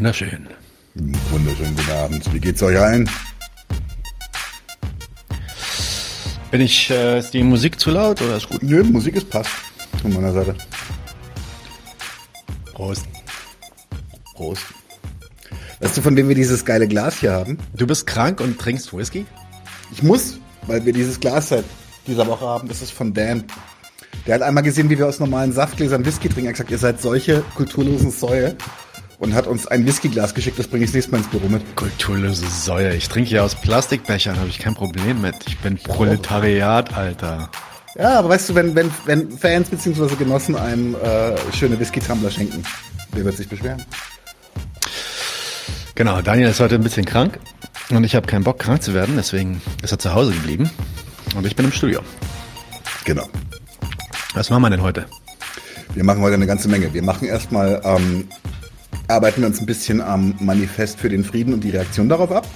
Wunderschön. Wunderschönen guten Abend. Wie geht's euch allen? Bin ich, äh, ist die Musik zu laut oder ist gut? Nö, Musik ist passt. Von meiner Seite. Prost. Prost. Weißt du, von wem wir dieses geile Glas hier haben? Du bist krank und trinkst Whisky? Ich muss, weil wir dieses Glas seit dieser Woche haben. Das ist von Dan. Der hat einmal gesehen, wie wir aus normalen Saftgläsern Whisky trinken. Er hat gesagt, ihr seid solche kulturlosen Säue. Und hat uns ein Whiskyglas geschickt. Das bringe ich das nächste Mal ins Büro mit. Kulturlose Säue. Ich trinke hier aus Plastikbechern, habe ich kein Problem mit. Ich bin Proletariat, Alter. Ja, aber weißt du, wenn, wenn, wenn Fans bzw. Genossen einem äh, schöne Whisky-Tumbler schenken, wer wird sich beschweren? Genau, Daniel ist heute ein bisschen krank und ich habe keinen Bock, krank zu werden, deswegen ist er zu Hause geblieben und ich bin im Studio. Genau. Was machen wir denn heute? Wir machen heute eine ganze Menge. Wir machen erstmal, ähm, arbeiten wir uns ein bisschen am Manifest für den Frieden und die Reaktion darauf ab.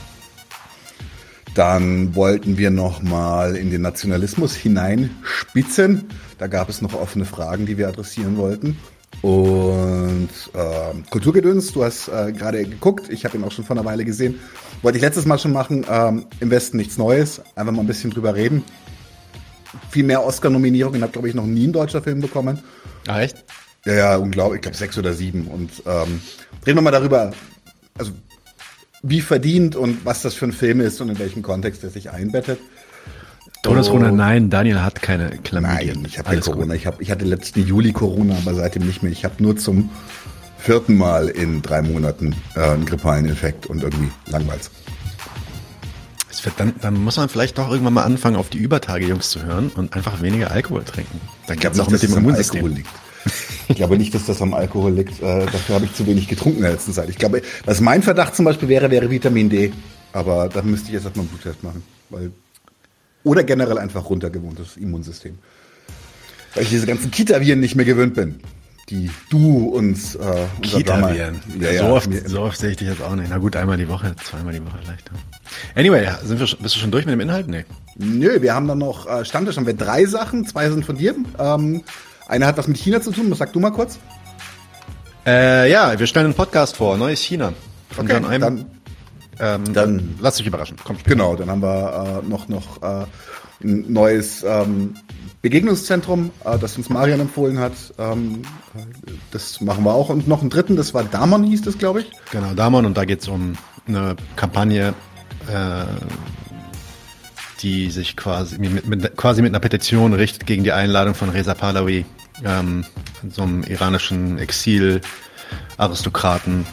Dann wollten wir noch mal in den Nationalismus hineinspitzen. Da gab es noch offene Fragen, die wir adressieren wollten. Und äh, Kulturgedöns, du hast äh, gerade geguckt, ich habe ihn auch schon vor einer Weile gesehen. Wollte ich letztes Mal schon machen, ähm, im Westen nichts Neues, einfach mal ein bisschen drüber reden. Viel mehr Oscar-Nominierungen hat, glaube ich, noch nie ein deutscher Film bekommen. Ah, echt? Ja, ja, unglaublich, ich glaube sechs oder sieben. Und ähm, reden wir mal darüber, also wie verdient und was das für ein Film ist und in welchem Kontext er sich einbettet. Todesrunde, nein, Daniel hat keine Chlamydien. Nein, ich habe Corona. Ich, hab, ich hatte letzten Juli Corona, aber seitdem nicht mehr. Ich habe nur zum vierten Mal in drei Monaten äh, einen grippalen Infekt und irgendwie langweils. Dann, dann muss man vielleicht doch irgendwann mal anfangen, auf die Übertage Jungs zu hören und einfach weniger Alkohol trinken. Dann geht es auch mit dem Immunsystem. Liegt. Ich glaube nicht, dass das am Alkohol liegt. Äh, dafür habe ich zu wenig getrunken in der letzten Zeit. Ich glaube, was mein Verdacht zum Beispiel wäre, wäre Vitamin D. Aber da müsste ich jetzt erstmal einen Bluttest machen. Weil, oder generell einfach runtergewohntes Immunsystem. Weil ich diese ganzen Kita-Viren nicht mehr gewöhnt bin. Die du uns äh, Kita-Viren. Ja, ja, so, oft, so oft sehe ich dich jetzt auch nicht. Na gut, einmal die Woche, zweimal die Woche vielleicht. Anyway, sind wir, bist du schon durch mit dem Inhalt? Nee. Nö, wir haben dann noch äh, Stammtisch, haben wir drei Sachen. Zwei sind von dir. Ähm, eine hat was mit China zu tun. Was sagst du mal kurz? Äh, ja, wir stellen einen Podcast vor. Neues China. Von okay, John Einem. dann, Ähm, Dann- lass dich überraschen. Komm. genau, dann haben wir äh, noch, noch äh, ein neues ähm, Begegnungszentrum, äh, das uns Marian empfohlen hat. Ähm, äh, das machen wir auch. Und noch einen dritten, das war Damon, hieß das, glaube ich. Genau, Damon, und da geht es um eine Kampagne, äh, die sich quasi mit, mit, quasi mit einer Petition richtet gegen die Einladung von Reza Pahlavi, ähm, so einem iranischen Exil-Aristokraten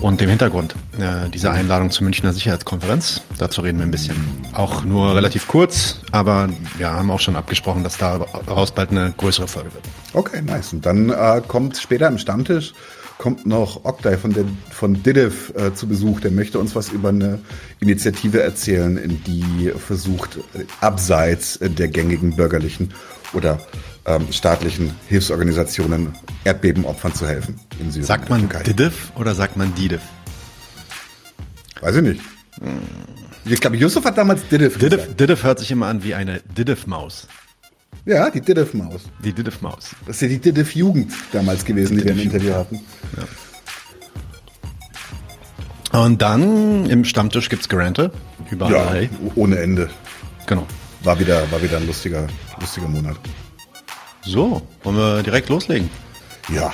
und dem Hintergrund äh, dieser Einladung zur Münchner Sicherheitskonferenz. Dazu reden wir ein bisschen. Auch nur relativ kurz, aber wir haben auch schon abgesprochen, dass daraus bald eine größere Folge wird. Okay, nice. Und dann äh, kommt später im Stammtisch kommt noch Oktay von, der, von Didiv äh, zu Besuch. Der möchte uns was über eine Initiative erzählen, in die versucht, äh, abseits äh, der gängigen bürgerlichen oder ähm, staatlichen Hilfsorganisationen Erdbebenopfern zu helfen. In Syrien Sagt man. Didiv oder sagt man Didiv? Weiß ich nicht. Ich glaube, Yusuf hat damals Didiv Didiv. Didiv hört sich immer an wie eine Didiv-Maus. Ja, die Didiv-Maus. Die Didiv-Maus. Das ist ja die Didiv-Jugend damals gewesen, die, wir im. Interview hatten. Und dann im Stammtisch gibt's Gerante über Ja, ohne Ende. Genau. War wieder, war wieder ein lustiger, lustiger Monat. So, wollen wir direkt loslegen? Ja,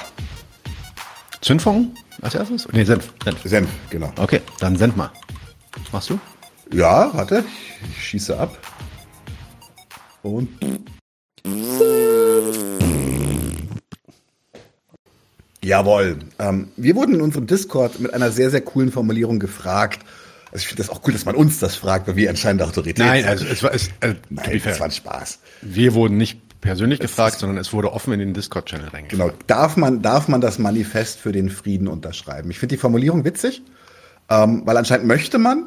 Zündfong als erstes? Nee, Senf. Senf. Senf, genau. Okay, dann send mal. Was machst du? Ja, warte, ich schieße ab. Und. Jawohl. Ähm, wir wurden in unserem Discord mit einer sehr, sehr coolen Formulierung gefragt. Also ich finde das auch cool, dass man uns das fragt, weil wir anscheinend Autorität Nein, sind. also es war, es, äh, Nein, das war ein Spaß. wir wurden nicht persönlich gefragt, sondern es wurde offen in den Discord-Channel reingefragt. Genau. Darf man, darf man das Manifest für den Frieden unterschreiben? Ich finde die Formulierung witzig, ähm, weil anscheinend möchte man,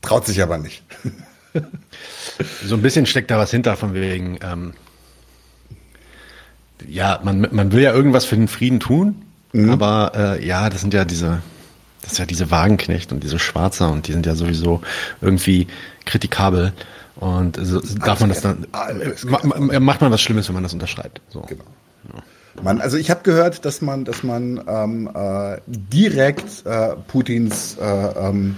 traut sich aber nicht. So ein bisschen steckt da was hinter von wegen, ähm, ja, man, man will ja irgendwas für den Frieden tun, aber äh, ja, das sind ja diese, das ist ja diese Wagenknecht und diese Schwarzer und die sind ja sowieso irgendwie kritikabel. Und so, darf man das dann, ma, macht man was Schlimmes, wenn man das unterschreibt. So. Genau. Man, also ich habe gehört, dass man, dass man ähm, äh, direkt äh, Putins äh, ähm,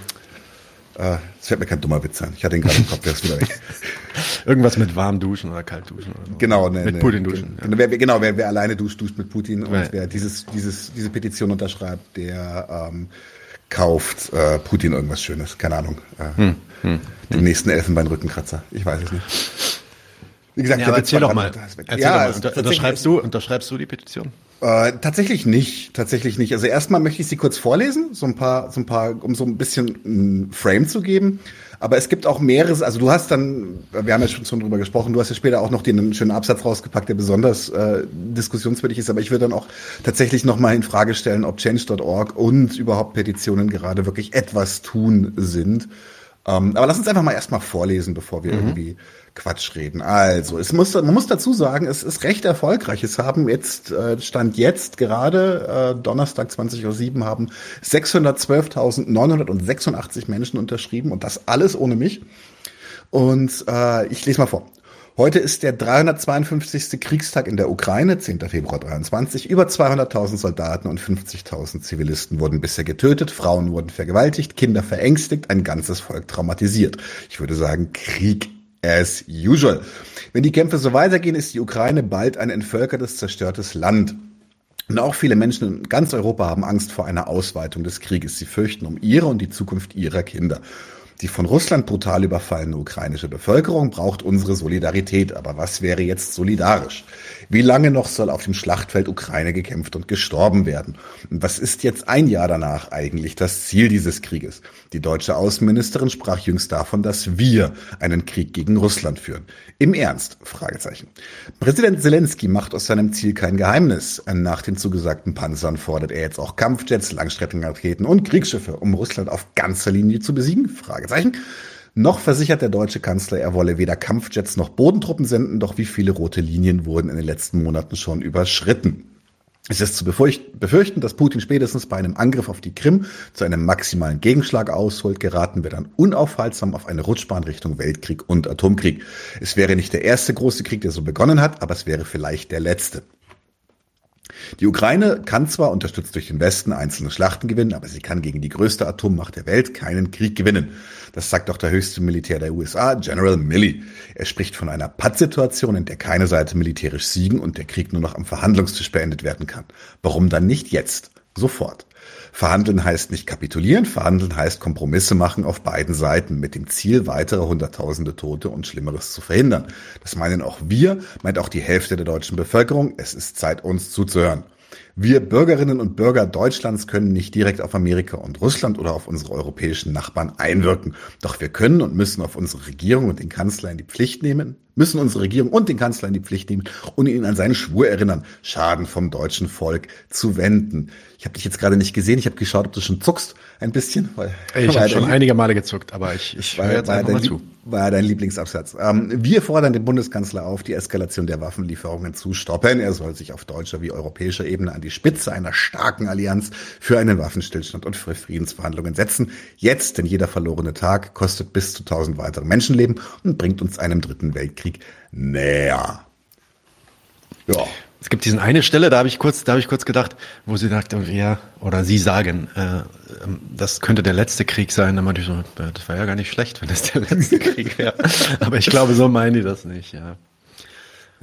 äh, es fällt mir kein dummer Witz ein. Ich hatte ihn gerade im Kopf, der ist wieder weg. Irgendwas mit warm duschen oder kalt duschen. Oder so. Genau, ne, mit ne, Putin duschen. Genau, ja. wer, genau wer, wer alleine duscht, duscht mit Putin und ja. wer dieses, dieses, diese Petition unterschreibt, der ähm, kauft äh, Putin irgendwas Schönes. Keine Ahnung. Äh, hm, hm, den hm. nächsten Elfenbeinrückenkratzer. Ich weiß es nicht. Wie gesagt, ja, erzähl doch mal. Erzähl ja, doch mal. Unter, unterschreibst du, unterschreibst du die Petition? Äh, tatsächlich nicht, tatsächlich nicht. Also erstmal möchte ich sie kurz vorlesen, so ein paar, so ein paar, um so ein bisschen ein Frame zu geben. Aber es gibt auch mehrere, also du hast dann, wir haben ja schon, schon drüber gesprochen, du hast ja später auch noch den schönen Absatz rausgepackt, der besonders äh, diskussionswürdig ist. Aber ich würde dann auch tatsächlich nochmal in Frage stellen, ob Change.org und überhaupt Petitionen gerade wirklich etwas tun sind. Ähm, aber lass uns einfach mal erstmal vorlesen, bevor wir mhm. irgendwie Quatsch reden. Also, es muss, man muss dazu sagen, es ist recht erfolgreich. Es haben jetzt, äh, Stand jetzt gerade, äh, Donnerstag 20.07 Uhr, haben 612.986 Menschen unterschrieben und das alles ohne mich. Und äh, ich lese mal vor. Heute ist der 352. Kriegstag in der Ukraine, 10. Februar 23. Über 200.000 Soldaten und 50.000 Zivilisten wurden bisher getötet, Frauen wurden vergewaltigt, Kinder verängstigt, ein ganzes Volk traumatisiert. Ich würde sagen, Krieg as usual. Wenn die Kämpfe so weitergehen, ist die Ukraine bald ein entvölkertes, zerstörtes Land. Und auch viele Menschen in ganz Europa haben Angst vor einer Ausweitung des Krieges. Sie fürchten um ihre und die Zukunft ihrer Kinder. Die von Russland brutal überfallene ukrainische Bevölkerung braucht unsere Solidarität. Aber was wäre jetzt solidarisch? Wie lange noch soll auf dem Schlachtfeld Ukraine gekämpft und gestorben werden? Und was ist jetzt ein Jahr danach eigentlich das Ziel dieses Krieges? Die deutsche Außenministerin sprach jüngst davon, dass wir einen Krieg gegen Russland führen. Im Ernst? Fragezeichen. Präsident Zelensky macht aus seinem Ziel kein Geheimnis. Nach den zugesagten Panzern fordert er jetzt auch Kampfjets, Langstreckenraketen und Kriegsschiffe, um Russland auf ganzer Linie zu besiegen? Fragezeichen. Noch versichert der deutsche Kanzler, er wolle weder Kampfjets noch Bodentruppen senden, doch wie viele rote Linien wurden in den letzten Monaten schon überschritten. Es ist zu befürchten, dass Putin spätestens bei einem Angriff auf die Krim zu einem maximalen Gegenschlag ausholt. Geraten wir dann unaufhaltsam auf eine Rutschbahn Richtung Weltkrieg und Atomkrieg. Es wäre nicht der erste große Krieg, der so begonnen hat, aber es wäre vielleicht der letzte. Die Ukraine kann zwar unterstützt durch den Westen einzelne Schlachten gewinnen, aber sie kann gegen die größte Atommacht der Welt keinen Krieg gewinnen. Das sagt auch der höchste Militär der USA, General Milley. Er spricht von einer Pattsituation, in der keine Seite militärisch siegen und der Krieg nur noch am Verhandlungstisch beendet werden kann. Warum dann nicht jetzt? Sofort. Verhandeln heißt nicht kapitulieren, verhandeln heißt Kompromisse machen auf beiden Seiten mit dem Ziel, weitere Hunderttausende Tote und Schlimmeres zu verhindern. Das meinen auch wir, meint auch die Hälfte der deutschen Bevölkerung. Es ist Zeit, uns zuzuhören. Wir Bürgerinnen und Bürger Deutschlands können nicht direkt auf Amerika und Russland oder auf unsere europäischen Nachbarn einwirken. Doch wir können und müssen auf unsere Regierung und den Kanzler in die Pflicht nehmen, müssen unsere Regierung und den Kanzler in die Pflicht nehmen und ihn an seinen Schwur erinnern, Schaden vom deutschen Volk zu wenden. Ich habe dich jetzt gerade nicht gesehen. Ich habe geschaut, ob du schon zuckst ein bisschen. Weil, ich habe schon einige Male gezuckt, aber ich, ich höre jetzt einfach mal zu. War dein Lieblingsabsatz. Ähm, wir fordern den Bundeskanzler auf, die Eskalation der Waffenlieferungen zu stoppen. Er soll sich auf deutscher wie europäischer Ebene an die Spitze einer starken Allianz für einen Waffenstillstand und für Friedensverhandlungen setzen. Jetzt, denn jeder verlorene Tag kostet bis zu tausend weitere Menschenleben und bringt uns einem dritten Weltkrieg näher. Ja. Es gibt diesen eine Stelle, da habe ich kurz, da habe ich kurz gedacht, wo sie sagt, ja, oder sie sagen, äh, ähm, das könnte der letzte Krieg sein. Dann meinte ich so, äh, das war ja gar nicht schlecht, wenn das der letzte Krieg wäre. Aber ich glaube, so meinen die das nicht, ja.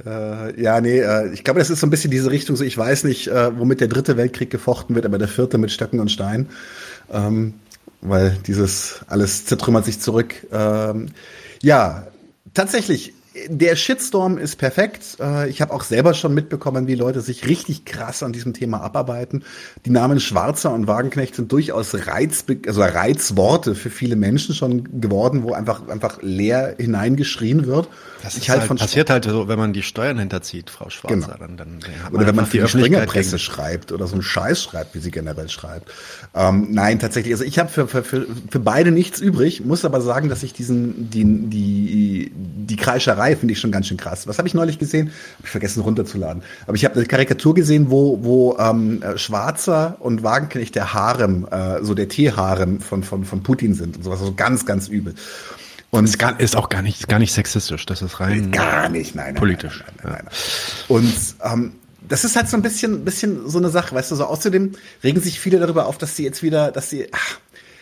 Äh, ja, nee, äh, ich glaube, das ist so ein bisschen diese Richtung, so ich weiß nicht, äh, womit der dritte Weltkrieg gefochten wird, aber der vierte mit Stöcken und Stein. Ähm, weil dieses alles zertrümmert sich zurück. Ähm, ja, tatsächlich, der Shitstorm ist perfekt. Äh, ich habe auch selber schon mitbekommen, wie Leute sich richtig krass an diesem Thema abarbeiten. Die Namen Schwarzer und Wagenknecht sind durchaus Reiz, also Reizworte für viele Menschen schon geworden, wo einfach, einfach leer hineingeschrien wird. Das ich halt halt, passiert halt so, wenn man die Steuern hinterzieht, Frau Schwarzer. Genau. Dann, dann oder wenn man für die Springerpresse schreibt oder so einen Scheiß schreibt, wie sie generell schreibt. Ähm, nein, tatsächlich. Also ich habe für, für, für, für beide nichts übrig, muss aber sagen, dass ich diesen, die, die, die Kreischerei finde ich schon ganz schön krass. Was habe ich neulich gesehen? Habe ich vergessen runterzuladen. Aber ich habe eine Karikatur gesehen, wo, wo ähm, Schwarzer und Wagenknecht der Harem, äh, so der Tierharem von, von, von Putin sind und sowas. Also ganz, ganz übel. Und es ist auch gar nicht, gar nicht sexistisch, das ist rein gar nicht, nein, nein politisch. Nein, nein, nein, Und ähm, das ist halt so ein bisschen, bisschen so eine Sache, weißt du, so außerdem regen sich viele darüber auf, dass sie jetzt wieder, dass sie, ach,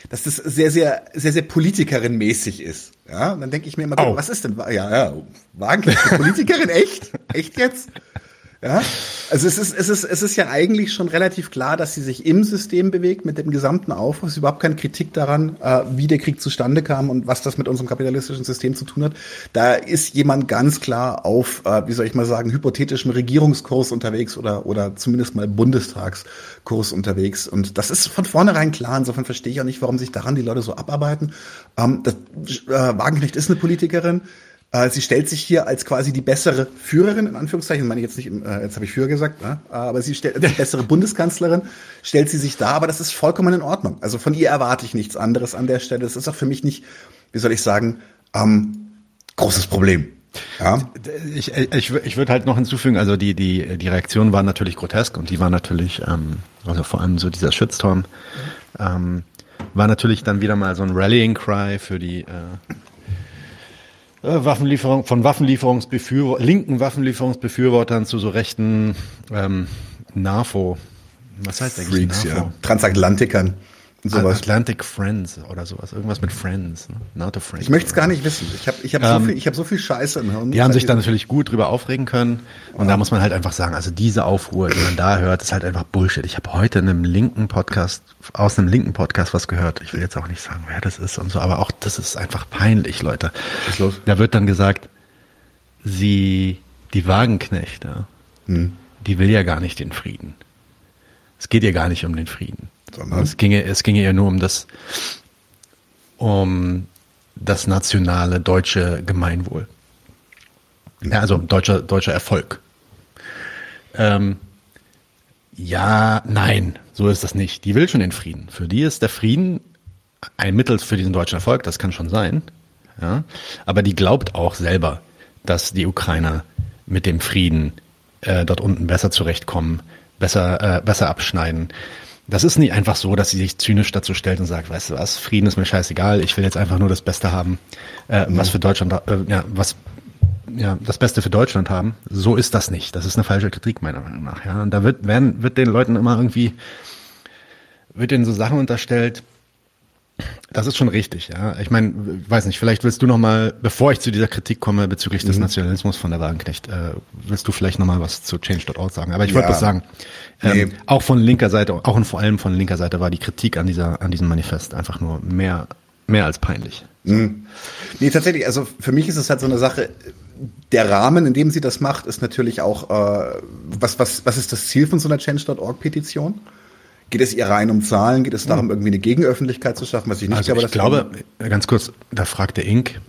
dass das sehr, sehr, sehr, sehr Politikerin-mäßig ist. Ja, und dann denke ich mir immer, oh. was ist denn, ja, ja, Wagenknecht, Politikerin, echt? Echt jetzt? Ja? Also es ist, es, ist, es ist ja eigentlich schon relativ klar, dass sie sich im System bewegt, mit dem gesamten Aufruf. Es ist überhaupt keine Kritik daran, äh, wie der Krieg zustande kam und was das mit unserem kapitalistischen System zu tun hat. Da ist jemand ganz klar auf, äh, wie soll ich mal sagen, hypothetischem Regierungskurs unterwegs oder, oder zumindest mal Bundestagskurs unterwegs. Und das ist von vornherein klar. Insofern verstehe ich auch nicht, warum sich daran die Leute so abarbeiten. Ähm, das, äh, Wagenknecht ist eine Politikerin. Äh, sie stellt sich hier als quasi die bessere Führerin, in Anführungszeichen, meine ich jetzt nicht, äh, jetzt habe ich Führer gesagt, ne? aber sie stellt als die bessere Bundeskanzlerin, stellt sie sich da, aber das ist vollkommen in Ordnung. Also von ihr erwarte ich nichts anderes an der Stelle. Das ist auch für mich nicht, wie soll ich sagen, ähm, großes Problem. Ja. Ich, ich, ich würde halt noch hinzufügen, also die, die, die Reaktion war natürlich grotesk und die war natürlich, ähm, also vor allem so dieser Shitstorm, ähm, war natürlich dann wieder mal so ein Rallying Cry für die äh, Waffenlieferung, von Waffenlieferungsbefürwor linken Waffenlieferungsbefürwortern zu so rechten ähm, NAFO. Was heißt eigentlich Freaks, NAFO? Ja. Transatlantikern sowas. Atlantic Friends oder sowas. Irgendwas mit Friends. Ne? NATO Friends. Ich möchte es gar nicht wissen. Ich habe ich hab ähm, so, viel, ich hab so viel Scheiße im Hirn. Die haben sich da natürlich gut drüber aufregen können. Und ja. da muss man halt einfach sagen, also diese Aufruhr, die man da hört, ist halt einfach Bullshit. Ich habe heute in einem linken Podcast, aus einem linken Podcast was gehört. Ich will jetzt auch nicht sagen, wer das ist und so, aber auch das ist einfach peinlich, Leute. Was ist los? Da wird dann gesagt, sie, die Wagenknechte, hm. die will ja gar nicht den Frieden. Es geht ihr gar nicht um den Frieden. Sondern? Es ginge, es ginge ja nur um das, um das nationale deutsche Gemeinwohl. Ja, also deutscher, deutscher Erfolg. Ähm, ja, nein, so ist das nicht. Die will schon den Frieden. Für die ist der Frieden ein Mittel für diesen deutschen Erfolg, das kann schon sein. Ja, aber die glaubt auch selber, dass die Ukrainer mit dem Frieden äh, dort unten besser zurechtkommen, besser, äh, besser abschneiden. Das ist nicht einfach so, dass sie sich zynisch dazu stellt und sagt, weißt du was, Frieden ist mir scheißegal, ich will jetzt einfach nur das Beste haben, äh, mhm. was für Deutschland, äh, ja, was ja, das Beste für Deutschland haben. So ist das nicht. Das ist eine falsche Kritik meiner Meinung nach. Ja, und da wird, werden, wird den Leuten immer irgendwie, wird denen so Sachen unterstellt, das ist schon richtig, ja. Ich meine, weiß nicht, vielleicht willst du noch mal, bevor ich zu dieser Kritik komme bezüglich des mhm. Nationalismus von der Wagenknecht, äh, willst du vielleicht noch mal was zu Change.org sagen. Aber ich ja. wollte das sagen. Ähm, nee. Auch von linker Seite, auch und vor allem von linker Seite war die Kritik an dieser, an diesem Manifest einfach nur mehr, mehr als peinlich. Mhm. Nee, tatsächlich, also für mich ist es halt so eine Sache, der Rahmen, in dem sie das macht, ist natürlich auch, äh, was, was, was ist das Ziel von so einer Change.org-Petition? Geht es ihr rein um Zahlen? Geht es darum, irgendwie eine Gegenöffentlichkeit zu schaffen? Was ich nicht also glaube. Ich glaube, ganz kurz, da fragte Ink,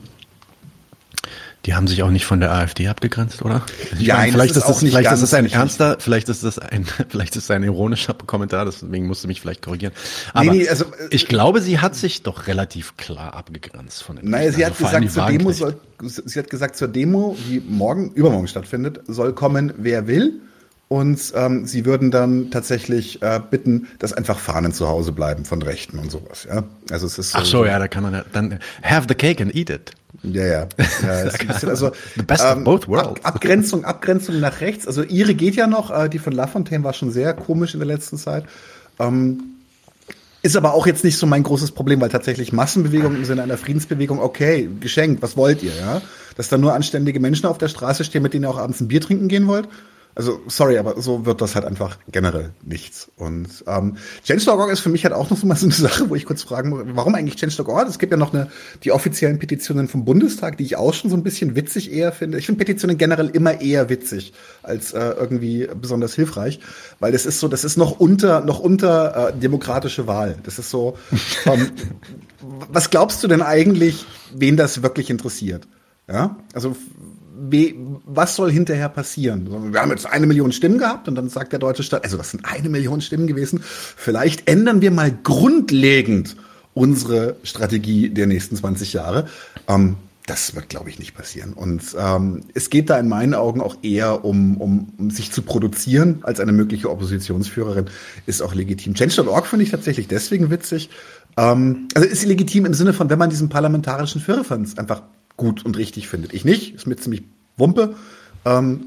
die haben sich auch nicht von der AfD abgegrenzt, oder? Ich ja, meine, vielleicht ist, das, vielleicht ist das ein ernster, vielleicht ist das ein, vielleicht ist das ein ironischer Kommentar, deswegen musst du mich vielleicht korrigieren. Aber nee, nee, also, ich glaube, sie hat sich doch relativ klar abgegrenzt von den Naja, sie also hat gesagt, zur Demo soll, sie hat gesagt, zur Demo, die morgen, übermorgen stattfindet, soll kommen, wer will. Und ähm, sie würden dann tatsächlich äh, bitten, dass einfach Fahnen zu Hause bleiben von Rechten und sowas. Ja? Also es ist so, Ach so, ja, da kann man ja dann have the cake and eat it. Ja, ja. ja also, the best ähm, of both worlds. Ab, Abgrenzung, Abgrenzung nach rechts. Also ihre geht ja noch. Äh, die von Lafontaine war schon sehr komisch in der letzten Zeit. Ähm, ist aber auch jetzt nicht so mein großes Problem, weil tatsächlich Massenbewegung im Sinne einer Friedensbewegung, okay, geschenkt, was wollt ihr, ja? Dass da nur anständige Menschen auf der Straße stehen, mit denen ihr auch abends ein Bier trinken gehen wollt? Also, sorry, aber so wird das halt einfach generell nichts. Und ähm, Change.org ist für mich halt auch noch so mal so eine Sache, wo ich kurz fragen muss, warum eigentlich Change.org? Es gibt ja noch eine, die offiziellen Petitionen vom Bundestag, die ich auch schon so ein bisschen witzig eher finde. Ich finde Petitionen generell immer eher witzig als äh, irgendwie besonders hilfreich, weil das ist so, das ist noch unter, noch unter äh, demokratische Wahl. Das ist so, ähm, was glaubst du denn eigentlich, wen das wirklich interessiert? Ja, also was soll hinterher passieren? Wir haben jetzt eine Million Stimmen gehabt und dann sagt der deutsche Staat, also das sind eine Million Stimmen gewesen. Vielleicht ändern wir mal grundlegend unsere Strategie der nächsten 20 Jahre. Ähm, das wird, glaube ich, nicht passieren. Und ähm, es geht da in meinen Augen auch eher um, um, um sich zu produzieren als eine mögliche Oppositionsführerin, ist auch legitim. Change.org finde ich tatsächlich deswegen witzig. Ähm, also ist legitim im Sinne von, wenn man diesen parlamentarischen Firlefanz einfach gut und richtig findet. Ich nicht, ist mir ziemlich Wumpe. Ähm,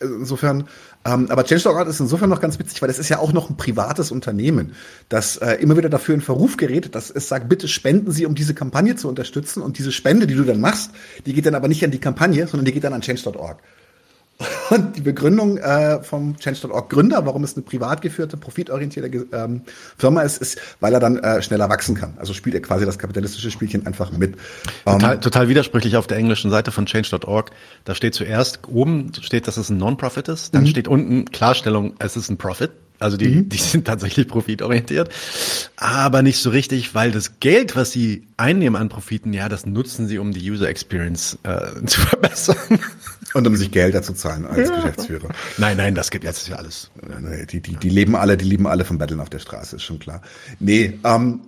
insofern, äh, Ähm, aber Change.org ist insofern noch ganz witzig, weil das ist ja auch noch ein privates Unternehmen, das äh, immer wieder dafür in Verruf gerät, dass es sagt, bitte spenden Sie, um diese Kampagne zu unterstützen. Und diese Spende, die du dann machst, die geht dann aber nicht an die Kampagne, sondern die geht dann an Change.org. Und die Begründung äh, vom Change.org Gründer, warum es eine privat geführte, profitorientierte ähm, Firma ist, ist, weil er dann äh, schneller wachsen kann. Also spielt er quasi das kapitalistische Spielchen einfach mit. Total, um, ähm, total widersprüchlich auf der englischen Seite von Change.org. Da steht zuerst oben steht, dass es ein Non-Profit ist. Dann mhm. steht unten Klarstellung, es ist ein Profit. Also die, mhm. die sind tatsächlich profitorientiert, aber nicht so richtig, weil das Geld, was sie einnehmen an Profiten, ja, das nutzen sie, um die User Experience äh, zu verbessern. Und um sich Geld dazu zahlen als ja. Geschäftsführer. Nein, nein, das gibt jetzt ja alles. Die, die, die leben alle, die lieben alle vom Betteln auf der Straße, ist schon klar. Nee, ähm,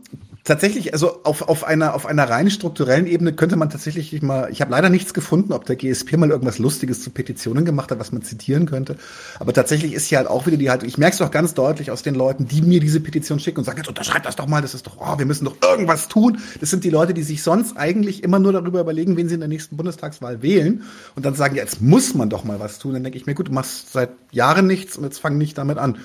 Tatsächlich, also auf, auf einer auf einer rein strukturellen Ebene könnte man tatsächlich mal. Ich habe leider nichts gefunden, ob der GSP mal irgendwas Lustiges zu Petitionen gemacht hat, was man zitieren könnte. Aber tatsächlich ist hier halt auch wieder die Haltung. Ich merke es doch ganz deutlich aus den Leuten, die mir diese Petition schicken und sagen, jetzt unterschreibt das doch mal. Das ist doch, oh, wir müssen doch irgendwas tun. Das sind die Leute, die sich sonst eigentlich immer nur darüber überlegen, wen sie in der nächsten Bundestagswahl wählen und dann sagen, ja, jetzt muss man doch mal was tun. Dann denke ich mir, gut, du machst seit Jahren nichts und jetzt fang nicht damit an.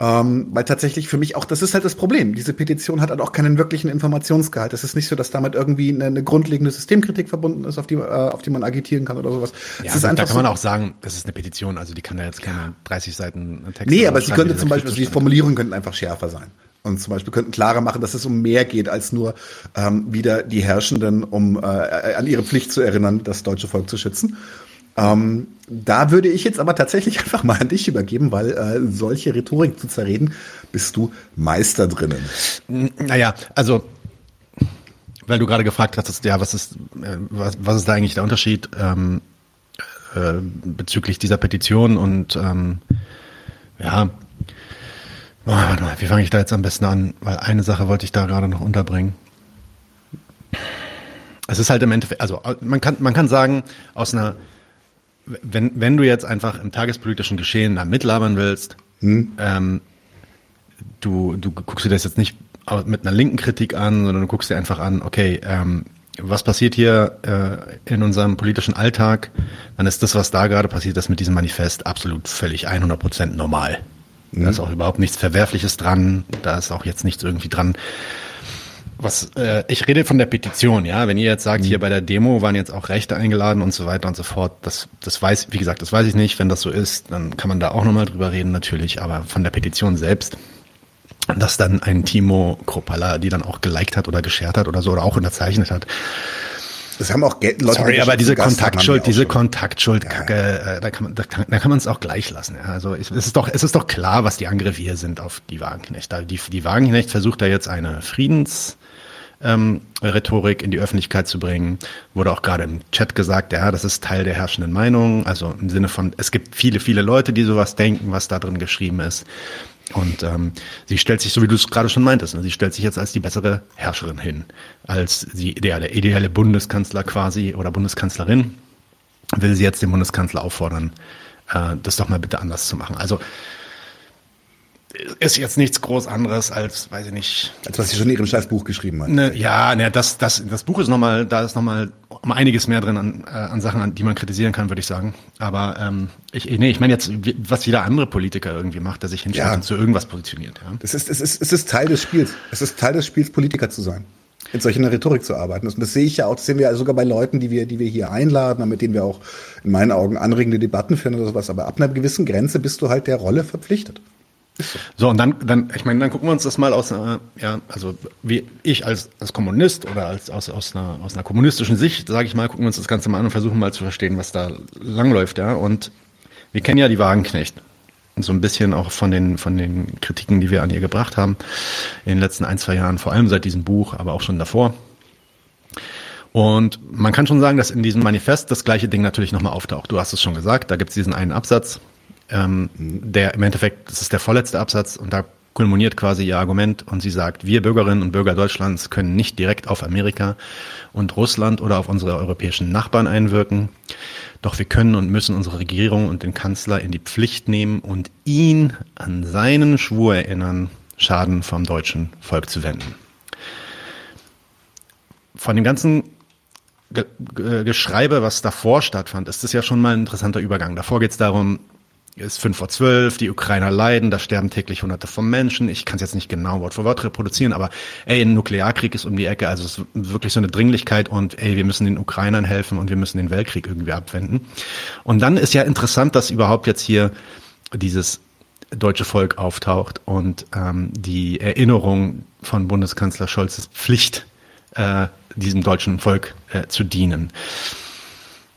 Ähm, weil tatsächlich für mich auch, das ist halt das Problem. Diese Petition hat halt auch keinen wirklichen Informationsgehalt. Es ist nicht so, dass damit irgendwie eine, eine grundlegende Systemkritik verbunden ist, auf die, äh, auf die man agitieren kann oder sowas. Ja, also da kann man auch sagen, das ist eine Petition, also die kann da jetzt keine 30 Seiten Text Nee, aber sie könnte zum Beispiel, also die Formulierungen könnten einfach schärfer sein. Und zum Beispiel könnten klarer machen, dass es um mehr geht, als nur ähm, wieder die Herrschenden, um äh, an ihre Pflicht zu erinnern, das deutsche Volk zu schützen. Ähm, da würde ich jetzt aber tatsächlich einfach mal an dich übergeben, weil äh, solche Rhetorik zu zerreden, bist du Meister drinnen. Naja, also weil du gerade gefragt hast, ja, was ist, äh, was, was ist da eigentlich der Unterschied ähm, äh, bezüglich dieser Petition und ähm, ja, oh, warte mal, wie fange ich da jetzt am besten an? Weil eine Sache wollte ich da gerade noch unterbringen. Es ist halt im Endeffekt, also man kann, man kann sagen, aus einer wenn, wenn du jetzt einfach im tagespolitischen Geschehen da mitlabern willst, hm. ähm, du, du guckst dir das jetzt nicht mit einer linken Kritik an, sondern du guckst dir einfach an, okay, ähm, was passiert hier äh, in unserem politischen Alltag, dann ist das, was da gerade passiert ist mit diesem Manifest, absolut völlig 100 Prozent normal. Mhm. Da ist auch überhaupt nichts Verwerfliches dran, da ist auch jetzt nichts irgendwie dran, was äh, ich rede von der Petition, ja. Wenn ihr jetzt sagt, hier mhm. bei der Demo waren jetzt auch Rechte eingeladen und so weiter und so fort, das, das weiß, wie gesagt, das weiß ich nicht. Wenn das so ist, dann kann man da auch nochmal drüber reden, natürlich. Aber von der Petition selbst, dass dann ein Timo Kropala, die dann auch geliked hat oder geshared hat oder so oder auch unterzeichnet hat. Das haben auch Leute. Sorry, aber diese Kontaktschuld, diese Kontaktschuld-Kacke, ja. äh, da kann man, da kann, da kann man es auch gleich lassen. Ja. Also es ist doch, es ist doch klar, was die Angriffe hier sind auf die Wagenknecht. Die, die Wagenknecht versucht da jetzt eine Friedens ähm, Rhetorik in die Öffentlichkeit zu bringen. Wurde auch gerade im Chat gesagt, ja, das ist Teil der herrschenden Meinung. Also im Sinne von, es gibt viele, viele Leute, die sowas denken, was da drin geschrieben ist. Und ähm, sie stellt sich, so wie du es gerade schon meintest, ne, sie stellt sich jetzt als die bessere Herrscherin hin, als die ideale, ideale Bundeskanzler quasi oder Bundeskanzlerin, will sie jetzt den Bundeskanzler auffordern, äh, das doch mal bitte anders zu machen. Also ist jetzt nichts groß anderes als, weiß ich nicht. Als was sie schon in ihrem Scheißbuch geschrieben hat. Ne, ja, ne, das, das, das Buch ist nochmal, da ist nochmal um einiges mehr drin an, äh, an Sachen, an die man kritisieren kann, würde ich sagen. Aber ähm, ich, nee, ich meine jetzt, was jeder andere Politiker irgendwie macht, der sich hinstellt ja. und zu irgendwas positioniert. Ja. Es ist, es ist, es ist Teil des Spiels. Es ist Teil des Spiels, Politiker zu sein in solcher Rhetorik zu arbeiten. Und das sehe ich ja auch, das sehen wir ja sogar bei Leuten, die wir, die wir hier einladen, mit denen wir auch in meinen Augen anregende Debatten führen oder sowas. Aber ab einer gewissen Grenze bist du halt der Rolle verpflichtet. So, und dann, dann, ich meine, dann gucken wir uns das mal aus einer, ja, also wie ich als, als Kommunist oder als aus, aus, einer, aus einer kommunistischen Sicht, sage ich mal, gucken wir uns das Ganze mal an und versuchen mal zu verstehen, was da langläuft, ja. Und wir kennen ja die Wagenknecht. Und so ein bisschen auch von den, von den Kritiken, die wir an ihr gebracht haben in den letzten ein, zwei Jahren, vor allem seit diesem Buch, aber auch schon davor. Und man kann schon sagen, dass in diesem Manifest das gleiche Ding natürlich nochmal auftaucht. Du hast es schon gesagt, da gibt es diesen einen Absatz, ähm, der im Endeffekt, das ist der vorletzte Absatz und da kulminiert quasi ihr Argument und sie sagt, wir Bürgerinnen und Bürger Deutschlands können nicht direkt auf Amerika und Russland oder auf unsere europäischen Nachbarn einwirken. Doch wir können und müssen unsere Regierung und den Kanzler in die Pflicht nehmen und ihn an seinen Schwur erinnern, Schaden vom deutschen Volk zu wenden. Von dem ganzen Geschreibe, was davor stattfand, ist das ja schon mal ein interessanter Übergang. Davor geht es darum, ist fünf vor zwölf, die Ukrainer leiden, da sterben täglich hunderte von Menschen. Ich kann es jetzt nicht genau Wort für Wort reproduzieren, aber ey, ein Nuklearkrieg ist um die Ecke, also es ist wirklich so eine Dringlichkeit und ey, wir müssen den Ukrainern helfen und wir müssen den Weltkrieg irgendwie abwenden. Und dann ist ja interessant, dass überhaupt jetzt hier dieses deutsche Volk auftaucht und ähm, die Erinnerung von Bundeskanzler Scholzes Pflicht, äh, diesem deutschen Volk äh, zu dienen.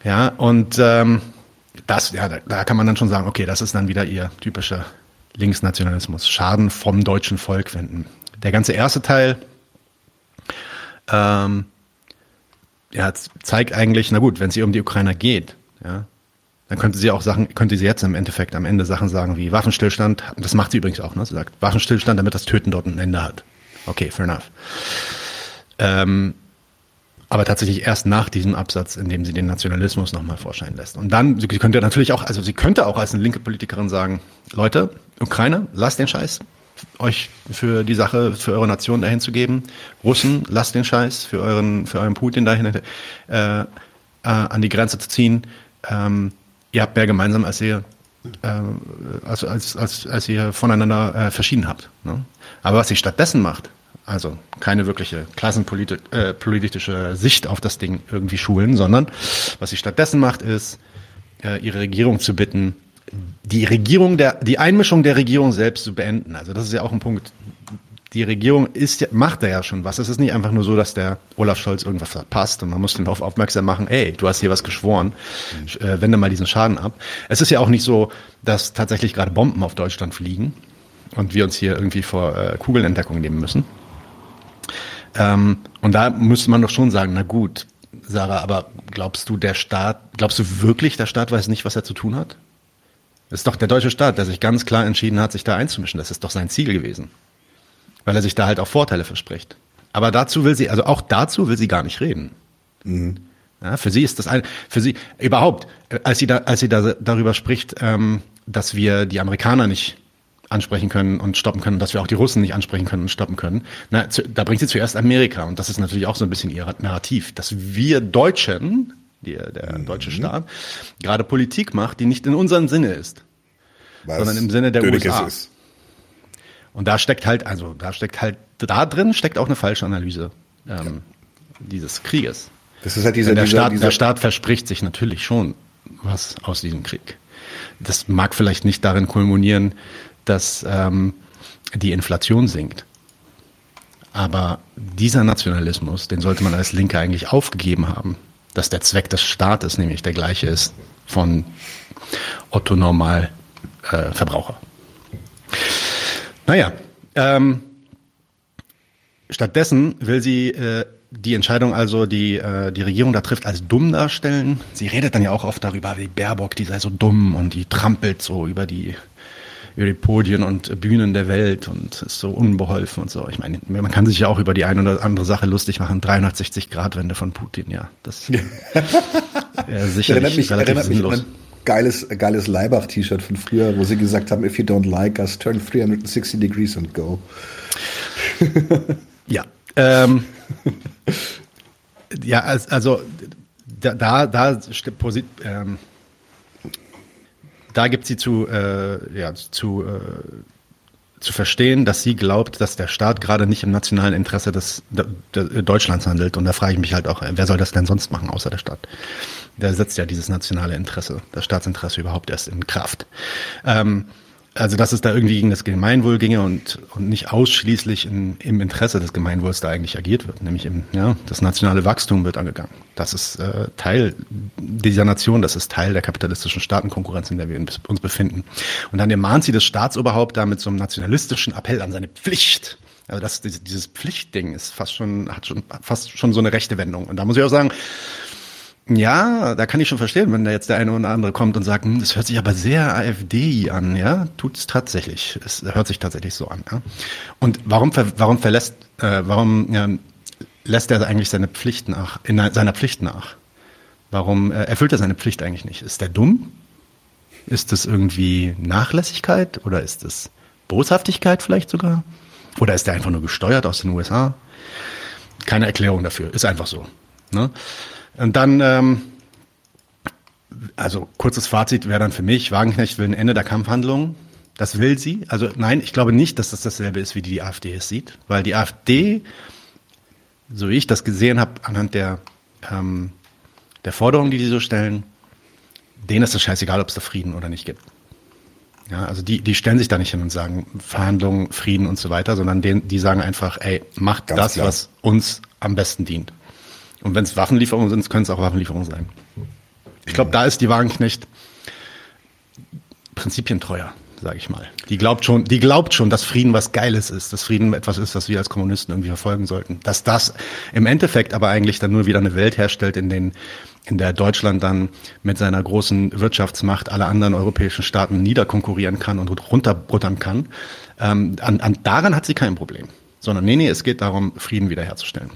Ja, und ähm, das, ja, da, da kann man dann schon sagen, okay, das ist dann wieder ihr typischer Linksnationalismus. Schaden vom deutschen Volk wenden. Der ganze erste Teil ähm, ja, zeigt eigentlich, na gut, wenn es hier um die Ukrainer geht, ja, dann könnte sie auch Sachen, könnte sie jetzt im Endeffekt am Ende Sachen sagen wie Waffenstillstand, das macht sie übrigens auch, ne? Sie sagt Waffenstillstand, damit das Töten dort ein Ende hat. Okay, fair enough. Ähm, aber tatsächlich erst nach diesem Absatz, in dem sie den Nationalismus nochmal vorscheinen lässt. Und dann, sie könnte natürlich auch, also sie könnte auch als eine linke Politikerin sagen, Leute, Ukraine, lasst den Scheiß, euch für die Sache, für eure Nation dahin zu geben. Russen, lasst den Scheiß, für euren, für euren Putin dahin äh, äh, an die Grenze zu ziehen. Ähm, ihr habt mehr gemeinsam, als ihr äh, als, als, als, als ihr voneinander äh, verschieden habt. Ne? Aber was sie stattdessen macht, also keine wirkliche klassenpolitische äh, Sicht auf das Ding irgendwie schulen, sondern was sie stattdessen macht, ist, äh, ihre Regierung zu bitten, die Regierung der, die Einmischung der Regierung selbst zu beenden. Also das ist ja auch ein Punkt. Die Regierung ist, macht da ja schon was. Es ist nicht einfach nur so, dass der Olaf Scholz irgendwas verpasst und man muss den darauf aufmerksam machen, ey, du hast hier was geschworen, äh, wende mal diesen Schaden ab. Es ist ja auch nicht so, dass tatsächlich gerade Bomben auf Deutschland fliegen und wir uns hier irgendwie vor äh, Kugelentdeckung nehmen müssen. Ähm, und da müsste man doch schon sagen, na gut, Sarah, aber glaubst du, der Staat, glaubst du wirklich, der Staat weiß nicht, was er zu tun hat? Das ist doch der deutsche Staat, der sich ganz klar entschieden hat, sich da einzumischen. Das ist doch sein Ziel gewesen. Weil er sich da halt auch Vorteile verspricht. Aber dazu will sie, also auch dazu will sie gar nicht reden. Mhm. Ja, für sie ist das ein, für sie überhaupt, als sie da, als sie da darüber spricht, ähm, dass wir die Amerikaner nicht ansprechen können und stoppen können, dass wir auch die Russen nicht ansprechen können und stoppen können. Na, zu, da bringt sie zuerst Amerika und das ist natürlich auch so ein bisschen ihr Narrativ, dass wir Deutschen, die, der mhm. deutsche Staat, gerade Politik macht, die nicht in unserem Sinne ist, Was sondern im Sinne der USA. Ist. Und da steckt halt, also da steckt halt, da drin steckt auch eine falsche Analyse ähm, ja. dieses Krieges. Das ist halt dieser, der, dieser, Staat, dieser der Staat verspricht sich natürlich schon was aus diesem Krieg. Das mag vielleicht nicht darin kulminieren, dass ähm, die Inflation sinkt. Aber dieser Nationalismus, den sollte man als Linke eigentlich aufgegeben haben, dass der Zweck des Staates nämlich der gleiche ist von Otto Normal äh, Verbraucher. Naja, ähm, stattdessen will sie äh, die Entscheidung also, die äh, die Regierung da trifft, als dumm darstellen. Sie redet dann ja auch oft darüber, wie Baerbock, die sei so dumm und die trampelt so über die über die Podien und Bühnen der Welt und ist so unbeholfen und so. Ich meine, man kann sich ja auch über die eine oder andere Sache lustig machen. 360 Grad Wende von Putin, ja. Das äh, sicherlich erinnert mich, relativ erinnert sinnlos. Mich geiles, geiles Leibach-T-Shirt von früher, wo sie gesagt haben, if you don't like us, turn 360 degrees and go. ja. Ähm, ja, also da, da, da ähm, da gibt sie zu, äh, ja, zu, äh, zu verstehen, dass sie glaubt, dass der Staat gerade nicht im nationalen Interesse des, de, de Deutschlands handelt. Und da frage ich mich halt auch, wer soll das denn sonst machen, außer der Staat? Der setzt ja dieses nationale Interesse, das Staatsinteresse überhaupt erst in Kraft. Ähm, also dass es da irgendwie gegen das Gemeinwohl ginge und, und nicht ausschließlich in, im Interesse des Gemeinwohls da eigentlich agiert wird, nämlich im, ja, das nationale Wachstum wird angegangen. Das ist äh, Teil dieser Nation, das ist Teil der kapitalistischen Staatenkonkurrenz, in der wir uns befinden. Und dann ermahnt sie das Staatsoberhaupt da mit so einem nationalistischen Appell an seine Pflicht. Also das, dieses Pflichtding ist fast schon, hat schon fast schon so eine rechte Wendung. Und da muss ich auch sagen, ja, da kann ich schon verstehen, wenn da jetzt der eine oder andere kommt und sagt, hm, das hört sich aber sehr AfD an, ja, tut es tatsächlich. Es hört sich tatsächlich so an. Ja? Und warum, warum verlässt, äh, warum ja, lässt er eigentlich seine Pflicht nach, in seiner Pflicht nach? Warum äh, erfüllt er seine Pflicht eigentlich nicht? Ist der dumm? Ist das irgendwie Nachlässigkeit oder ist es Boshaftigkeit vielleicht sogar? Oder ist er einfach nur gesteuert aus den USA? Keine Erklärung dafür, ist einfach so. Ne? Und dann ähm, also kurzes Fazit wäre dann für mich, Wagenknecht will ein Ende der Kampfhandlungen. Das will sie. Also nein, ich glaube nicht, dass das dasselbe ist, wie die AfD es sieht, weil die AfD, so wie ich das gesehen habe, anhand der, ähm, der Forderungen, die die so stellen, denen ist es scheißegal, ob es da Frieden oder nicht gibt. Ja, also die, die stellen sich da nicht hin und sagen Verhandlungen, Frieden und so weiter, sondern den, die sagen einfach, ey, macht Ganz das, klar. was uns am besten dient. Und wenn es Waffenlieferungen sind, können es auch Waffenlieferungen sein. Ich glaube, da ist die Wagenknecht prinzipientreuer, sage ich mal. Die glaubt schon, die glaubt schon, dass Frieden was Geiles ist, dass Frieden etwas ist, was wir als Kommunisten irgendwie verfolgen sollten. Dass das im Endeffekt aber eigentlich dann nur wieder eine Welt herstellt, in den in der Deutschland dann mit seiner großen Wirtschaftsmacht alle anderen europäischen Staaten niederkonkurrieren kann und runterbruttern kann. Ähm, an, an, daran hat sie kein Problem. Sondern nee, nee, es geht darum, Frieden wiederherzustellen.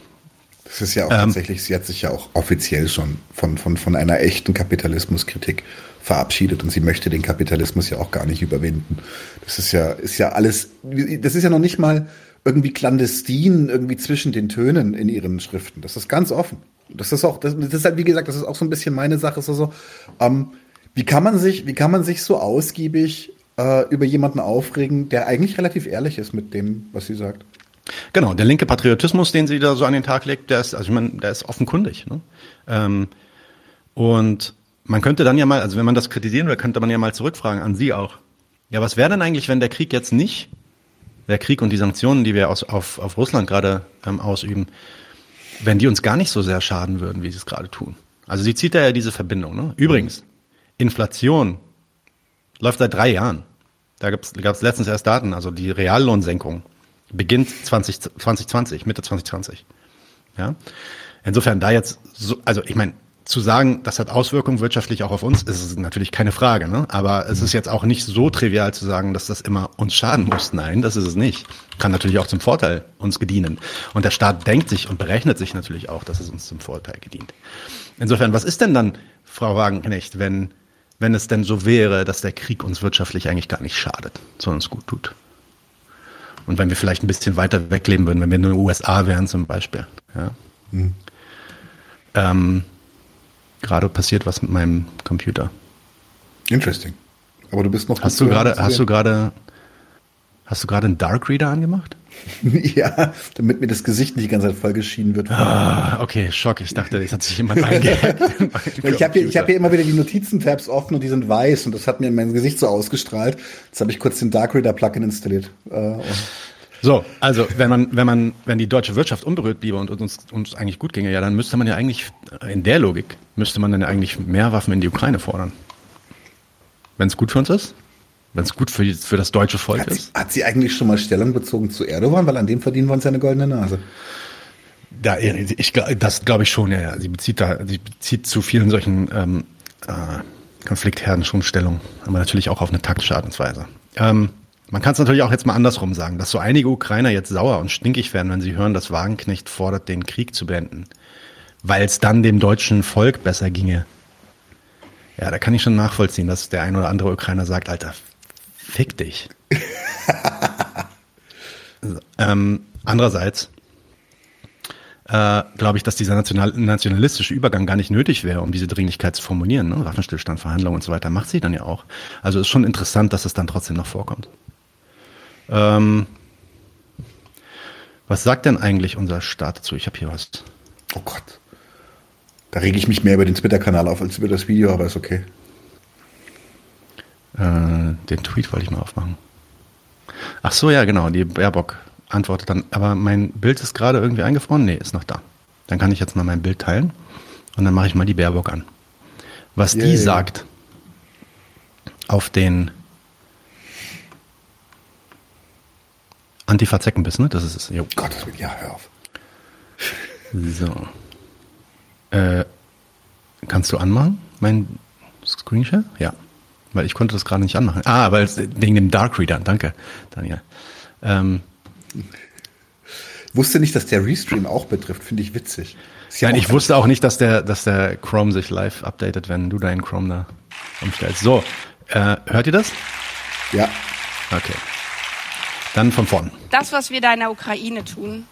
Das ist ja auch ähm, tatsächlich, sie hat sich ja auch offiziell schon von, von, von einer echten Kapitalismuskritik verabschiedet und sie möchte den Kapitalismus ja auch gar nicht überwinden. Das ist ja, ist ja alles, das ist ja noch nicht mal irgendwie clandestin, irgendwie zwischen den Tönen in ihren Schriften. Das ist ganz offen. Das ist auch, das, das ist halt, wie gesagt, das ist auch so ein bisschen meine Sache. So, so, ähm, wie kann man sich, wie kann man sich so ausgiebig äh, über jemanden aufregen, der eigentlich relativ ehrlich ist mit dem, was sie sagt? Genau, der linke Patriotismus, den sie da so an den Tag legt, der ist, also ich meine, der ist offenkundig. Ne? Ähm, und man könnte dann ja mal, also wenn man das kritisieren will, könnte man ja mal zurückfragen an Sie auch. Ja, was wäre denn eigentlich, wenn der Krieg jetzt nicht, der Krieg und die Sanktionen, die wir aus, auf, auf Russland gerade ähm, ausüben, wenn die uns gar nicht so sehr schaden würden, wie sie es gerade tun. Also sie zieht da ja diese Verbindung. Ne? Übrigens, Inflation läuft seit drei Jahren. Da gab es letztens erst Daten, also die Reallohnsenkung beginnt 20, 2020, Mitte 2020. Ja? Insofern da jetzt so, also ich meine, zu sagen, das hat Auswirkungen wirtschaftlich auch auf uns, ist natürlich keine Frage. Ne? Aber es ist jetzt auch nicht so trivial zu sagen, dass das immer uns schaden muss. Nein, das ist es nicht. Kann natürlich auch zum Vorteil uns gedienen. Und der Staat denkt sich und berechnet sich natürlich auch, dass es uns zum Vorteil gedient. Insofern, was ist denn dann, Frau Wagenknecht, wenn, wenn es denn so wäre, dass der Krieg uns wirtschaftlich eigentlich gar nicht schadet, sondern es gut tut? Und wenn wir vielleicht ein bisschen weiter wegleben würden, wenn wir in den USA wären zum Beispiel. Ja? Mhm. Ähm, gerade passiert was mit meinem Computer. Interesting. Aber du bist noch. Hast du gerade, hast du gerade, hast du gerade einen Dark Reader angemacht? ja, damit mir das Gesicht nicht die ganze Zeit vollgeschieden wird. Ah, okay, Schock. Ich dachte, es hat sich jemand eingehackt. ich habe hier, hab hier immer wieder die Notizen-Tabs offen und die sind weiß und das hat mir in mein Gesicht so ausgestrahlt. Jetzt habe ich kurz den Dark Reader Plugin installiert. Äh, so, also wenn man, wenn man, wenn die deutsche Wirtschaft unberührt bliebe und uns, uns eigentlich gut ginge, ja, dann müsste man ja eigentlich, in der Logik, müsste man dann ja eigentlich mehr Waffen in die Ukraine fordern. Wenn es gut für uns ist? Wenn es gut für, für das deutsche Volk hat ist? Sie, hat sie eigentlich schon mal Stellung bezogen zu Erdogan? Weil an dem verdienen wir uns ja eine goldene Nase. Da, ich, das glaube ich schon, ja, ja. Sie bezieht da, sie bezieht zu vielen solchen ähm, äh, Konfliktherden schon Stellung, aber natürlich auch auf eine taktische Art und Weise. Ähm, man kann es natürlich auch jetzt mal andersrum sagen, dass so einige Ukrainer jetzt sauer und stinkig werden, wenn sie hören, dass Wagenknecht fordert, den Krieg zu beenden, weil es dann dem deutschen Volk besser ginge. Ja, da kann ich schon nachvollziehen, dass der ein oder andere Ukrainer sagt, Alter, fick dich. ähm, andererseits äh, glaube ich, dass dieser national, nationalistische Übergang gar nicht nötig wäre, um diese Dringlichkeit zu formulieren. Ne? Waffenstillstand, Verhandlungen und so weiter macht sie dann ja auch. Also ist schon interessant, dass es dann trotzdem noch vorkommt. Ähm, was sagt denn eigentlich unser Staat dazu? Ich habe hier was. Oh Gott. Da rege ich mich mehr über den Twitter-Kanal auf als über das Video, aber ist okay. Äh, den Tweet wollte ich mal aufmachen. Ach so, ja, genau. Die Baerbock antwortet dann. Aber mein Bild ist gerade irgendwie eingefroren. Nee, ist noch da. Dann kann ich jetzt mal mein Bild teilen. Und dann mache ich mal die Baerbock an. Was yeah, die sagt auf den Antifa-Zeckenbiss, ne? Das ist es. Jo. Gott, ja, hör auf. So. Äh, kannst du anmachen, mein Screenshare? Ja. Weil ich konnte das gerade nicht anmachen. Ah, weil es wegen dem Dark Reader. Danke, Daniel. Ähm, wusste nicht, dass der Restream auch betrifft. Finde ich witzig. Ja Nein, ich wusste auch nicht, dass der, dass der Chrome sich live updatet, wenn du deinen Chrome da umstellst. So, äh, hört ihr das? Ja. Okay. Dann von vorn. Das, was wir da in der Ukraine tun,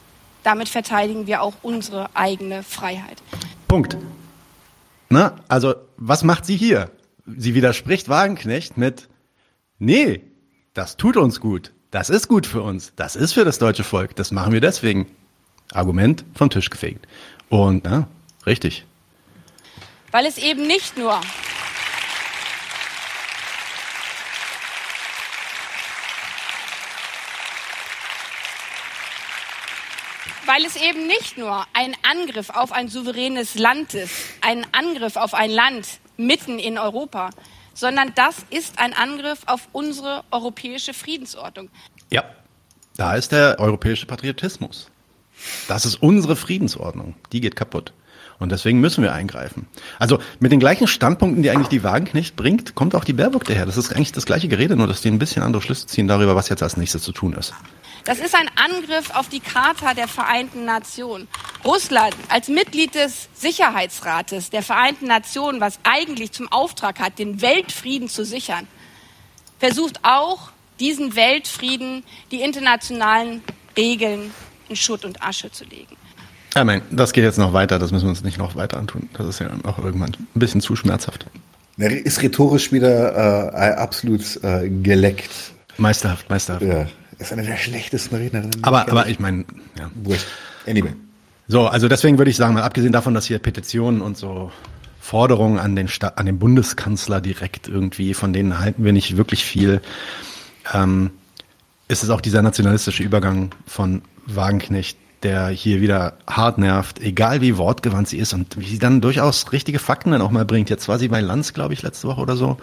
damit verteidigen wir auch unsere eigene Freiheit. Punkt. Na, also, was macht sie hier? Sie widerspricht Wagenknecht mit, nee, das tut uns gut. Das ist gut für uns. Das ist für das deutsche Volk. Das machen wir deswegen. Argument vom Tisch gefegt. Und, ja, richtig. Weil es eben nicht nur weil es eben nicht nur ein Angriff auf ein souveränes Land ist, ein Angriff auf ein Land mitten in Europa, sondern das ist ein Angriff auf unsere europäische Friedensordnung. Ja, da ist der europäische Patriotismus. Das ist unsere Friedensordnung. Die geht kaputt. Und deswegen müssen wir eingreifen. Also mit den gleichen Standpunkten, die eigentlich die Wagenknecht bringt, kommt auch die Baerbock daher. Das ist eigentlich das gleiche Gerede, nur dass die ein bisschen andere Schlüsse ziehen darüber, was jetzt als nächstes zu tun ist. Das ist ein Angriff auf die Charta der Vereinten Nationen. Russland als Mitglied des Sicherheitsrates der Vereinten Nationen, was eigentlich zum Auftrag hat, den Weltfrieden zu sichern, versucht auch, diesen Weltfrieden, die internationalen Regeln in Schutt und Asche zu legen. Ja, mein, das geht jetzt noch weiter, das müssen wir uns nicht noch weiter antun. Das ist ja auch irgendwann ein bisschen zu schmerzhaft. Ist rhetorisch wieder äh, absolut äh, geleckt. Meisterhaft, meisterhaft. Ja, ist eine der schlechtesten Rednerinnen. Aber, aber ich meine, ja. Anyway. So, also deswegen würde ich sagen, mal abgesehen davon, dass hier Petitionen und so Forderungen an den, Sta an den Bundeskanzler direkt irgendwie, von denen halten wir nicht wirklich viel, ähm, ist es auch dieser nationalistische Übergang von Wagenknecht, der hier wieder hart nervt, egal wie wortgewandt sie ist und wie sie dann durchaus richtige Fakten dann auch mal bringt. Jetzt war sie bei Lanz, glaube ich, letzte Woche oder so.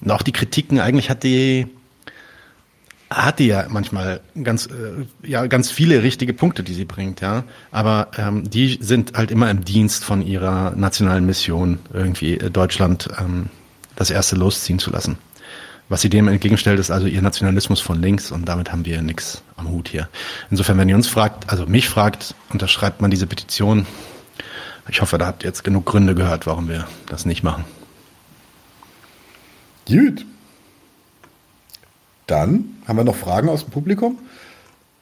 Und auch die Kritiken, eigentlich hat die, hat die ja manchmal ganz, äh, ja, ganz viele richtige Punkte, die sie bringt, ja. Aber ähm, die sind halt immer im Dienst von ihrer nationalen Mission, irgendwie äh, Deutschland ähm, das erste losziehen zu lassen. Was sie dem entgegenstellt, ist also ihr Nationalismus von links und damit haben wir nichts am Hut hier. Insofern, wenn ihr uns fragt, also mich fragt, unterschreibt man diese Petition. Ich hoffe, da habt ihr jetzt genug Gründe gehört, warum wir das nicht machen. Gut. Dann haben wir noch Fragen aus dem Publikum.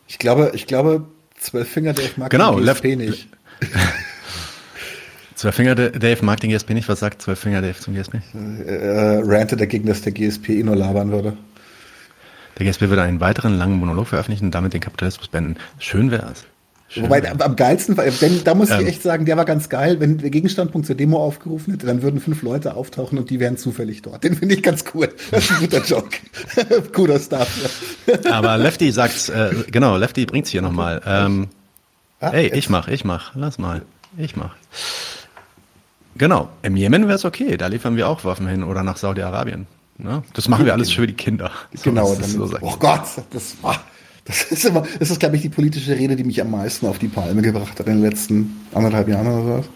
Ich glaube, ich glaube, Zwölffinger Dave mag genau, den GSP nicht. Zwölffinger Dave mag den GSP nicht. Was sagt Zwölffinger Dave zum GSP? Äh, rantet dagegen, dass der GSP eh nur labern würde. Der GSP würde einen weiteren langen Monolog veröffentlichen und damit den Kapitalismus beenden. Schön wär's. Schön Wobei am, geilsten denn, da muss ich echt sagen, der war ganz geil. Wenn der Gegenstandpunkt zur Demo aufgerufen hätte, dann würden fünf Leute auftauchen und die wären zufällig dort. Den finde ich ganz cool. Das ist ein guter Joke. Cooler Stuff. Aber Lefty sagt, äh, genau, Lefty bringt's hier nochmal. Ähm, Ah, hey, jetzt. ich mach, ich mach, lass mal, ich mach. Genau, im Jemen wäre es okay, da liefern wir auch Waffen hin oder nach Saudi-Arabien. Ne? Das machen wir alles für die Kinder. So, Genau, das ist dann, so, oh Gott, das war, das ist immer, das ist, glaube ich, die politische Rede, die mich am meisten auf die Palme gebracht hat in den letzten anderthalb Jahren oder sowas.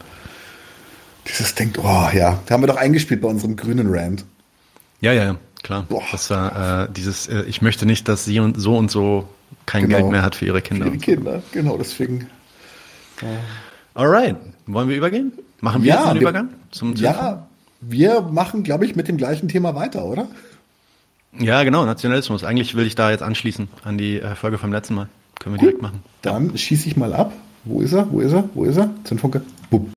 Dieses denkt, oh ja, da haben wir doch eingespielt bei unserem grünen Rand. Ja, ja, klar. Boah. Das war äh, dieses, äh, ich möchte nicht, dass sie und so und so kein Genau. Geld mehr hat für ihre Kinder. Für die Kinder, genau, deswegen. Alright, wollen wir übergehen? Machen wir Ja, jetzt einen wir- Übergang zum zum- Ja, wir machen, glaube ich, mit dem gleichen Thema weiter, oder? Ja, genau, Nationalismus. Eigentlich will ich da jetzt anschließen an die äh, Folge vom letzten Mal. Können wir direkt machen. Dann schieße ich mal ab. Wo ist er? Wo ist er? Wo ist er? Zündfunke. Bumm.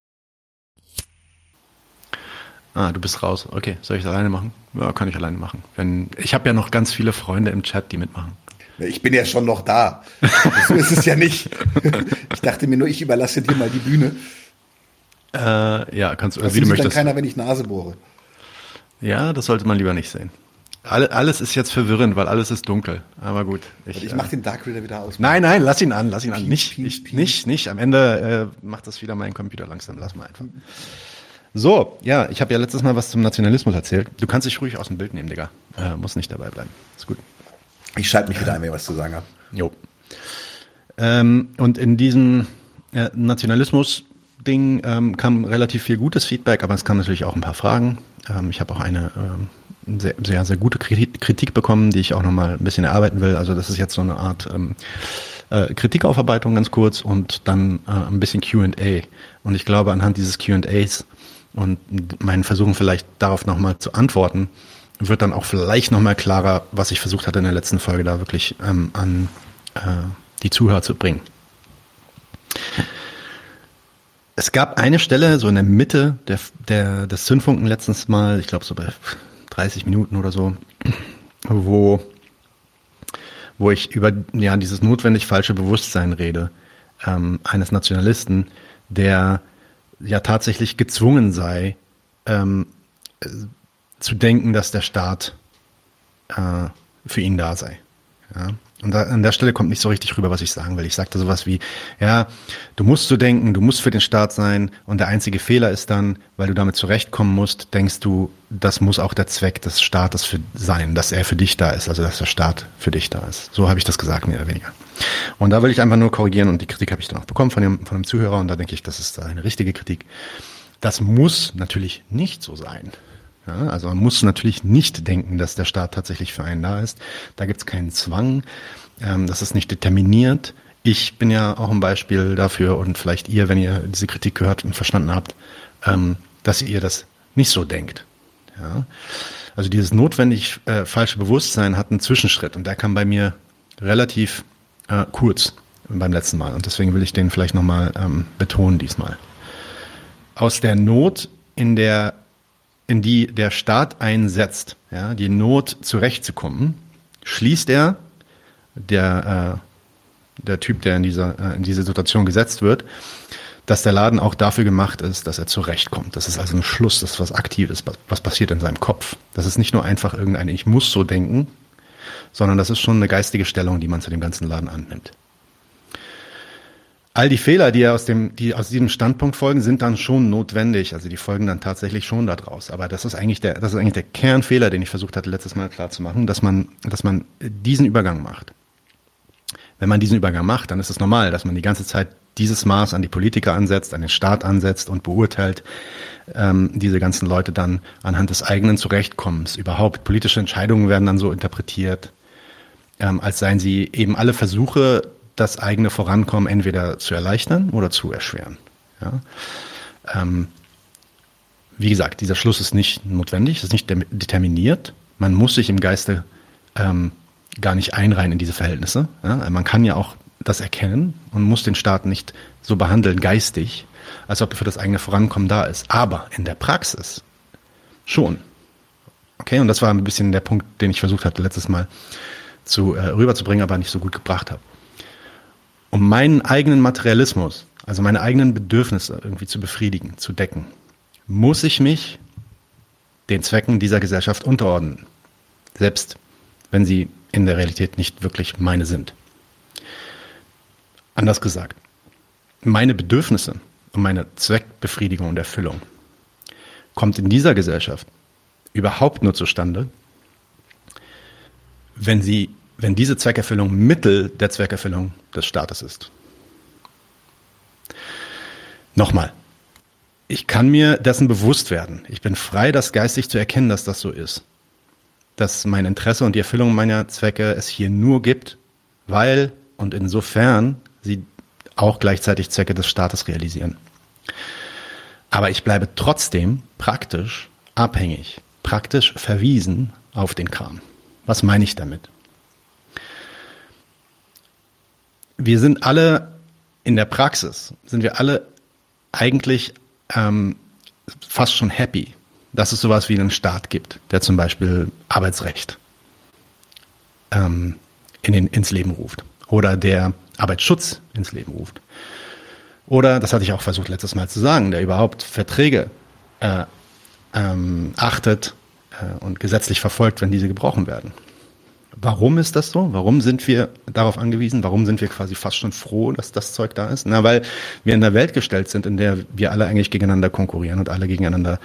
Ah, du bist raus. Okay, soll ich das alleine machen? Ja, kann ich alleine machen. Wenn, ich habe ja noch ganz viele Freunde im Chat, die mitmachen. Ich bin ja schon noch da. So ist es ja nicht. Ich dachte mir nur, ich überlasse dir mal die Bühne. Äh, ja, kannst du, Das wie du sieht dann möchtest. keiner, wenn ich Nase bohre. Ja, das sollte man lieber nicht sehen. Alle, alles ist jetzt verwirrend, weil alles ist dunkel. Aber gut. Ich äh, mache den Dark Reader wieder aus. Nein, nein, lass ihn an, lass ihn an. Piep, Nicht, piep, ich, piep. nicht, nicht. Am Ende äh, macht das wieder mein Computer langsam. Lass mal einfach. So, ja, ich habe ja letztes Mal was zum Nationalismus erzählt. Du kannst dich ruhig aus dem Bild nehmen, Digga. Äh, muss nicht dabei bleiben. Ist gut. Ich schalte mich wieder ein, wenn ich was zu sagen habe. Jo. Ähm, und in diesem äh, Nationalismus-Ding ähm, kam relativ viel gutes Feedback, aber es kam natürlich auch ein paar Fragen. Ähm, ich habe auch eine ähm, sehr, sehr, sehr gute Kritik, bekommen, die ich auch nochmal ein bisschen erarbeiten will. Also das ist jetzt so eine Art ähm, äh, Kritikaufarbeitung ganz kurz und dann äh, ein bisschen Q&A. Und ich glaube, anhand dieses Q&As und meinen Versuchen vielleicht darauf nochmal zu antworten, wird dann auch vielleicht nochmal klarer, was ich versucht hatte in der letzten Folge da wirklich ähm, an äh, die Zuhörer zu bringen. Es gab eine Stelle, so in der Mitte der, der, des Zündfunken letztens mal, ich glaube so bei 30 Minuten oder so, wo, wo ich über ja, dieses notwendig falsche Bewusstsein rede, ähm, eines Nationalisten, der ja tatsächlich gezwungen sei, ähm, zu denken, dass der Staat äh, für ihn da sei. Ja? Und da, an der Stelle kommt nicht so richtig rüber, was ich sagen will. Ich sagte sowas wie, ja, du musst so denken, du musst für den Staat sein und der einzige Fehler ist dann, weil du damit zurechtkommen musst, denkst du, das muss auch der Zweck des Staates für sein, dass er für dich da ist, also dass der Staat für dich da ist. So habe ich das gesagt, mehr oder weniger. Und da will ich einfach nur korrigieren und die Kritik habe ich dann auch bekommen von dem, von dem Zuhörer und da denke ich, das ist eine richtige Kritik. Das muss natürlich nicht so sein. Ja, also man muss natürlich nicht denken, dass der Staat tatsächlich für einen da ist. Da gibt es keinen Zwang. Ähm, das ist nicht determiniert. Ich bin ja auch ein Beispiel dafür und vielleicht ihr, wenn ihr diese Kritik gehört und verstanden habt, ähm, dass ihr das nicht so denkt. Ja? Also dieses notwendig äh, falsche Bewusstsein hat einen Zwischenschritt und der kam bei mir relativ äh, kurz beim letzten Mal und deswegen will ich den vielleicht nochmal ähm, betonen diesmal. Aus der Not, in der in die der Staat einsetzt, ja, die Not zurechtzukommen, schließt er, der, äh, der Typ, der in, dieser, äh, in diese Situation gesetzt wird, dass der Laden auch dafür gemacht ist, dass er zurechtkommt. Das ist also ein Schluss, das ist was Aktives, was passiert in seinem Kopf. Das ist nicht nur einfach irgendein Ich muss so denken, sondern das ist schon eine geistige Stellung, die man zu dem ganzen Laden annimmt all die Fehler, die aus dem, die aus diesem Standpunkt folgen, sind dann schon notwendig. Also die folgen dann tatsächlich schon daraus. Aber das ist eigentlich der, das ist eigentlich der Kernfehler, den ich versucht hatte letztes Mal klar zu machen, dass man, dass man diesen Übergang macht. Wenn man diesen Übergang macht, dann ist es normal, dass man die ganze Zeit dieses Maß an die Politiker ansetzt, an den Staat ansetzt und beurteilt ähm, diese ganzen Leute dann anhand des eigenen Zurechtkommens. Überhaupt politische Entscheidungen werden dann so interpretiert, ähm, als seien sie eben alle Versuche das eigene Vorankommen entweder zu erleichtern oder zu erschweren. Ja? Ähm, wie gesagt, dieser Schluss ist nicht notwendig, ist nicht determiniert. Man muss sich im Geiste ähm, gar nicht einreihen in diese Verhältnisse. Ja? Man kann ja auch das erkennen und muss den Staat nicht so behandeln geistig, als ob er für das eigene Vorankommen da ist. Aber in der Praxis schon. Okay, und das war ein bisschen der Punkt, den ich versucht hatte letztes Mal zu, äh, rüberzubringen, aber nicht so gut gebracht habe um meinen eigenen Materialismus, also meine eigenen Bedürfnisse irgendwie zu befriedigen, zu decken, muss ich mich den Zwecken dieser Gesellschaft unterordnen, selbst wenn sie in der Realität nicht wirklich meine sind. Anders gesagt, meine Bedürfnisse und meine Zweckbefriedigung und Erfüllung kommt in dieser Gesellschaft überhaupt nur zustande, wenn sie wenn diese Zweckerfüllung Mittel der Zweckerfüllung des Staates ist. Nochmal, ich kann mir dessen bewusst werden. Ich bin frei, das geistig zu erkennen, dass das so ist. Dass mein Interesse und die Erfüllung meiner Zwecke es hier nur gibt, weil und insofern sie auch gleichzeitig Zwecke des Staates realisieren. Aber ich bleibe trotzdem praktisch abhängig, praktisch verwiesen auf den Kram. Was meine ich damit? Wir sind alle in der Praxis, sind wir alle eigentlich ähm, fast schon happy, dass es sowas wie einen Staat gibt, der zum Beispiel Arbeitsrecht ähm, in den, ins Leben ruft oder der Arbeitsschutz ins Leben ruft. Oder, das hatte ich auch versucht letztes Mal zu sagen, der überhaupt Verträge äh, ähm, achtet äh, und gesetzlich verfolgt, wenn diese gebrochen werden. Warum ist das so? Warum sind wir darauf angewiesen? Warum sind wir quasi fast schon froh, dass das Zeug da ist? Na, weil wir in einer Welt gestellt sind, in der wir alle eigentlich gegeneinander konkurrieren und alle gegeneinander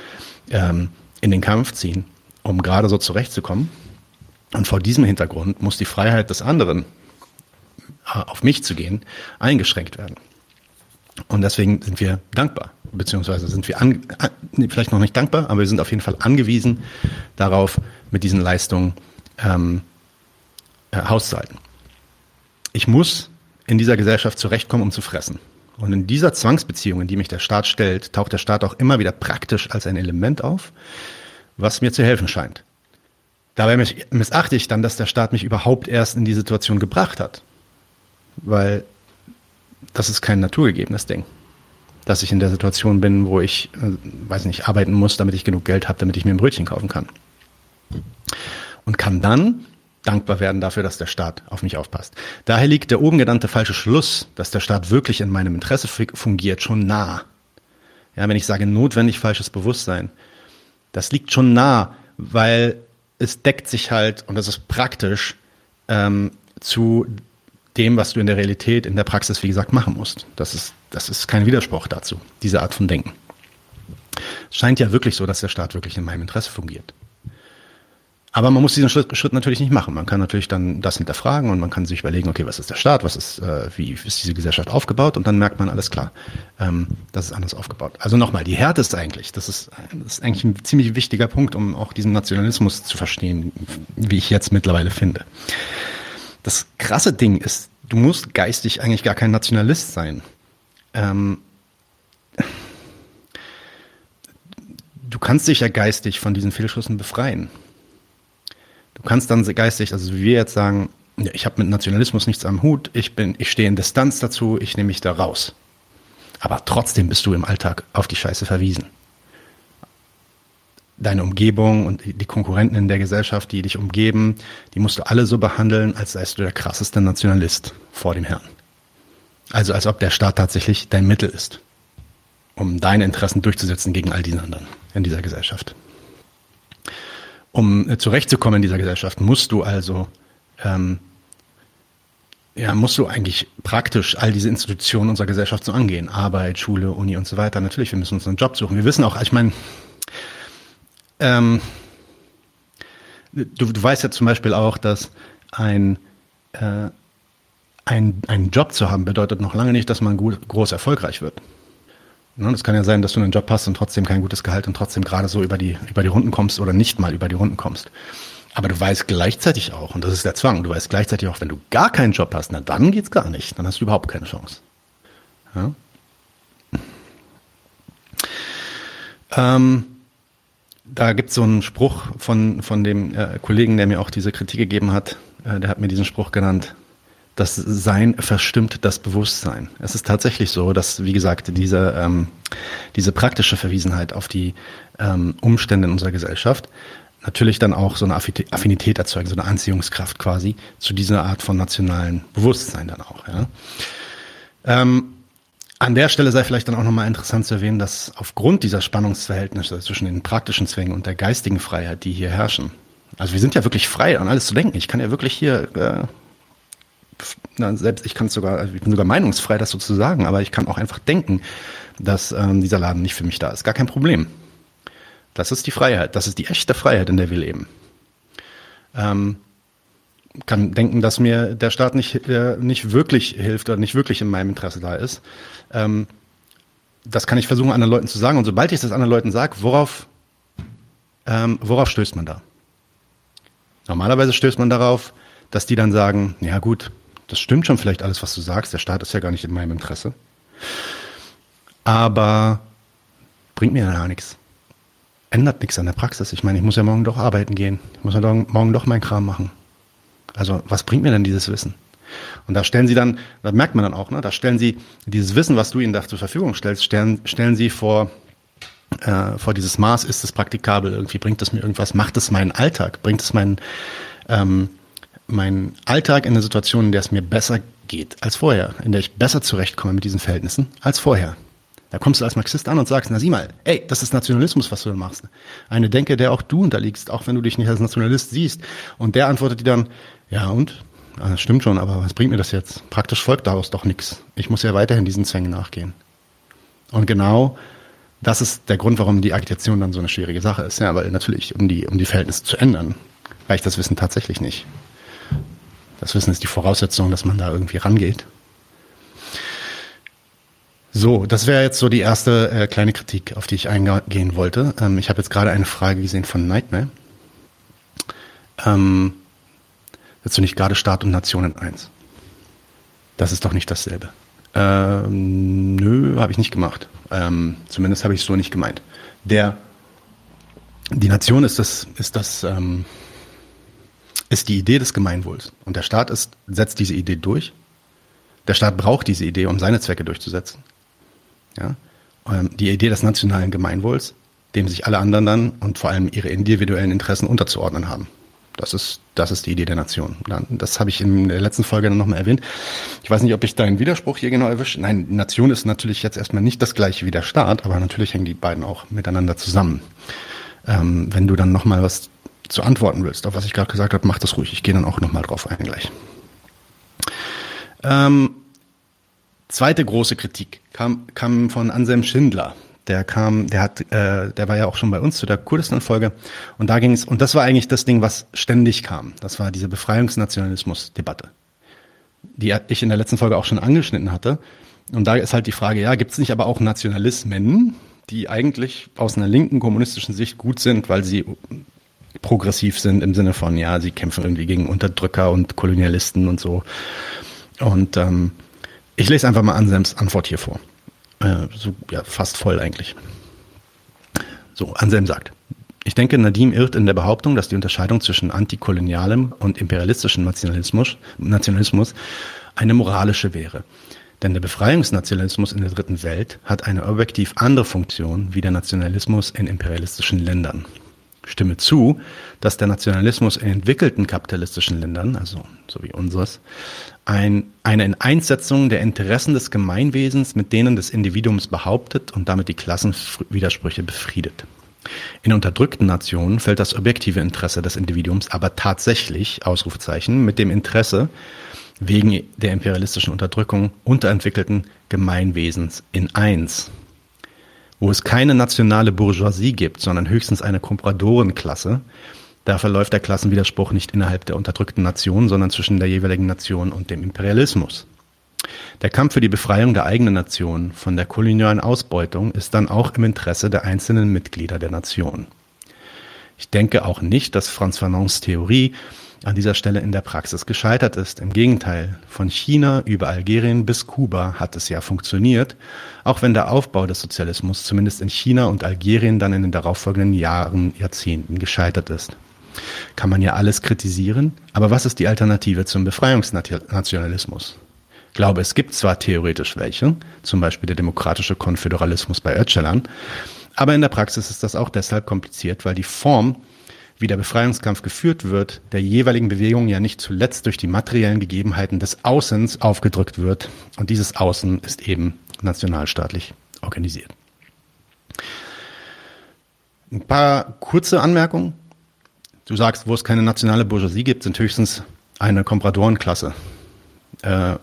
ähm, in den Kampf ziehen, um gerade so zurechtzukommen. Und vor diesem Hintergrund muss die Freiheit des anderen, äh, auf mich zu gehen, eingeschränkt werden. Und deswegen sind wir dankbar, beziehungsweise sind wir an, vielleicht noch nicht dankbar, aber wir sind auf jeden Fall angewiesen darauf, mit diesen Leistungen ähm, äh, Haushalten. Ich muss in dieser Gesellschaft zurechtkommen, um zu fressen. Und in dieser Zwangsbeziehung, in die mich der Staat stellt, taucht der Staat auch immer wieder praktisch als ein Element auf, was mir zu helfen scheint. Dabei missachte ich dann, dass der Staat mich überhaupt erst in die Situation gebracht hat. Weil das ist kein naturgegebenes Ding. dass ich in der Situation bin, wo ich, äh, weiß nicht, arbeiten muss, damit ich genug Geld habe, damit ich mir ein Brötchen kaufen kann. Und kann dann dankbar werden dafür, dass der Staat auf mich aufpasst. Daher liegt der oben genannte falsche Schluss, dass der Staat wirklich in meinem Interesse fungiert, schon nah. Ja, wenn ich sage notwendig falsches Bewusstsein, das liegt schon nah, weil es deckt sich halt, und das ist praktisch, ähm, zu dem, was du in der Realität, in der Praxis, wie gesagt, machen musst. Das ist, das ist kein Widerspruch dazu, diese Art von Denken. Es scheint ja wirklich so, dass der Staat wirklich in meinem Interesse fungiert. Aber man muss diesen Schritt, Schritt, natürlich nicht machen. Man kann natürlich dann das hinterfragen und man kann sich überlegen, okay, was ist der Staat, was ist, äh, wie ist diese Gesellschaft aufgebaut und dann merkt man alles klar, ähm, das ist anders aufgebaut. Also nochmal, die Härte ist eigentlich, das ist, das ist eigentlich ein ziemlich wichtiger Punkt, um auch diesen Nationalismus zu verstehen, wie ich jetzt mittlerweile finde. Das krasse Ding ist, du musst geistig eigentlich gar kein Nationalist sein. Ähm, du kannst dich ja geistig von diesen Fehlschlüssen befreien. Du kannst dann geistig, also wie wir jetzt sagen, ich habe mit Nationalismus nichts am Hut, ich ich stehe in Distanz dazu, ich nehme mich da raus. Aber trotzdem bist du im Alltag auf die Scheiße verwiesen. Deine Umgebung und die Konkurrenten in der Gesellschaft, die dich umgeben, die musst du alle so behandeln, als seist du der krasseste Nationalist vor dem Herrn. Also als ob der Staat tatsächlich dein Mittel ist, um deine Interessen durchzusetzen gegen all die anderen in dieser Gesellschaft. Um äh, zurechtzukommen in dieser Gesellschaft, musst du also, ähm, ja, musst du eigentlich praktisch all diese Institutionen unserer Gesellschaft so angehen. Arbeit, Schule, Uni und so weiter. Natürlich, wir müssen uns einen Job suchen. Wir wissen auch, ich meine, ähm, du, du weißt ja zum Beispiel auch, dass ein, äh, ein, einen Job zu haben bedeutet noch lange nicht, dass man gut, groß erfolgreich wird. Ne, das kann ja sein, dass du einen Job hast und trotzdem kein gutes Gehalt und trotzdem gerade so über die, über die Runden kommst oder nicht mal über die Runden kommst. Aber du weißt gleichzeitig auch, und das ist der Zwang, du weißt gleichzeitig auch, wenn du gar keinen Job hast, na dann geht's gar nicht. Dann hast du überhaupt keine Chance. Ja? Ähm, da gibt's so einen Spruch von, von dem äh, Kollegen, der mir auch diese Kritik gegeben hat. Äh, der hat mir diesen Spruch genannt das Sein verstimmt das Bewusstsein. Es ist tatsächlich so, dass, wie gesagt, diese, ähm, diese praktische Verwiesenheit auf die ähm, Umstände in unserer Gesellschaft natürlich dann auch so eine Affinität erzeugen, so eine Anziehungskraft quasi zu dieser Art von nationalen Bewusstsein dann auch. Ja. Ähm, an der Stelle sei vielleicht dann auch nochmal interessant zu erwähnen, dass aufgrund dieser Spannungsverhältnisse zwischen den praktischen Zwängen und der geistigen Freiheit, die hier herrschen, also wir sind ja wirklich frei, an alles zu denken. Ich kann ja wirklich hier äh, na, selbst ich kann sogar, also ich bin sogar meinungsfrei, das so zu sagen, aber ich kann auch einfach denken, dass ähm, dieser Laden nicht für mich da ist. Gar kein Problem. Das ist die Freiheit, das ist die echte Freiheit, in der wir leben. Ähm, kann denken, dass mir der Staat nicht, äh, nicht wirklich hilft oder nicht wirklich in meinem Interesse da ist. Ähm, das kann ich versuchen, anderen Leuten zu sagen. Und sobald ich das anderen Leuten sage, worauf, ähm, worauf stößt man da? Normalerweise stößt man darauf, dass die dann sagen, ja gut, das stimmt schon vielleicht alles, was du sagst. Der Staat ist ja gar nicht in meinem Interesse. Aber bringt mir ja nichts. Ändert nichts an der Praxis. Ich meine, ich muss ja morgen doch arbeiten gehen. Ich muss ja morgen doch meinen Kram machen. Also, was bringt mir denn dieses Wissen? Und da stellen sie dann, da merkt man dann auch, ne, da stellen sie dieses Wissen, was du ihnen da zur Verfügung stellst, stellen, stellen sie vor, äh, vor dieses Maß, ist es praktikabel, irgendwie bringt es mir irgendwas, macht es meinen Alltag, bringt es meinen, ähm, meinen Alltag in eine Situation, in der es mir besser geht als vorher, in der ich besser zurechtkomme mit diesen Verhältnissen als vorher. Da kommst du als Marxist an und sagst, na sieh mal, ey, das ist Nationalismus, was du da machst. Eine Denke, der auch du unterliegst, auch wenn du dich nicht als Nationalist siehst. Und der antwortet dir dann, ja und? Ah, das stimmt schon, aber was bringt mir das jetzt? Praktisch folgt daraus doch nichts. Ich muss ja weiterhin diesen Zwängen nachgehen. Und genau das ist der Grund, warum die Agitation dann so eine schwierige Sache ist. Ja, weil natürlich, um die, um die Verhältnisse zu ändern, reicht das Wissen tatsächlich nicht. Das Wissen ist die Voraussetzung, dass man da irgendwie rangeht. So, das wäre jetzt so die erste äh, kleine Kritik, auf die ich eingehen wollte. Ähm, ich habe jetzt gerade eine Frage gesehen von Nightmare. Ähm, willst du nicht gerade Staat und Nation in eins? Das ist doch nicht dasselbe. Ähm, nö, habe ich nicht gemacht. Ähm, zumindest habe ich so nicht gemeint. Der, die Nation ist das, ist das ähm, ist die Idee des Gemeinwohls. Und der Staat ist, setzt diese Idee durch. Der Staat braucht diese Idee, um seine Zwecke durchzusetzen. Ja? ähm, die Idee des nationalen Gemeinwohls, dem sich alle anderen dann und vor allem ihre individuellen Interessen unterzuordnen haben. Das ist, das ist die Idee der Nation. Das habe ich in der letzten Folge dann nochmal erwähnt. Ich weiß nicht, ob ich deinen Widerspruch hier genau erwische. Nein, Nation ist natürlich jetzt erstmal nicht das gleiche wie der Staat, aber natürlich hängen die beiden auch miteinander zusammen. Ähm, wenn du dann nochmal was zu antworten willst, auf was ich gerade gesagt habe, mach das ruhig. Ich gehe dann auch nochmal drauf ein gleich. Ähm, zweite große Kritik kam, kam von Anselm Schindler. Der kam, der hat, äh, der war ja auch schon bei uns zu der Kurdistan-Folge und da ging es, und das war eigentlich das Ding, was ständig kam. Das war diese Befreiungsnationalismus-Debatte, die ich in der letzten Folge auch schon angeschnitten hatte. Und da ist halt die Frage, ja, gibt es nicht aber auch Nationalismen, die eigentlich aus einer linken kommunistischen Sicht gut sind, weil sie progressiv sind im Sinne von, ja, sie kämpfen irgendwie gegen Unterdrücker und Kolonialisten und so. Und ähm, ich lese einfach mal Anselms Antwort hier vor. Äh, so, ja, fast voll eigentlich. So, Anselm sagt, ich denke, Nadim irrt in der Behauptung, dass die Unterscheidung zwischen antikolonialem und imperialistischem Nationalismus, Nationalismus eine moralische wäre. Denn der Befreiungsnationalismus in der dritten Welt hat eine objektiv andere Funktion wie der Nationalismus in imperialistischen Ländern stimme zu, dass der Nationalismus in entwickelten kapitalistischen Ländern, also so wie unseres, ein, eine Einsetzung der Interessen des Gemeinwesens mit denen des Individuums behauptet und damit die Klassenwidersprüche befriedet. In unterdrückten Nationen fällt das objektive Interesse des Individuums aber tatsächlich, Ausrufezeichen, mit dem Interesse wegen der imperialistischen Unterdrückung unterentwickelten Gemeinwesens in eins wo es keine nationale Bourgeoisie gibt, sondern höchstens eine Kompradorenklasse, da verläuft der Klassenwiderspruch nicht innerhalb der unterdrückten Nation, sondern zwischen der jeweiligen Nation und dem Imperialismus. Der Kampf für die Befreiung der eigenen Nation von der kolonialen Ausbeutung ist dann auch im Interesse der einzelnen Mitglieder der Nation. Ich denke auch nicht, dass Franz Fanons Theorie an dieser Stelle in der Praxis gescheitert ist. Im Gegenteil, von China über Algerien bis Kuba hat es ja funktioniert, auch wenn der Aufbau des Sozialismus zumindest in China und Algerien dann in den darauffolgenden Jahren, Jahrzehnten gescheitert ist. Kann man ja alles kritisieren, aber was ist die Alternative zum Befreiungsnationalismus? Ich glaube, es gibt zwar theoretisch welche, zum Beispiel der demokratische Konföderalismus bei Öcalan, aber in der Praxis ist das auch deshalb kompliziert, weil die Form wie der Befreiungskampf geführt wird, der jeweiligen Bewegung ja nicht zuletzt durch die materiellen Gegebenheiten des Außens aufgedrückt wird. Und dieses Außen ist eben nationalstaatlich organisiert. Ein paar kurze Anmerkungen. Du sagst, wo es keine nationale Bourgeoisie gibt, sind höchstens eine Kompradorenklasse. Äh, äh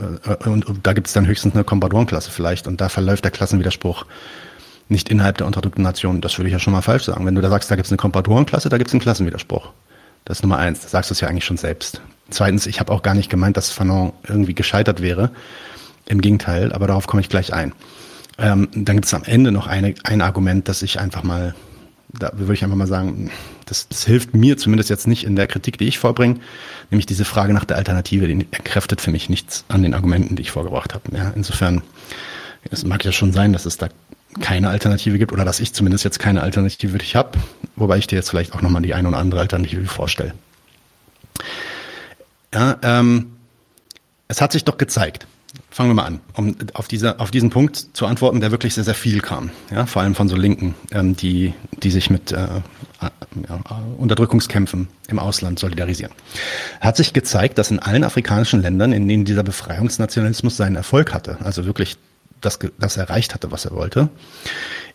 und, und da gibt es dann höchstens eine Kompradorenklasse vielleicht. Und da verläuft der Klassenwiderspruch nicht innerhalb der unterdrückten Nation. Das würde ich ja schon mal falsch sagen. Wenn du da sagst, da gibt es eine Komparatorenklasse, da gibt es einen Klassenwiderspruch. Das ist Nummer eins. Da sagst du es ja eigentlich schon selbst. Zweitens, ich habe auch gar nicht gemeint, dass Fanon irgendwie gescheitert wäre. Im Gegenteil, aber darauf komme ich gleich ein. Ähm, dann gibt es am Ende noch eine, ein Argument, das ich einfach mal, da würde ich einfach mal sagen, das, das hilft mir zumindest jetzt nicht in der Kritik, die ich vorbringe, nämlich diese Frage nach der Alternative, die erkräftet für mich nichts an den Argumenten, die ich vorgebracht habe. Ja, insofern, es mag ja schon sein, dass es da keine Alternative gibt oder dass ich zumindest jetzt keine Alternative für dich habe, wobei ich dir jetzt vielleicht auch nochmal die eine oder andere Alternative vorstelle. Ja, ähm, es hat sich doch gezeigt. Fangen wir mal an, um auf, diese, auf diesen Punkt zu antworten, der wirklich sehr, sehr viel kam. Ja, vor allem von so Linken, ähm, die, die sich mit äh, ja, Unterdrückungskämpfen im Ausland solidarisieren. Hat sich gezeigt, dass in allen afrikanischen Ländern, in denen dieser Befreiungsnationalismus seinen Erfolg hatte, also wirklich das, das erreicht hatte, was er wollte,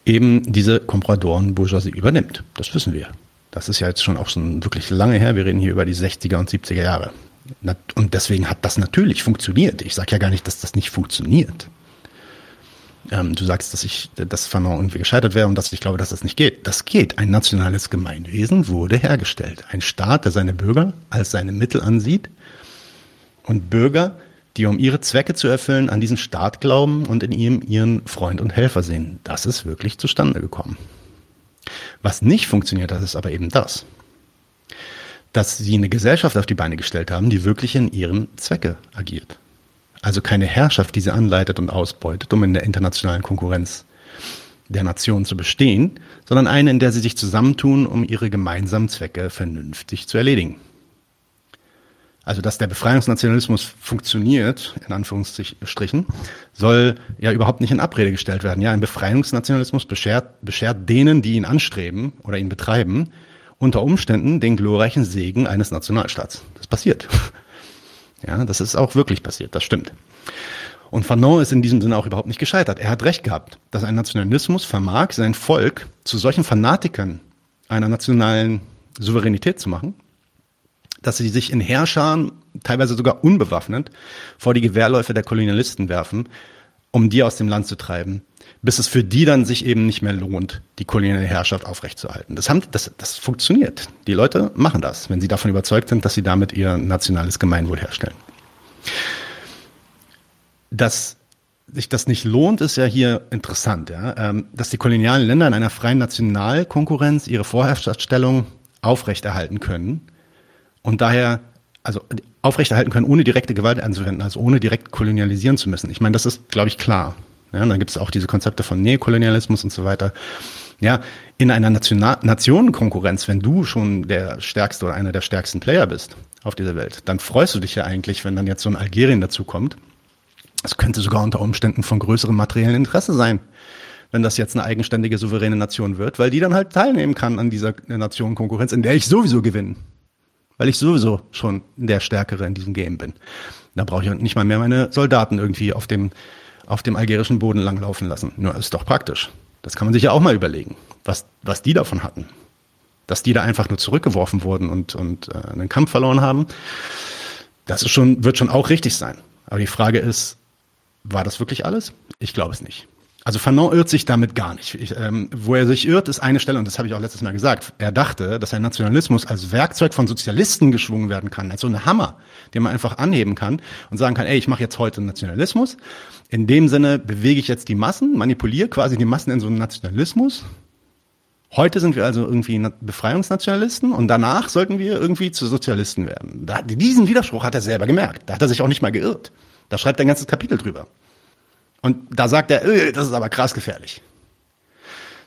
eben diese Kompradoren-Bourgeoisie übernimmt. Das wissen wir. Das ist ja jetzt schon auch schon wirklich lange her. Wir reden hier über die 60er und 70er Jahre. Und deswegen hat das natürlich funktioniert. Ich sage ja gar nicht, dass das nicht funktioniert. Ähm, du sagst, dass ich, dass Fanon irgendwie gescheitert wäre und dass ich glaube, dass das nicht geht. Das geht. Ein nationales Gemeinwesen wurde hergestellt. Ein Staat, der seine Bürger als seine Mittel ansieht und Bürger die um ihre Zwecke zu erfüllen an diesen Staat glauben und in ihm ihren Freund und Helfer sehen. Das ist wirklich zustande gekommen. Was nicht funktioniert hat, ist aber eben das. Dass sie eine Gesellschaft auf die Beine gestellt haben, die wirklich in ihren Zwecke agiert. Also keine Herrschaft, die sie anleitet und ausbeutet, um in der internationalen Konkurrenz der Nation zu bestehen, sondern eine, in der sie sich zusammentun, um ihre gemeinsamen Zwecke vernünftig zu erledigen. Also dass der Befreiungsnationalismus funktioniert, in Anführungsstrichen, soll ja überhaupt nicht in Abrede gestellt werden. Ja, ein Befreiungsnationalismus beschert, beschert denen, die ihn anstreben oder ihn betreiben, unter Umständen den glorreichen Segen eines Nationalstaats. Das passiert. Ja, das ist auch wirklich passiert, das stimmt. Und Fanon ist in diesem Sinne auch überhaupt nicht gescheitert. Er hat recht gehabt, dass ein Nationalismus vermag, sein Volk zu solchen Fanatikern einer nationalen Souveränität zu machen, dass sie sich in Herrscharen, teilweise sogar unbewaffnet, vor die Gewehrläufe der Kolonialisten werfen, um die aus dem Land zu treiben, bis es für die dann sich eben nicht mehr lohnt, die koloniale Herrschaft aufrechtzuerhalten. Das, haben, das, das funktioniert. Die Leute machen das, wenn sie davon überzeugt sind, dass sie damit ihr nationales Gemeinwohl herstellen. Dass sich das nicht lohnt, ist ja hier interessant, ja? Ähm, dass die kolonialen Länder in einer freien Nationalkonkurrenz ihre Vorherrschaftsstellung aufrechterhalten können und daher also aufrechterhalten können, ohne direkte Gewalt anzuwenden, also ohne direkt kolonialisieren zu müssen. Ich meine, das ist, glaube ich, klar. Ja, dann gibt es auch diese Konzepte von Neokolonialismus und so weiter. Ja, in einer National Nationenkonkurrenz, wenn du schon der stärkste oder einer der stärksten Player bist auf dieser Welt, dann freust du dich ja eigentlich, wenn dann jetzt so ein Algerien dazu kommt. Es könnte sogar unter Umständen von größerem materiellen Interesse sein, wenn das jetzt eine eigenständige, souveräne Nation wird, weil die dann halt teilnehmen kann an dieser Nationenkonkurrenz, in der ich sowieso gewinne weil ich sowieso schon der Stärkere in diesem Game bin. Da brauche ich nicht mal mehr meine Soldaten irgendwie auf dem, auf dem algerischen Boden langlaufen lassen. Nur ist doch praktisch. Das kann man sich ja auch mal überlegen, was, was die davon hatten. Dass die da einfach nur zurückgeworfen wurden und, und äh, einen Kampf verloren haben, das ist schon, wird schon auch richtig sein. Aber die Frage ist, war das wirklich alles? Ich glaube es nicht. Also Fanon irrt sich damit gar nicht. Ich, ähm, wo er sich irrt, ist eine Stelle, und das habe ich auch letztes Mal gesagt. Er dachte, dass ein Nationalismus als Werkzeug von Sozialisten geschwungen werden kann, als so ein Hammer, den man einfach anheben kann und sagen kann, ey, ich mache jetzt heute Nationalismus. In dem Sinne bewege ich jetzt die Massen, manipuliere quasi die Massen in so einen Nationalismus. Heute sind wir also irgendwie Befreiungsnationalisten und danach sollten wir irgendwie zu Sozialisten werden. Da, diesen Widerspruch hat er selber gemerkt. Da hat er sich auch nicht mal geirrt. Da schreibt er ein ganzes Kapitel drüber. Und da sagt er, äh, das ist aber krass gefährlich.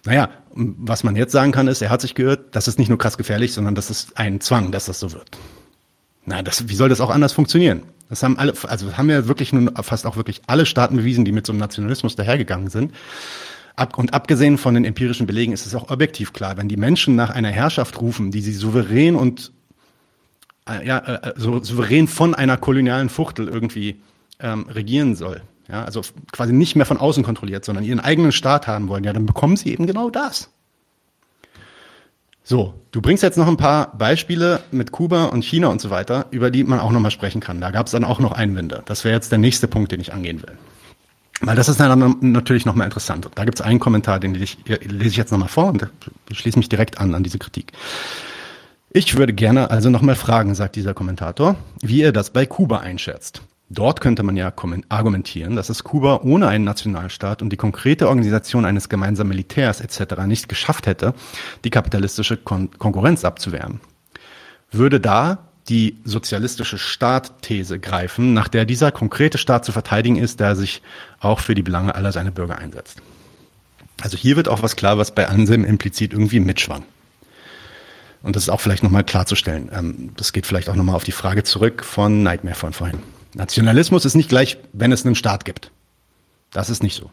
Naja, was man jetzt sagen kann, ist, er hat sich gehört, das ist nicht nur krass gefährlich, sondern das ist ein Zwang, dass das so wird. Na, das, wie soll das auch anders funktionieren? Das haben alle, also haben ja wirklich nun fast auch wirklich alle Staaten bewiesen, die mit so einem Nationalismus dahergegangen sind. Ab, und abgesehen von den empirischen Belegen ist es auch objektiv klar, wenn die Menschen nach einer Herrschaft rufen, die sie souverän und äh, ja, äh, so souverän von einer kolonialen Fuchtel irgendwie ähm, regieren soll, ja, also quasi nicht mehr von außen kontrolliert, sondern ihren eigenen Staat haben wollen, ja, dann bekommen sie eben genau das. So, du bringst jetzt noch ein paar Beispiele mit Kuba und China und so weiter, über die man auch nochmal sprechen kann. Da gab es dann auch noch Einwände. Das wäre jetzt der nächste Punkt, den ich angehen will. Weil das ist dann natürlich nochmal interessant. Da gibt es einen Kommentar, den ich, lese ich jetzt nochmal vor und schließe mich direkt an an diese Kritik. Ich würde gerne also nochmal fragen, sagt dieser Kommentator, wie ihr das bei Kuba einschätzt. Dort könnte man ja argumentieren, dass es Kuba ohne einen Nationalstaat und die konkrete Organisation eines gemeinsamen Militärs etc. nicht geschafft hätte, die kapitalistische Kon Konkurrenz abzuwehren. Würde da die sozialistische Staatthese greifen, nach der dieser konkrete Staat zu verteidigen ist, der sich auch für die Belange aller seiner Bürger einsetzt. Also hier wird auch was klar, was bei Anselm implizit irgendwie mitschwang. Und das ist auch vielleicht nochmal klarzustellen. Ähm, das geht vielleicht auch nochmal auf die Frage zurück von Nightmare von vorhin. Nationalismus ist nicht gleich, wenn es einen Staat gibt. Das ist nicht so.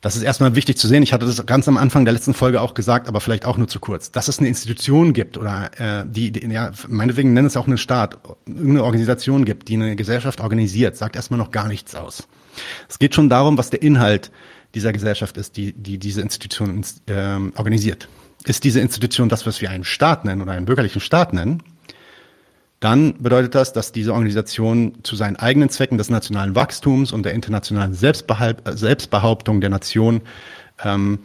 Das ist erstmal wichtig zu sehen. Ich hatte das ganz am Anfang der letzten Folge auch gesagt, aber vielleicht auch nur zu kurz. Dass es eine Institution gibt oder äh, die, die, ja, meinetwegen nennen es auch einen Staat, irgendeine Organisation gibt, die eine Gesellschaft organisiert, sagt erstmal noch gar nichts aus. Es geht schon darum, was der Inhalt dieser Gesellschaft ist, die, die diese Institution äh, organisiert. Ist diese Institution das, was wir einen Staat nennen oder einen bürgerlichen Staat nennen? Dann bedeutet das, dass diese Organisation zu seinen eigenen Zwecken des nationalen Wachstums und der internationalen Selbstbehauptung der Nation ähm,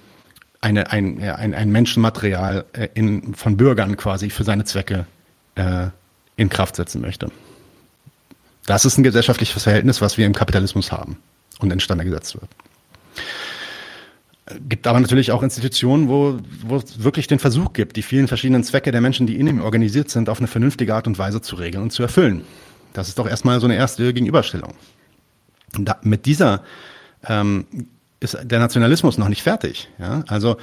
eine, ein, ein, ein Menschenmaterial äh, in, von Bürgern quasi für seine Zwecke äh, in Kraft setzen möchte. Das ist ein gesellschaftliches Verhältnis, was wir im Kapitalismus haben und instande gesetzt wird gibt aber natürlich auch Institutionen, wo, wo es wirklich den Versuch gibt, die vielen verschiedenen Zwecke der Menschen, die in ihm organisiert sind, auf eine vernünftige Art und Weise zu regeln und zu erfüllen. Das ist doch erstmal so eine erste Gegenüberstellung. Da, mit dieser ähm, ist der Nationalismus noch nicht fertig. Ja? Also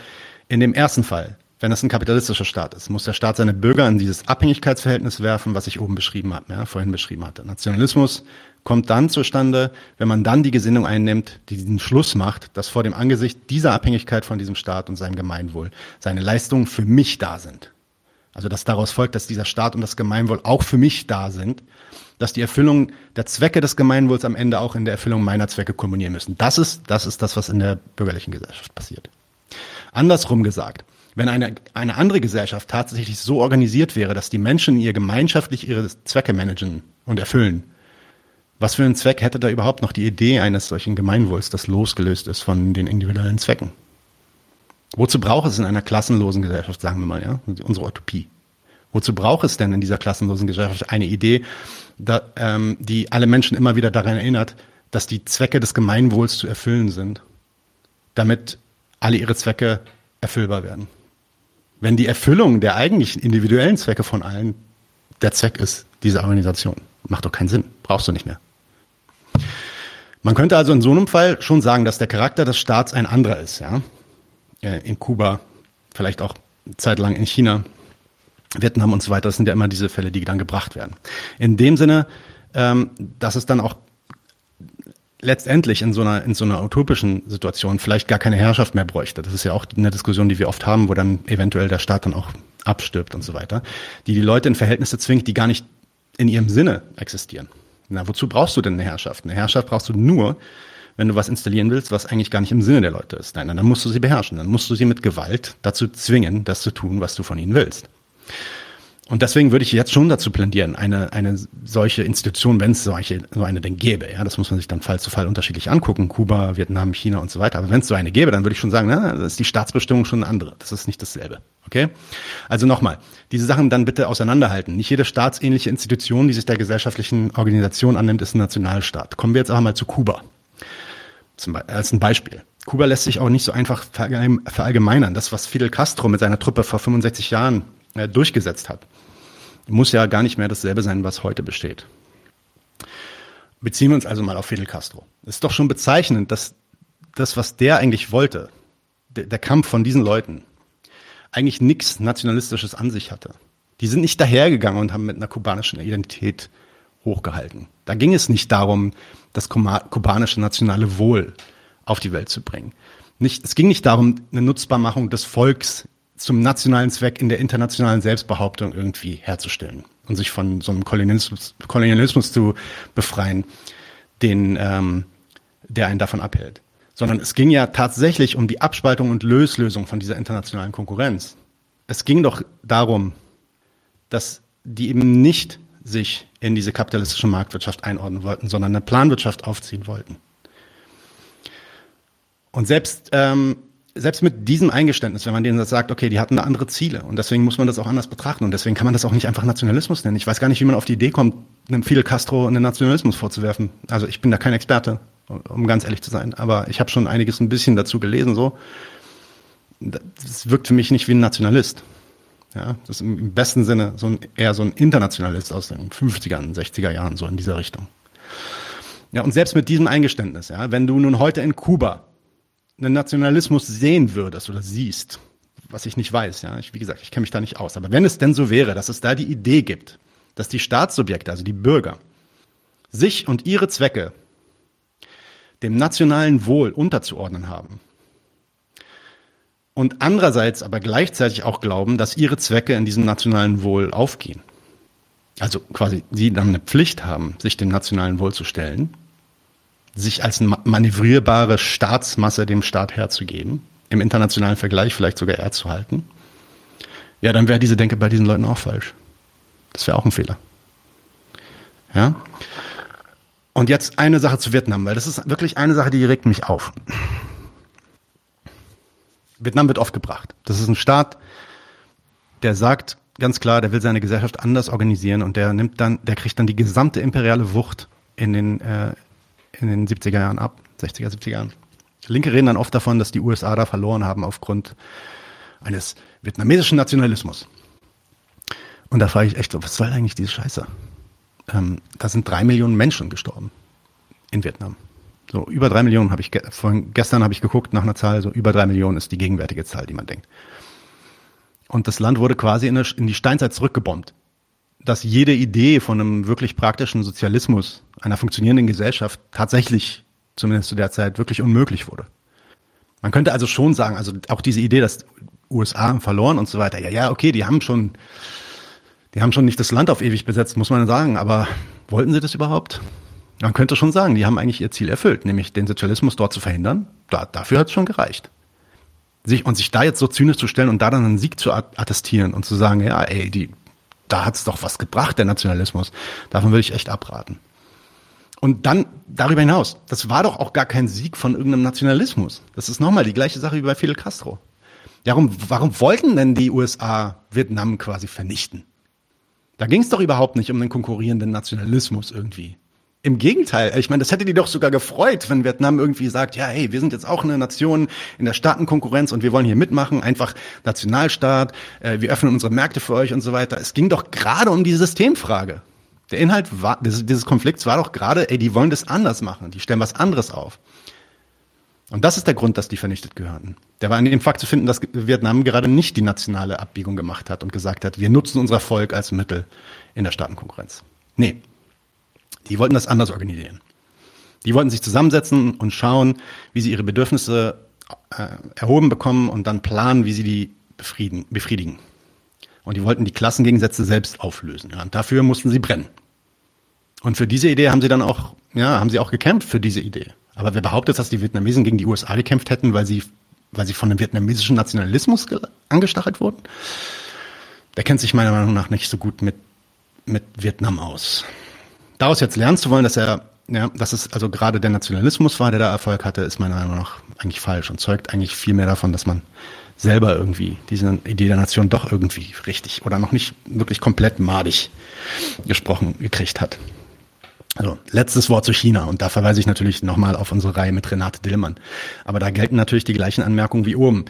in dem ersten Fall, wenn es ein kapitalistischer Staat ist, muss der Staat seine Bürger in dieses Abhängigkeitsverhältnis werfen, was ich oben beschrieben habe, ja, vorhin beschrieben hatte. Nationalismus kommt dann zustande, wenn man dann die Gesinnung einnimmt, die diesen Schluss macht, dass vor dem Angesicht dieser Abhängigkeit von diesem Staat und seinem Gemeinwohl seine Leistungen für mich da sind. Also dass daraus folgt, dass dieser Staat und das Gemeinwohl auch für mich da sind, dass die Erfüllung der Zwecke des Gemeinwohls am Ende auch in der Erfüllung meiner Zwecke kulminieren müssen. Das ist, das ist das, was in der bürgerlichen Gesellschaft passiert. Andersrum gesagt, wenn eine, eine andere Gesellschaft tatsächlich so organisiert wäre, dass die Menschen ihr gemeinschaftlich ihre Zwecke managen und erfüllen, was für einen Zweck hätte da überhaupt noch die Idee eines solchen Gemeinwohls, das losgelöst ist von den individuellen Zwecken? Wozu braucht es in einer klassenlosen Gesellschaft, sagen wir mal, ja, unsere Utopie? Wozu braucht es denn in dieser klassenlosen Gesellschaft eine Idee, da, ähm, die alle Menschen immer wieder daran erinnert, dass die Zwecke des Gemeinwohls zu erfüllen sind, damit alle ihre Zwecke erfüllbar werden? wenn die Erfüllung der eigentlichen individuellen Zwecke von allen der Zweck ist dieser Organisation. Macht doch keinen Sinn. Brauchst du nicht mehr. Man könnte also in so einem Fall schon sagen, dass der Charakter des Staats ein anderer ist, ja. Äh, in Kuba, vielleicht auch zeitlang in China, Vietnam und so weiter. Das sind ja immer diese Fälle, die dann gebracht werden. In dem Sinne, ähm, dass es dann auch letztendlich in so einer in so einer utopischen Situation vielleicht gar keine Herrschaft mehr bräuchte. Das ist ja auch eine Diskussion, die wir oft haben, wo dann eventuell der Staat dann auch abstirbt und so weiter, die die Leute in Verhältnisse zwingt, die gar nicht in ihrem Sinne existieren. Na, wozu brauchst du denn eine Herrschaft? Eine Herrschaft brauchst du nur, wenn du was installieren willst, was eigentlich gar nicht im Sinne der Leute ist. Nein, dann musst du sie beherrschen. Dann musst du sie mit Gewalt dazu zwingen, das zu tun, was du von ihnen willst. Und deswegen würde ich jetzt schon dazu plädieren, eine, eine solche Institution, wenn es solche, so eine denn gäbe, ja, das muss man sich dann Fall zu Fall unterschiedlich angucken, Kuba, Vietnam, China und so weiter. Aber wenn es so eine gäbe, dann würde ich schon sagen, na, das ist die Staatsbestimmung schon eine andere. Das ist nicht dasselbe. Okay? Also nochmal, diese Sachen dann bitte auseinanderhalten. Nicht jede staatsähnliche Institution, die sich der gesellschaftlichen Organisation annimmt, ist ein Nationalstaat. Kommen wir jetzt aber mal zu Kuba. Zum, als ein Beispiel. Kuba lässt sich auch nicht so einfach verallgemeinern. Das, was Fidel Castro mit seiner Truppe vor 65 Jahren äh, durchgesetzt hat, muss ja gar nicht mehr dasselbe sein, was heute besteht. Beziehen wir uns also mal auf Fidel Castro. Es ist doch schon bezeichnend, dass das, was der eigentlich wollte, der, der Kampf von diesen Leuten, eigentlich nichts Nationalistisches an sich hatte. Die sind nicht dahergegangen und haben mit einer kubanischen Identität hochgehalten. Da ging es nicht darum, das kubanische nationale Wohl auf die Welt zu bringen. Nicht, es ging nicht darum, eine Nutzbarmachung des Volks zum nationalen Zweck in der internationalen Selbstbehauptung irgendwie herzustellen und sich von so einem Kolonialismus, Kolonialismus zu befreien, den, ähm, der einen davon abhält. Sondern es ging ja tatsächlich um die Abspaltung und Löslösung von dieser internationalen Konkurrenz. Es ging doch darum, dass die eben nicht sich in diese kapitalistische Marktwirtschaft einordnen wollten, sondern eine Planwirtschaft aufziehen wollten. Und selbst ähm, selbst mit diesem Eingeständnis, wenn man denen sagt, okay, die hatten andere Ziele und deswegen muss man das auch anders betrachten und deswegen kann man das auch nicht einfach Nationalismus nennen. Ich weiß gar nicht, wie man auf die Idee kommt, einem Fidel Castro einen Nationalismus vorzuwerfen. Also ich bin da kein Experte, um ganz ehrlich zu sein, aber ich habe schon einiges ein bisschen dazu gelesen. So, das wirkt für mich nicht wie ein Nationalist. Ja, das ist im besten Sinne so ein, eher so ein Internationalist aus den 50er, 60er Jahren, so in dieser Richtung. Ja, und selbst mit diesem Eingeständnis, ja, wenn du nun heute in Kuba einen Nationalismus sehen würdest oder siehst, was ich nicht weiß, ja, ich, wie gesagt, ich kenne mich da nicht aus, aber wenn es denn so wäre, dass es da die Idee gibt, dass die Staatssubjekte, also die Bürger, sich und ihre Zwecke dem nationalen Wohl unterzuordnen haben und andererseits aber gleichzeitig auch glauben, dass ihre Zwecke in diesem nationalen Wohl aufgehen. Also quasi sie dann eine Pflicht haben, sich dem nationalen Wohl zu stellen sich als manövrierbare Staatsmasse dem Staat herzugeben, im internationalen Vergleich vielleicht sogar eher zu halten, ja, dann wäre diese Denke bei diesen Leuten auch falsch. Das wäre auch ein Fehler. Ja? Und jetzt eine Sache zu Vietnam, weil das ist wirklich eine Sache, die regt mich auf. Vietnam wird oft gebracht. Das ist ein Staat, der sagt ganz klar, der will seine Gesellschaft anders organisieren und der nimmt dann, der kriegt dann die gesamte imperiale Wucht in den, äh, in den 70er Jahren ab, 60er, 70er Jahren. Linke reden dann oft davon, dass die USA da verloren haben aufgrund eines vietnamesischen Nationalismus. Und da frage ich echt, was soll eigentlich diese Scheiße? Ähm, da sind drei Millionen Menschen gestorben in Vietnam. So über drei Millionen habe ich ge vorhin, gestern habe ich geguckt nach einer Zahl, so über drei Millionen ist die gegenwärtige Zahl, die man denkt. Und das Land wurde quasi in, in die Steinzeit zurückgebombt. Dass jede Idee von einem wirklich praktischen Sozialismus, einer funktionierenden Gesellschaft tatsächlich, zumindest zu der Zeit, wirklich unmöglich wurde. Man könnte also schon sagen, also auch diese Idee, dass USA verloren und so weiter, ja, ja, okay, die haben schon, die haben schon nicht das Land auf ewig besetzt, muss man sagen, aber wollten sie das überhaupt? Man könnte schon sagen, die haben eigentlich ihr Ziel erfüllt, nämlich den Sozialismus dort zu verhindern. Da, dafür hat es schon gereicht. Sich, und sich da jetzt so zynisch zu stellen und da dann einen Sieg zu attestieren und zu sagen, ja, ey, die, da hat's doch was gebracht, der Nationalismus. Davon würde ich echt abraten. Und dann darüber hinaus, das war doch auch gar kein Sieg von irgendeinem Nationalismus. Das ist nochmal die gleiche Sache wie bei Fidel Castro. Warum, warum wollten denn die USA Vietnam quasi vernichten? Da ging es doch überhaupt nicht um den konkurrierenden Nationalismus irgendwie. Im Gegenteil, ich meine, das hätte die doch sogar gefreut, wenn Vietnam irgendwie sagt, ja, hey, wir sind jetzt auch eine Nation in der Staatenkonkurrenz und wir wollen hier mitmachen, einfach Nationalstaat, äh, wir öffnen unsere Märkte für euch und so weiter. Es ging doch gerade um die Systemfrage. Der Inhalt war, dieses, Konflikts war doch gerade, ey, die wollen das anders machen, die stellen was anderes auf. Und das ist der Grund, dass die vernichtet gehörten. Der war in dem Fakt zu finden, dass Vietnam gerade nicht die nationale Abbiegung gemacht hat und gesagt hat, wir nutzen unser Volk als Mittel in der Staatenkonkurrenz. Nee. Die wollten das anders organisieren. Die wollten sich zusammensetzen und schauen, wie sie ihre Bedürfnisse äh, erhoben bekommen und dann planen, wie sie die befrieden, befriedigen. Und die wollten die Klassengegensätze selbst auflösen. Ja, und dafür mussten sie brennen. Und für diese Idee haben sie dann auch, ja, haben sie auch gekämpft für diese Idee. Aber wer behauptet, dass die Vietnamesen gegen die USA gekämpft hätten, weil sie, weil sie von dem vietnamesischen Nationalismus angestachelt wurden, der kennt sich meiner Meinung nach nicht so gut mit, mit Vietnam aus. Daraus jetzt lernen zu wollen, dass er, ja, dass es also gerade der Nationalismus war, der da Erfolg hatte, ist meiner Meinung nach eigentlich falsch und zeugt eigentlich viel mehr davon, dass man selber irgendwie diese Idee der Nation doch irgendwie richtig oder noch nicht wirklich komplett madig gesprochen gekriegt hat. Also, letztes Wort zu China und da verweise ich natürlich nochmal auf unsere Reihe mit Renate Dillmann. Aber da gelten natürlich die gleichen Anmerkungen wie oben.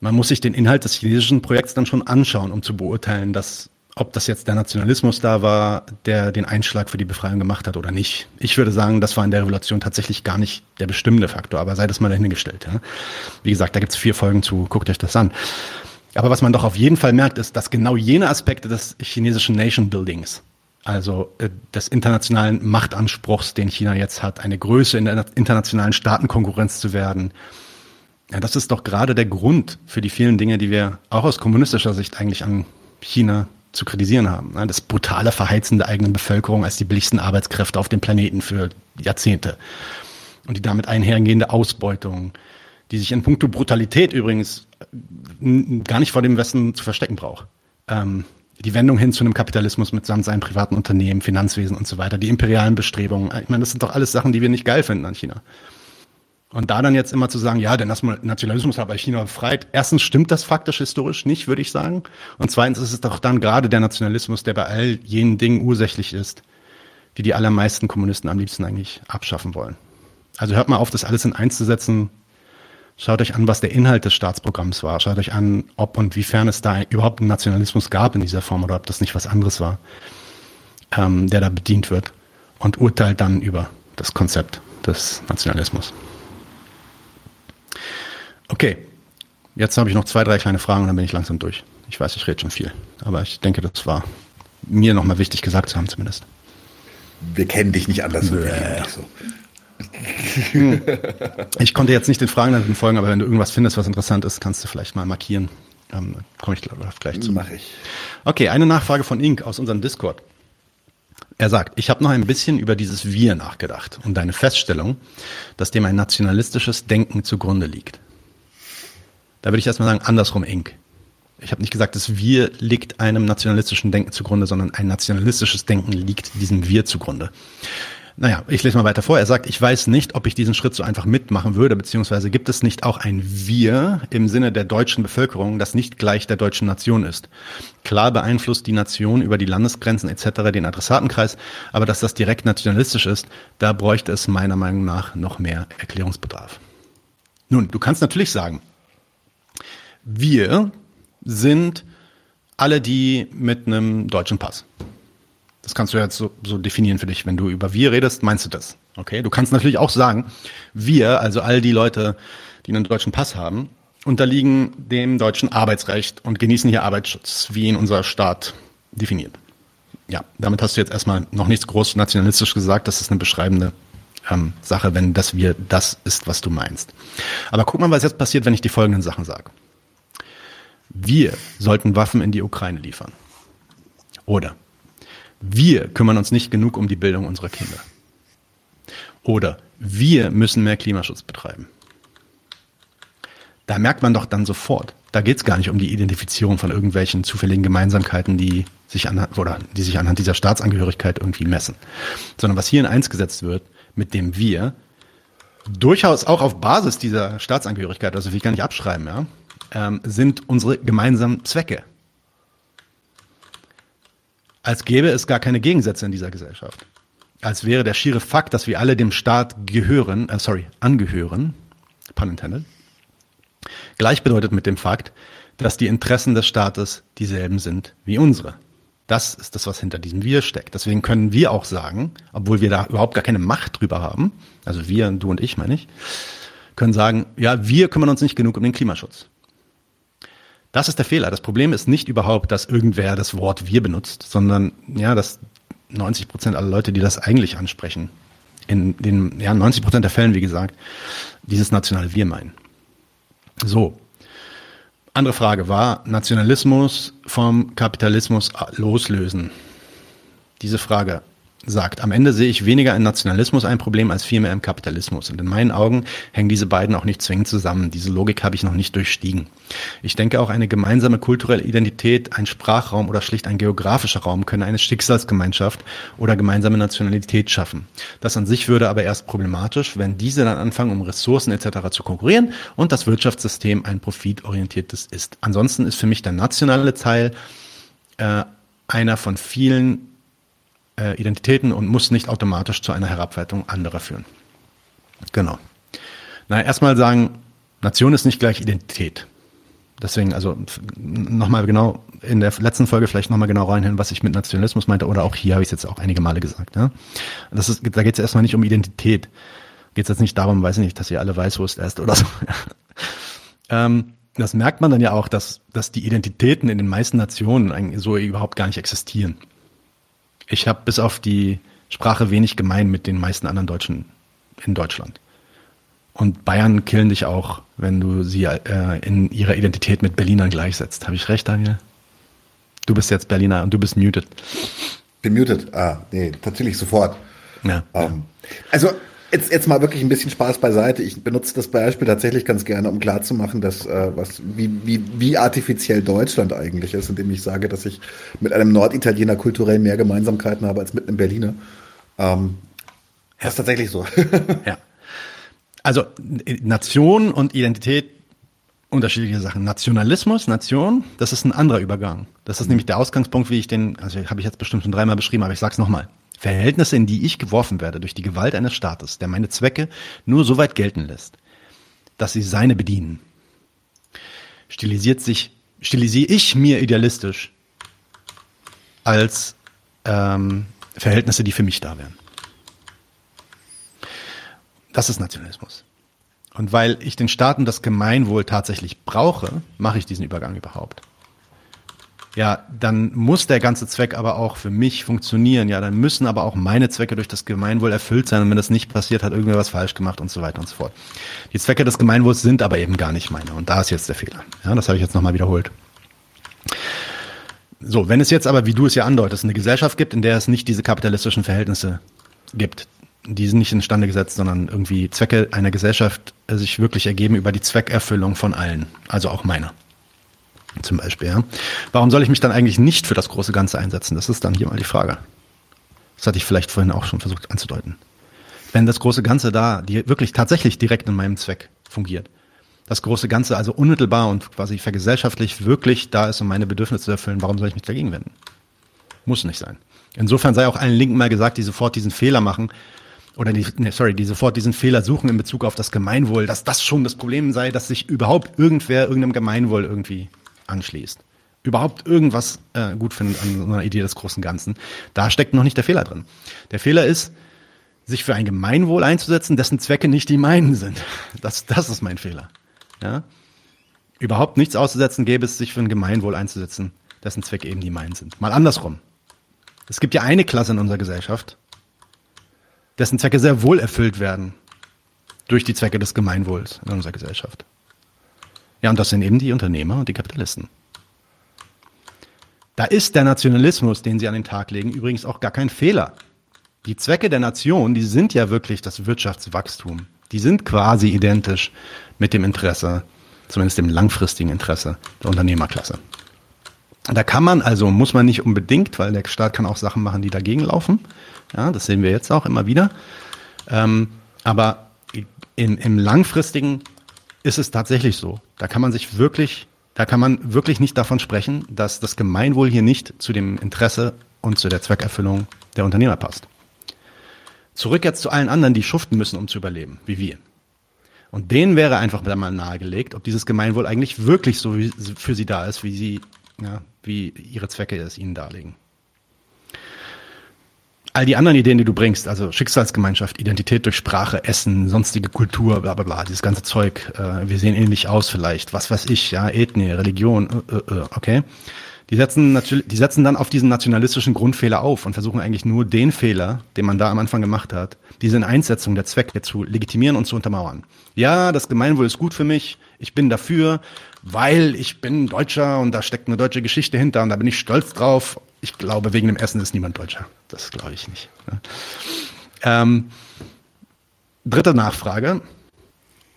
Man muss sich den Inhalt des chinesischen Projekts dann schon anschauen, um zu beurteilen, dass ob das jetzt der Nationalismus da war, der den Einschlag für die Befreiung gemacht hat oder nicht. Ich würde sagen, das war in der Revolution tatsächlich gar nicht der bestimmende Faktor, aber sei das mal dahingestellt. Ja? Wie gesagt, da gibt es vier Folgen zu, guckt euch das an. Aber was man doch auf jeden Fall merkt, ist, dass genau jene Aspekte des chinesischen Nation Buildings also äh, des internationalen Machtanspruchs, den China jetzt hat, eine Größe in der internationalen Staatenkonkurrenz zu werden. Ja, das ist doch gerade der Grund für die vielen Dinge, die wir auch aus kommunistischer Sicht eigentlich an China zu kritisieren haben. Das brutale Verheizen der eigenen Bevölkerung als die billigsten Arbeitskräfte auf dem Planeten für Jahrzehnte. Und die damit einhergehende Ausbeutung, die sich in puncto Brutalität übrigens gar nicht vor dem Westen zu verstecken braucht. Ähm, die Wendung hin zu einem Kapitalismus mit seinen privaten Unternehmen, Finanzwesen und so weiter, die imperialen Bestrebungen. Ich meine, das sind doch alles Sachen, die wir nicht geil finden an China. Und da dann jetzt immer zu sagen, ja, der Nationalismus hat bei China befreit. Erstens stimmt das faktisch historisch nicht, würde ich sagen. Und zweitens ist es doch dann gerade der Nationalismus, der bei all jenen Dingen ursächlich ist, die die allermeisten Kommunisten am liebsten eigentlich abschaffen wollen. Also hört mal auf, das alles in eins zu setzen, Schaut euch an, was der Inhalt des Staatsprogramms war. Schaut euch an, ob und wiefern es da überhaupt einen Nationalismus gab in dieser Form oder ob das nicht was anderes war, ähm, der da bedient wird. Und urteilt dann über das Konzept des Nationalismus. Okay, jetzt habe ich noch zwei, drei kleine Fragen und dann bin ich langsam durch. Ich weiß, ich rede schon viel, aber ich denke, das war mir nochmal wichtig gesagt zu haben zumindest. Wir kennen dich nicht anders. Äh. So. Ich konnte jetzt nicht den Fragen dann folgen, aber wenn du irgendwas findest, was interessant ist, kannst du vielleicht mal markieren. Ähm, Komme ich gleich zu. Mache ich. Okay, eine Nachfrage von Ink aus unserem Discord. Er sagt, ich habe noch ein bisschen über dieses Wir nachgedacht und deine Feststellung, dass dem ein nationalistisches Denken zugrunde liegt. Da würde ich erstmal sagen, andersrum Ink. Ich habe nicht gesagt, das Wir liegt einem nationalistischen Denken zugrunde, sondern ein nationalistisches Denken liegt diesem Wir zugrunde. Naja, ich lese mal weiter vor. Er sagt, ich weiß nicht, ob ich diesen Schritt so einfach mitmachen würde, beziehungsweise gibt es nicht auch ein Wir im Sinne der deutschen Bevölkerung, das nicht gleich der deutschen Nation ist. Klar beeinflusst die Nation über die Landesgrenzen etc. den Adressatenkreis, aber dass das direkt nationalistisch ist, da bräuchte es meiner Meinung nach noch mehr Erklärungsbedarf. Nun, du kannst natürlich sagen, wir sind alle die mit einem deutschen Pass. Das kannst du jetzt so, so definieren für dich. Wenn du über wir redest, meinst du das. Okay? Du kannst natürlich auch sagen, wir, also all die Leute, die einen deutschen Pass haben, unterliegen dem deutschen Arbeitsrecht und genießen hier Arbeitsschutz, wie in unser Staat definiert. Ja, damit hast du jetzt erstmal noch nichts groß nationalistisch gesagt. Das ist eine beschreibende ähm, Sache, wenn das wir das ist, was du meinst. Aber guck mal, was jetzt passiert, wenn ich die folgenden Sachen sage. Wir sollten Waffen in die Ukraine liefern. Oder wir kümmern uns nicht genug um die Bildung unserer Kinder. Oder wir müssen mehr Klimaschutz betreiben. Da merkt man doch dann sofort, da geht es gar nicht um die Identifizierung von irgendwelchen zufälligen Gemeinsamkeiten, die sich anhand, oder die sich anhand dieser Staatsangehörigkeit irgendwie messen. Sondern was hier in eins gesetzt wird, mit dem wir durchaus auch auf Basis dieser Staatsangehörigkeit, also will ich gar nicht abschreiben, ja, ähm, sind unsere gemeinsamen Zwecke. Als gäbe es gar keine Gegensätze in dieser Gesellschaft. Als wäre der schiere Fakt, dass wir alle dem Staat gehören, äh, sorry, angehören, pun intended, gleichbedeutet mit dem Fakt, dass die Interessen des Staates dieselben sind wie unsere. Das ist das, was hinter diesem Wir steckt. Deswegen können wir auch sagen, obwohl wir da überhaupt gar keine Macht drüber haben, also wir, du und ich meine ich, können sagen, ja, wir kümmern uns nicht genug um den Klimaschutz. Das ist der Fehler. Das Problem ist nicht überhaupt, dass irgendwer das Wort wir benutzt, sondern ja, dass 90 Prozent aller Leute, die das eigentlich ansprechen, in den ja, 90 Prozent der Fällen, wie gesagt, dieses nationale Wir meinen. So. Andere Frage war Nationalismus vom Kapitalismus loslösen. Diese Frage sagt, am Ende sehe ich weniger in Nationalismus ein Problem als vielmehr im Kapitalismus. Und in meinen Augen hängen diese beiden auch nicht zwingend zusammen. Diese Logik habe ich noch nicht durchstiegen. Ich denke auch eine gemeinsame kulturelle Identität, ein Sprachraum oder schlicht ein geografischer Raum könne eine Schicksalsgemeinschaft oder gemeinsame Nationalität schaffen. Das an sich würde aber erst problematisch, wenn diese dann anfangen, um Ressourcen etc. zu konkurrieren und das Wirtschaftssystem ein profitorientiertes ist. Ansonsten ist für mich der nationale Teil äh, einer von vielen äh, Identitäten und muss nicht automatisch zu einer Herabwertung anderer führen. Genau. Na, erstmal sagen, Nation ist nicht gleich Identität. Deswegen, also nochmal genau, in der letzten Folge vielleicht nochmal genau reinhören, was ich mit Nationalismus meinte, oder auch hier habe ich es jetzt auch einige Male gesagt. Ja? Das ist, da geht es erstmal nicht um Identität. Geht es jetzt nicht darum, weiß ich nicht, dass ihr alle Weißwurst esst oder so. ähm, das merkt man dann ja auch, dass, dass die Identitäten in den meisten Nationen so überhaupt gar nicht existieren. Ich habe bis auf die Sprache wenig gemein mit den meisten anderen Deutschen in Deutschland. Und Bayern killen dich auch, wenn du sie äh, in ihrer Identität mit Berlinern gleichsetzt. Habe ich recht, Daniel? Du bist jetzt Berliner und du bist muted. Bin muted. Ah, nee, tatsächlich sofort. Ja. Ähm, also Jetzt, jetzt mal wirklich ein bisschen Spaß beiseite. Ich benutze das Beispiel tatsächlich ganz gerne, um klarzumachen, dass äh, was wie, wie, wie artifiziell Deutschland eigentlich ist, indem ich sage, dass ich mit einem Norditaliener kulturell mehr Gemeinsamkeiten habe als mit einem Berliner. Ähm, ja. Das ist tatsächlich so. ja. Also Nation und Identität unterschiedliche Sachen. Nationalismus, Nation, das ist ein anderer Übergang. Das ist mhm. nämlich der Ausgangspunkt, wie ich den, also habe ich jetzt bestimmt schon dreimal beschrieben, aber ich sag's nochmal. Verhältnisse, in die ich geworfen werde durch die Gewalt eines Staates, der meine Zwecke nur so weit gelten lässt, dass sie seine bedienen, stilisiert sich, stilisiere ich mir idealistisch als ähm, Verhältnisse, die für mich da wären. Das ist Nationalismus. Und weil ich den Staaten das Gemeinwohl tatsächlich brauche, mache ich diesen Übergang überhaupt ja, dann muss der ganze Zweck aber auch für mich funktionieren. Ja, dann müssen aber auch meine Zwecke durch das Gemeinwohl erfüllt sein. Und wenn das nicht passiert, hat irgendwer was falsch gemacht und so weiter und so fort. Die Zwecke des Gemeinwohls sind aber eben gar nicht meine. Und da ist jetzt der Fehler. Ja, das habe ich jetzt nochmal wiederholt. So, wenn es jetzt aber, wie du es ja andeutest, eine Gesellschaft gibt, in der es nicht diese kapitalistischen Verhältnisse gibt, die sind nicht instande gesetzt, sondern irgendwie Zwecke einer Gesellschaft sich wirklich ergeben über die Zweckerfüllung von allen, also auch meiner. Zum Beispiel, ja. Warum soll ich mich dann eigentlich nicht für das große Ganze einsetzen? Das ist dann hier mal die Frage. Das hatte ich vielleicht vorhin auch schon versucht anzudeuten. Wenn das große Ganze da die wirklich tatsächlich direkt in meinem Zweck fungiert, das große Ganze also unmittelbar und quasi vergesellschaftlich wirklich da ist, um meine Bedürfnisse zu erfüllen, warum soll ich mich dagegen wenden? Muss nicht sein. Insofern sei auch allen Linken mal gesagt, die sofort diesen Fehler machen, oder die, nee, sorry, die sofort diesen Fehler suchen in Bezug auf das Gemeinwohl, dass das schon das Problem sei, dass sich überhaupt irgendwer irgendeinem Gemeinwohl irgendwie anschließt, überhaupt irgendwas äh, gut findet an so einer Idee des großen Ganzen, da steckt noch nicht der Fehler drin. Der Fehler ist, sich für ein Gemeinwohl einzusetzen, dessen Zwecke nicht die meinen sind. Das, das ist mein Fehler. Ja? überhaupt nichts auszusetzen gäbe es, sich für ein Gemeinwohl einzusetzen, dessen Zwecke eben die meinen sind. Mal andersrum. Es gibt ja eine Klasse in unserer Gesellschaft, dessen Zwecke sehr wohl erfüllt werden durch die Zwecke des Gemeinwohls in unserer Gesellschaft. Ja, und das sind eben die Unternehmer und die Kapitalisten. Da ist der Nationalismus, den sie an den Tag legen, übrigens auch gar kein Fehler. Die Zwecke der Nation, die sind ja wirklich das Wirtschaftswachstum. Die sind quasi identisch mit dem Interesse, zumindest dem langfristigen Interesse der Unternehmerklasse. Da kann man also, muss man nicht unbedingt, weil der Staat kann auch Sachen machen, die dagegen laufen. Ja, das sehen wir jetzt auch immer wieder. Ähm, aber im, im langfristigen ist es tatsächlich so. Da kann man sich wirklich, da kann man wirklich nicht davon sprechen, dass das Gemeinwohl hier nicht zu dem Interesse und zu der Zweckerfüllung der Unternehmer passt. Zurück jetzt zu allen anderen, die schuften müssen, um zu überleben, wie wir. Und denen wäre einfach mal nahegelegt, ob dieses Gemeinwohl eigentlich wirklich so für sie da ist, wie sie, ja, wie ihre Zwecke es ihnen darlegen. All die anderen Ideen, die du bringst, also Schicksalsgemeinschaft, Identität durch Sprache, Essen, sonstige Kultur, bla bla bla, dieses ganze Zeug, äh, wir sehen ähnlich aus vielleicht, was weiß ich, ja, Ethnie, Religion, äh, äh, äh okay. Die setzen natürlich, die setzen dann auf diesen nationalistischen Grundfehler auf und versuchen eigentlich nur den Fehler, den man da am Anfang gemacht hat, diese Einsetzung der Zwecke zu legitimieren und zu untermauern. Ja, das Gemeinwohl ist gut für mich, ich bin dafür, weil ich bin Deutscher und da steckt eine deutsche Geschichte hinter und da bin ich stolz drauf. Ich glaube, wegen dem Essen ist niemand Deutscher. Das glaube ich nicht. Ähm, dritte Nachfrage,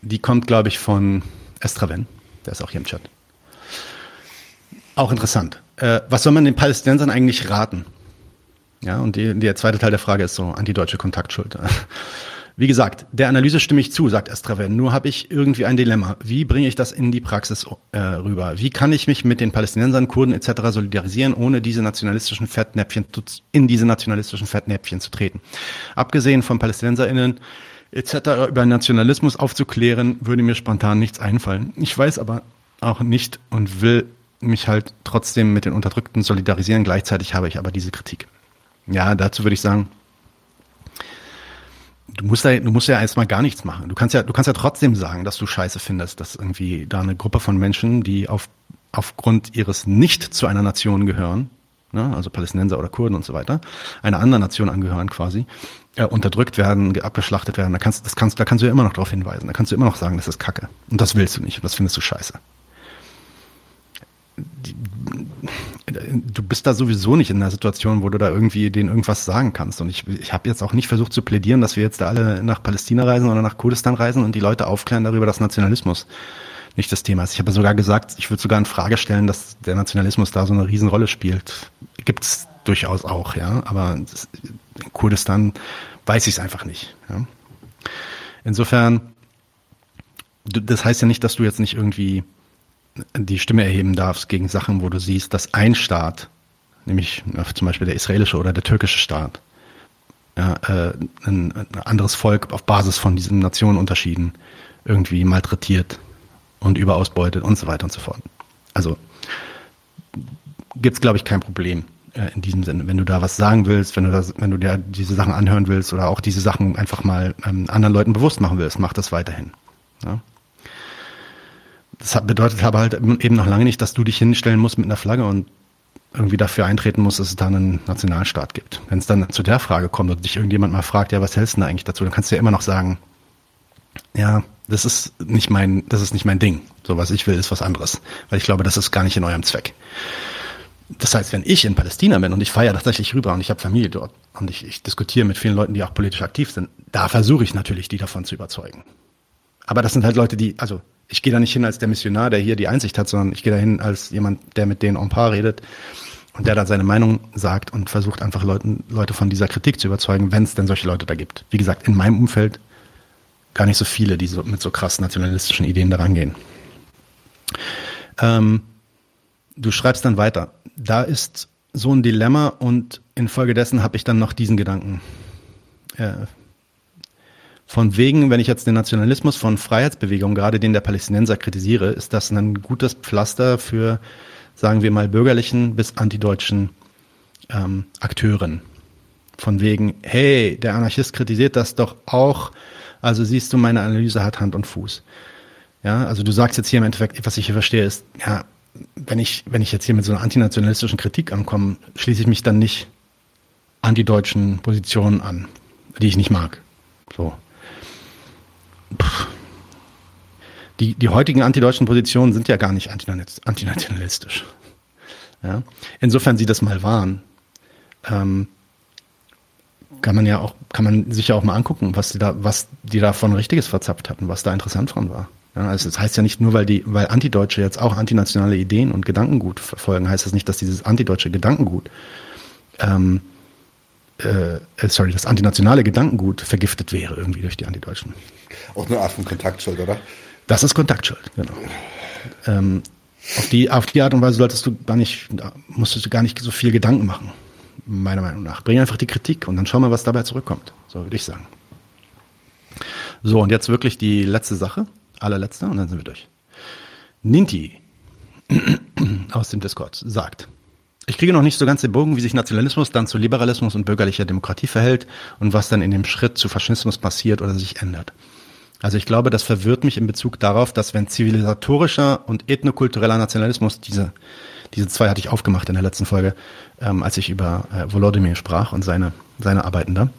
die kommt, glaube ich, von Estraven. Der ist auch hier im Chat. Auch interessant. Äh, was soll man den Palästinensern eigentlich raten? Ja, und die, der zweite Teil der Frage ist so antideutsche Kontaktschuld. Wie gesagt, der Analyse stimme ich zu, sagt Estraven. Nur habe ich irgendwie ein Dilemma. Wie bringe ich das in die Praxis äh, rüber? Wie kann ich mich mit den Palästinensern, Kurden etc. solidarisieren, ohne diese nationalistischen Fettnäpfchen zu, in diese nationalistischen Fettnäpfchen zu treten? Abgesehen von PalästinenserInnen etc. über Nationalismus aufzuklären, würde mir spontan nichts einfallen. Ich weiß aber auch nicht und will mich halt trotzdem mit den Unterdrückten solidarisieren. Gleichzeitig habe ich aber diese Kritik. Ja, dazu würde ich sagen, du musst ja, du musst ja erstmal gar nichts machen. Du kannst ja, du kannst ja trotzdem sagen, dass du scheiße findest, dass irgendwie da eine Gruppe von Menschen, die auf, aufgrund ihres nicht zu einer Nation gehören, ne, also Palästinenser oder Kurden und so weiter, einer anderen Nation angehören quasi, äh, unterdrückt werden, abgeschlachtet werden. Da kannst, das kannst, da kannst du ja immer noch darauf hinweisen. Da kannst du immer noch sagen, das ist Kacke. Und das willst du nicht. Und das findest du scheiße du bist da sowieso nicht in einer Situation, wo du da irgendwie denen irgendwas sagen kannst. Und ich, ich habe jetzt auch nicht versucht zu plädieren, dass wir jetzt da alle nach Palästina reisen oder nach Kurdistan reisen und die Leute aufklären darüber, dass Nationalismus nicht das Thema ist. Ich habe sogar gesagt, ich würde sogar in Frage stellen, dass der Nationalismus da so eine Riesenrolle spielt. Gibt's durchaus auch, ja. Aber in Kurdistan weiß ich es einfach nicht. Ja? Insofern, das heißt ja nicht, dass du jetzt nicht irgendwie die Stimme erheben darfst gegen Sachen, wo du siehst, dass ein Staat, nämlich zum Beispiel der israelische oder der türkische Staat, äh, ein, ein anderes Volk auf Basis von diesen Nationenunterschieden irgendwie malträtiert und überausbeutet und so weiter und so fort. Also gibt's glaube ich, kein Problem äh, in diesem Sinne. Wenn du da was sagen willst, wenn du das, wenn du dir diese Sachen anhören willst oder auch diese Sachen einfach mal ähm, anderen Leuten bewusst machen willst, mach das weiterhin. Ja? Das bedeutet aber halt eben noch lange nicht, dass du dich hinstellen musst mit einer Flagge und irgendwie dafür eintreten musst, dass es da einen Nationalstaat gibt. Wenn es dann zu der Frage kommt und dich irgendjemand mal fragt, ja, was hältst du denn eigentlich dazu, dann kannst du ja immer noch sagen, ja, das ist nicht mein, das ist nicht mein Ding. So was ich will, ist was anderes. Weil ich glaube, das ist gar nicht in eurem Zweck. Das heißt, wenn ich in Palästina bin und ich feiere tatsächlich rüber und ich habe Familie dort und ich, ich diskutiere mit vielen Leuten, die auch politisch aktiv sind, da versuche ich natürlich, die davon zu überzeugen. Aber das sind halt Leute, die, also ich gehe da nicht hin als der Missionar, der hier die Einsicht hat, sondern ich gehe da hin als jemand, der mit denen en paar redet und der dann seine Meinung sagt und versucht einfach Leuten, Leute von dieser Kritik zu überzeugen, wenn es denn solche Leute da gibt. Wie gesagt, in meinem Umfeld gar nicht so viele, die so mit so krass nationalistischen Ideen da rangehen. Ähm, du schreibst dann weiter. Da ist so ein Dilemma und infolgedessen habe ich dann noch diesen Gedanken äh, von wegen, wenn ich jetzt den Nationalismus von Freiheitsbewegungen, gerade den der Palästinenser kritisiere, ist das ein gutes Pflaster für, sagen wir mal, bürgerlichen bis antideutschen ähm, Akteuren. Von wegen, hey, der Anarchist kritisiert das doch auch, also siehst du, meine Analyse hat Hand und Fuß. Ja, also du sagst jetzt hier im Endeffekt, was ich hier verstehe, ist, ja, wenn ich, wenn ich jetzt hier mit so einer antinationalistischen Kritik ankomme, schließe ich mich dann nicht antideutschen Positionen an, die ich nicht mag. So. Die, die heutigen antideutschen Positionen sind ja gar nicht antinationalistisch. Ja? Insofern sie das mal waren, ähm, kann man ja auch, kann man sich ja auch mal angucken, was die da, was die davon Richtiges verzapft hatten, was da interessant dran war. Ja, also das heißt ja nicht nur, weil die, weil Antideutsche jetzt auch antinationale Ideen und Gedankengut verfolgen, heißt das nicht, dass dieses antideutsche Gedankengut, ähm, äh, sorry, das antinationale Gedankengut vergiftet wäre irgendwie durch die Antideutschen. Auch eine Art von Kontaktschuld, oder? Das ist Kontaktschuld, genau. Ähm, auf die, auf die Art und Weise solltest du gar nicht, musstest du gar nicht so viel Gedanken machen, meiner Meinung nach. Bring einfach die Kritik und dann schau mal, was dabei zurückkommt. So würde ich sagen. So, und jetzt wirklich die letzte Sache allerletzte und dann sind wir durch. Ninti aus dem Discord sagt, ich kriege noch nicht so ganz den Bogen, wie sich Nationalismus dann zu Liberalismus und bürgerlicher Demokratie verhält und was dann in dem Schritt zu Faschismus passiert oder sich ändert. Also ich glaube, das verwirrt mich in Bezug darauf, dass wenn zivilisatorischer und ethnokultureller Nationalismus, diese, diese zwei hatte ich aufgemacht in der letzten Folge, ähm, als ich über äh, Volodymyr sprach und seine, seine Arbeiten da,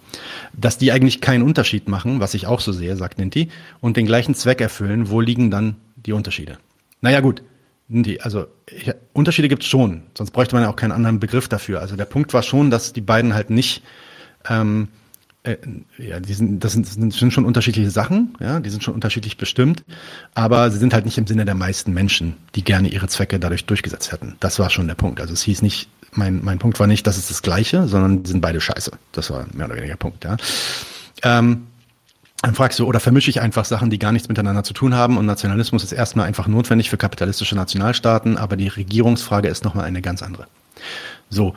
dass die eigentlich keinen Unterschied machen, was ich auch so sehe, sagt Ninti, und den gleichen Zweck erfüllen, wo liegen dann die Unterschiede? Naja gut, Ninti, also ich, Unterschiede gibt es schon, sonst bräuchte man ja auch keinen anderen Begriff dafür. Also der Punkt war schon, dass die beiden halt nicht ähm, äh, ja, die sind, das sind, sind schon unterschiedliche Sachen, ja, die sind schon unterschiedlich bestimmt, aber sie sind halt nicht im Sinne der meisten Menschen, die gerne ihre Zwecke dadurch durchgesetzt hätten. Das war schon der Punkt. Also es hieß nicht, mein, mein Punkt war nicht, das ist das Gleiche, sondern die sind beide scheiße. Das war mehr oder weniger Punkt, ja. Ähm, dann fragst du, oder vermische ich einfach Sachen, die gar nichts miteinander zu tun haben und Nationalismus ist erstmal einfach notwendig für kapitalistische Nationalstaaten, aber die Regierungsfrage ist nochmal eine ganz andere. So,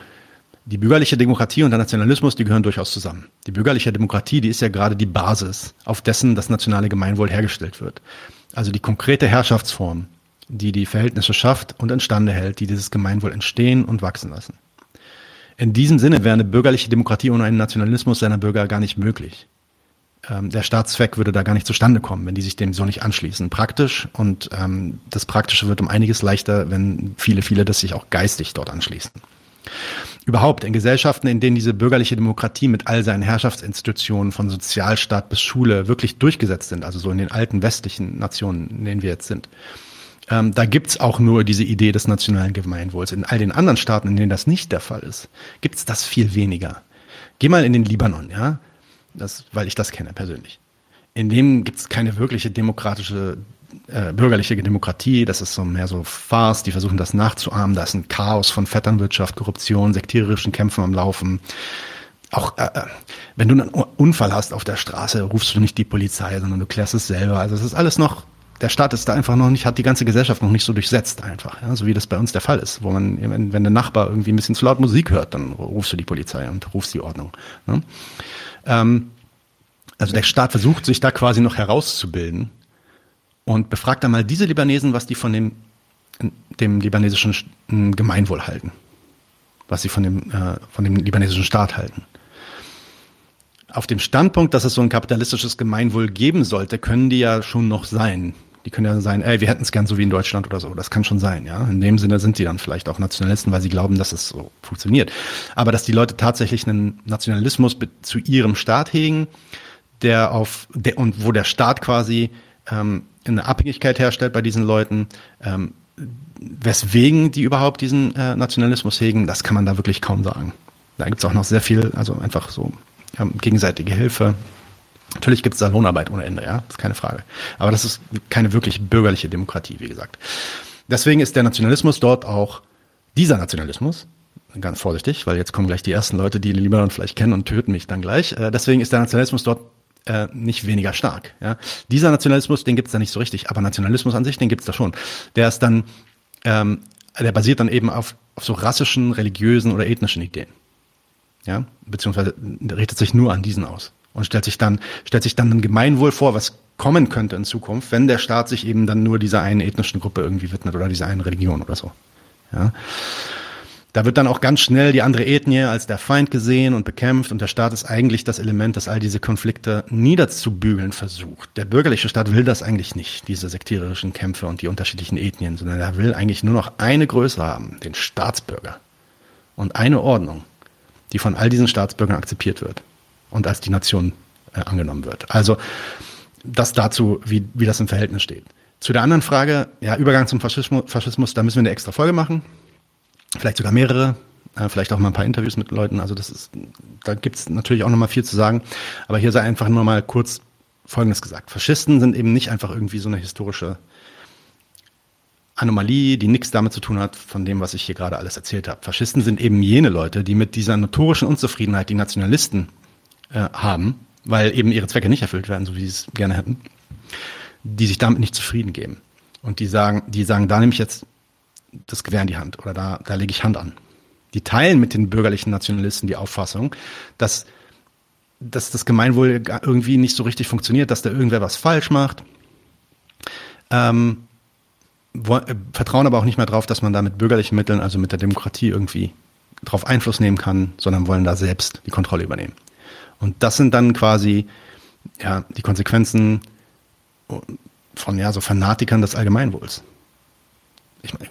die bürgerliche Demokratie und der Nationalismus, die gehören durchaus zusammen. Die bürgerliche Demokratie, die ist ja gerade die Basis, auf dessen das nationale Gemeinwohl hergestellt wird. Also die konkrete Herrschaftsform, die die Verhältnisse schafft und instande hält, die dieses Gemeinwohl entstehen und wachsen lassen. In diesem Sinne wäre eine bürgerliche Demokratie ohne einen Nationalismus seiner Bürger gar nicht möglich. Ähm, der Staatszweck würde da gar nicht zustande kommen, wenn die sich dem so nicht anschließen. Praktisch und ähm, das Praktische wird um einiges leichter, wenn viele, viele das sich auch geistig dort anschließen überhaupt in Gesellschaften, in denen diese bürgerliche Demokratie mit all seinen Herrschaftsinstitutionen von Sozialstaat bis Schule wirklich durchgesetzt sind, also so in den alten westlichen Nationen, in denen wir jetzt sind, ähm, da gibt's auch nur diese Idee des nationalen Gemeinwohls. In all den anderen Staaten, in denen das nicht der Fall ist, gibt's das viel weniger. Geh mal in den Libanon, ja, das, weil ich das kenne persönlich. In dem gibt's keine wirkliche demokratische äh, bürgerliche Demokratie, das ist so mehr so Farce, die versuchen das nachzuahmen, da ist ein Chaos von Vetternwirtschaft, Korruption, sektiererischen Kämpfen am Laufen. Auch äh, äh, wenn du einen Unfall hast auf der Straße, rufst du nicht die Polizei, sondern du klärst es selber. Also es ist alles noch, der Staat ist da einfach noch nicht, hat die ganze Gesellschaft noch nicht so durchsetzt einfach, ja, so wie das bei uns der Fall ist, wo man, wenn, wenn der Nachbar irgendwie ein bisschen zu laut Musik hört, dann rufst du die Polizei und rufst die Ordnung. Ne? Ähm, also der Staat versucht sich da quasi noch herauszubilden und befragt einmal diese Libanesen, was die von dem, dem libanesischen Gemeinwohl halten. Was sie von dem, äh, von dem libanesischen Staat halten. Auf dem Standpunkt, dass es so ein kapitalistisches Gemeinwohl geben sollte, können die ja schon noch sein. Die können ja sein, ey, wir hätten es gern so wie in Deutschland oder so. Das kann schon sein, ja. In dem Sinne sind die dann vielleicht auch Nationalisten, weil sie glauben, dass es so funktioniert. Aber dass die Leute tatsächlich einen Nationalismus zu ihrem Staat hegen, der auf der und wo der Staat quasi ähm, eine Abhängigkeit herstellt bei diesen Leuten. Ähm, weswegen die überhaupt diesen äh, Nationalismus hegen, das kann man da wirklich kaum sagen. Da gibt es auch noch sehr viel, also einfach so ähm, gegenseitige Hilfe. Natürlich gibt es da Lohnarbeit ohne Ende, ja, ist keine Frage. Aber das ist keine wirklich bürgerliche Demokratie, wie gesagt. Deswegen ist der Nationalismus dort auch dieser Nationalismus, ganz vorsichtig, weil jetzt kommen gleich die ersten Leute, die den Libanon vielleicht kennen und töten mich dann gleich. Äh, deswegen ist der Nationalismus dort äh, nicht weniger stark. Ja? Dieser Nationalismus, den gibt's da nicht so richtig, aber Nationalismus an sich, den gibt's da schon. Der ist dann, ähm, der basiert dann eben auf, auf so rassischen, religiösen oder ethnischen Ideen. Ja, beziehungsweise richtet sich nur an diesen aus und stellt sich dann, stellt sich dann ein Gemeinwohl vor, was kommen könnte in Zukunft, wenn der Staat sich eben dann nur dieser einen ethnischen Gruppe irgendwie widmet oder dieser einen Religion oder so. Ja. da wird dann auch ganz schnell die andere Ethnie als der Feind gesehen und bekämpft und der Staat ist eigentlich das Element, das all diese Konflikte niederzubügeln versucht. Der bürgerliche Staat will das eigentlich nicht, diese sektiererischen Kämpfe und die unterschiedlichen Ethnien, sondern er will eigentlich nur noch eine Größe haben, den Staatsbürger. Und eine Ordnung, die von all diesen Staatsbürgern akzeptiert wird und als die Nation äh, angenommen wird. Also das dazu, wie, wie das im Verhältnis steht. Zu der anderen Frage, ja, Übergang zum Faschismus, Faschismus, da müssen wir eine extra Folge machen vielleicht sogar mehrere, äh, vielleicht auch mal ein paar Interviews mit Leuten. Also das ist, da gibt es natürlich auch noch mal viel zu sagen. Aber hier sei einfach nur mal kurz Folgendes gesagt. Faschisten sind eben nicht einfach irgendwie so eine historische Anomalie, die nichts damit zu tun hat, von dem, was ich hier gerade alles erzählt habe. Faschisten sind eben jene Leute, die mit dieser notorischen Unzufriedenheit, die Nationalisten äh, haben, weil eben ihre Zwecke nicht erfüllt werden, so wie sie es gerne hätten, die sich damit nicht zufrieden geben. Und die sagen, die sagen, da nehme ich jetzt das Gewehr in die Hand oder da, da lege ich Hand an. Die teilen mit den bürgerlichen Nationalisten die Auffassung, dass, dass das Gemeinwohl irgendwie nicht so richtig funktioniert, dass da irgendwer was falsch macht. Ähm, äh, vertrauen aber auch nicht mehr darauf, dass man da mit bürgerlichen Mitteln, also mit der Demokratie irgendwie darauf Einfluss nehmen kann, sondern wollen da selbst die Kontrolle übernehmen. Und das sind dann quasi ja, die Konsequenzen von ja, so Fanatikern des Allgemeinwohls ich meine,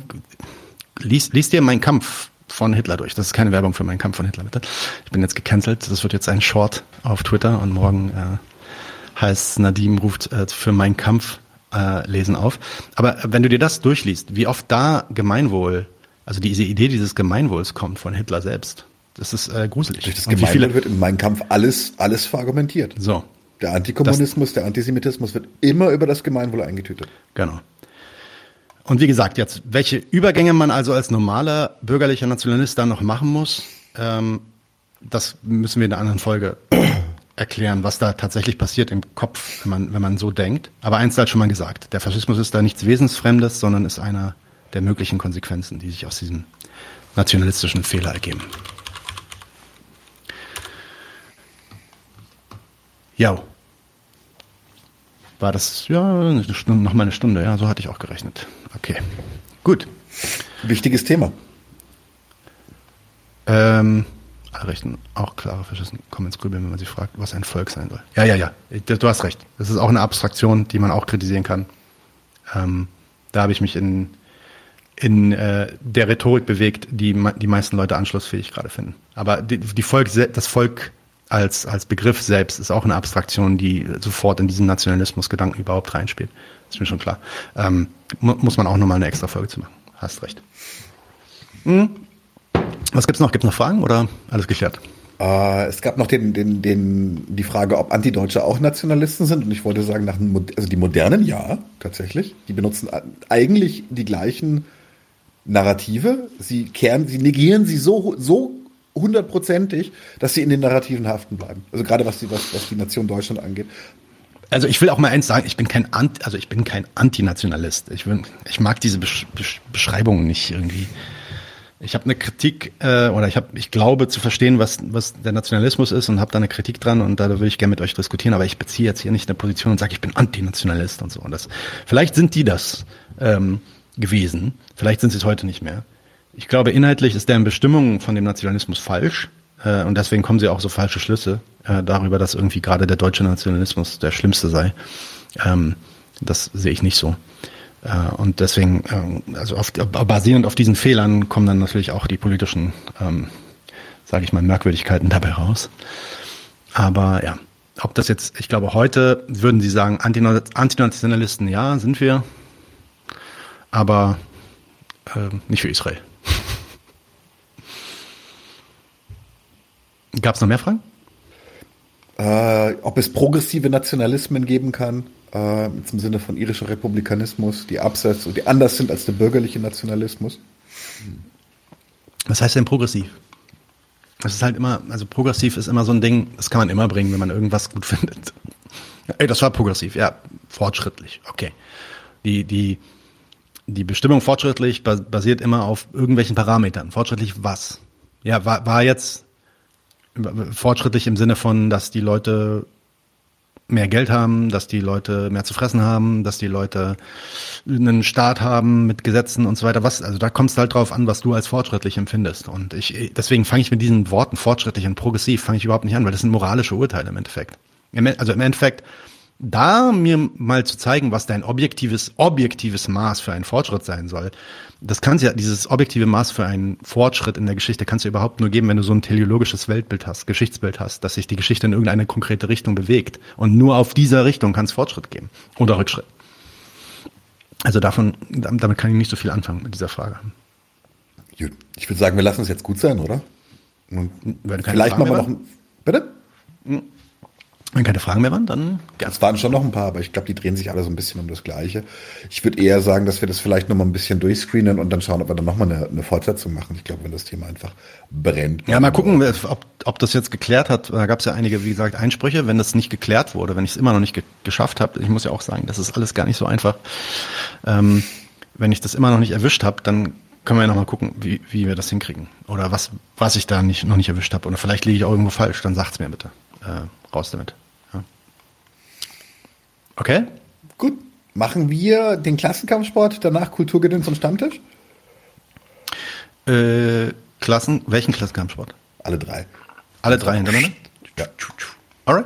lies, lies dir meinen Kampf von Hitler durch. Das ist keine Werbung für meinen Kampf von Hitler, bitte. Ich bin jetzt gecancelt. Das wird jetzt ein Short auf Twitter und morgen äh, heißt Nadim ruft äh, für meinen Kampf äh, lesen auf. Aber wenn du dir das durchliest, wie oft da Gemeinwohl, also diese Idee dieses Gemeinwohls kommt von Hitler selbst, das ist äh, gruselig. Durch das Gemeinwohl viele, wird in meinem Kampf alles, alles verargumentiert. So. Der Antikommunismus, das, der Antisemitismus wird immer über das Gemeinwohl eingetütet. Genau. Und wie gesagt, jetzt, welche Übergänge man also als normaler bürgerlicher Nationalist dann noch machen muss, ähm, das müssen wir in einer anderen Folge erklären, was da tatsächlich passiert im Kopf, wenn man, wenn man so denkt. Aber eins hat schon mal gesagt, der Faschismus ist da nichts Wesensfremdes, sondern ist einer der möglichen Konsequenzen, die sich aus diesem nationalistischen Fehler ergeben. Ja. War das, ja, eine Stunde, noch mal eine Stunde, ja, so hatte ich auch gerechnet. Okay, gut. Wichtiges Thema. Ähm, alle Rechten, auch klare Faschisten kommen ins Grübeln, wenn man sie fragt, was ein Volk sein soll. Ja, ja, ja, du hast recht. Das ist auch eine Abstraktion, die man auch kritisieren kann. Ähm, da habe ich mich in, in äh, der Rhetorik bewegt, die die meisten Leute anschlussfähig gerade finden. Aber die, die Volk, das Volk als, als Begriff selbst ist auch eine Abstraktion, die sofort in diesen Nationalismus-Gedanken überhaupt reinspielt. Ist mir schon klar. Ähm, mu muss man auch nochmal eine extra Folge zu machen. Hast recht. Hm. Was gibt's noch? Gibt's noch Fragen oder alles geklärt? Äh, es gab noch den, den, den, die Frage, ob Antideutsche auch Nationalisten sind. Und ich wollte sagen, nach also die modernen, ja, tatsächlich. Die benutzen eigentlich die gleichen Narrative. Sie kehren, sie negieren sie so, so hundertprozentig, dass sie in den Narrativen haften bleiben. Also gerade was die, was, was die Nation Deutschland angeht. Also ich will auch mal eins sagen, ich bin kein Anti, also ich bin kein Antinationalist. Ich, bin, ich mag diese Besch Besch Beschreibungen nicht irgendwie. Ich habe eine Kritik äh, oder ich habe, ich glaube zu verstehen, was was der Nationalismus ist und habe da eine Kritik dran und da will ich gerne mit euch diskutieren. Aber ich beziehe jetzt hier nicht eine Position und sage, ich bin Antinationalist und so. Und das, vielleicht sind die das ähm, gewesen, vielleicht sind sie es heute nicht mehr. Ich glaube, inhaltlich ist deren Bestimmung von dem Nationalismus falsch. Äh, und deswegen kommen sie auch so falsche Schlüsse äh, darüber, dass irgendwie gerade der deutsche Nationalismus der schlimmste sei. Ähm, das sehe ich nicht so. Äh, und deswegen, äh, also auf, basierend auf diesen Fehlern kommen dann natürlich auch die politischen, ähm, sage ich mal, Merkwürdigkeiten dabei raus. Aber ja, ob das jetzt, ich glaube, heute würden Sie sagen, Antinationalisten, ja, sind wir, aber äh, nicht für Israel. Gab es noch mehr Fragen? Äh, ob es progressive Nationalismen geben kann, äh, im Sinne von irischer Republikanismus, die abseits und die anders sind als der bürgerliche Nationalismus. Was heißt denn progressiv? Das ist halt immer, also progressiv ist immer so ein Ding, das kann man immer bringen, wenn man irgendwas gut findet. Ey, das war progressiv, ja, fortschrittlich, okay. Die, die, die Bestimmung fortschrittlich basiert immer auf irgendwelchen Parametern. Fortschrittlich was? Ja, war, war jetzt fortschrittlich im Sinne von, dass die Leute mehr Geld haben, dass die Leute mehr zu fressen haben, dass die Leute einen Staat haben mit Gesetzen und so weiter. Was, also da kommt es halt drauf an, was du als fortschrittlich empfindest. Und ich, deswegen fange ich mit diesen Worten fortschrittlich und progressiv fange ich überhaupt nicht an, weil das sind moralische Urteile im Endeffekt. Also im Endeffekt, da mir mal zu zeigen, was dein objektives, objektives Maß für einen Fortschritt sein soll, das kannst ja, dieses objektive Maß für einen Fortschritt in der Geschichte kannst du überhaupt nur geben, wenn du so ein teleologisches Weltbild hast, Geschichtsbild hast, dass sich die Geschichte in irgendeine konkrete Richtung bewegt. Und nur auf dieser Richtung kann es Fortschritt geben. Oder Rückschritt. Also davon, damit kann ich nicht so viel anfangen mit dieser Frage. Gut. Ich würde sagen, wir lassen es jetzt gut sein, oder? Und vielleicht machen wir noch ein, Bitte? Wenn keine Fragen mehr waren, dann gerne. Es waren schon noch ein paar, aber ich glaube, die drehen sich alle so ein bisschen um das Gleiche. Ich würde eher sagen, dass wir das vielleicht noch mal ein bisschen durchscreenen und dann schauen, ob wir dann noch mal eine, eine Fortsetzung machen. Ich glaube, wenn das Thema einfach brennt. Ja, mal gucken, ob, ob das jetzt geklärt hat. Da gab es ja einige, wie gesagt, Einsprüche. Wenn das nicht geklärt wurde, wenn ich es immer noch nicht ge geschafft habe, ich muss ja auch sagen, das ist alles gar nicht so einfach. Ähm, wenn ich das immer noch nicht erwischt habe, dann können wir ja noch mal gucken, wie, wie wir das hinkriegen. Oder was, was ich da nicht, noch nicht erwischt habe. Oder vielleicht liege ich auch irgendwo falsch, dann sagt's mir bitte. Äh, raus damit. Ja. Okay? Gut. Machen wir den Klassenkampfsport, danach Kulturgedöns und Stammtisch? Äh, Klassen, welchen Klassenkampfsport? Alle drei. Alle drei hintereinander? Ja. Alright.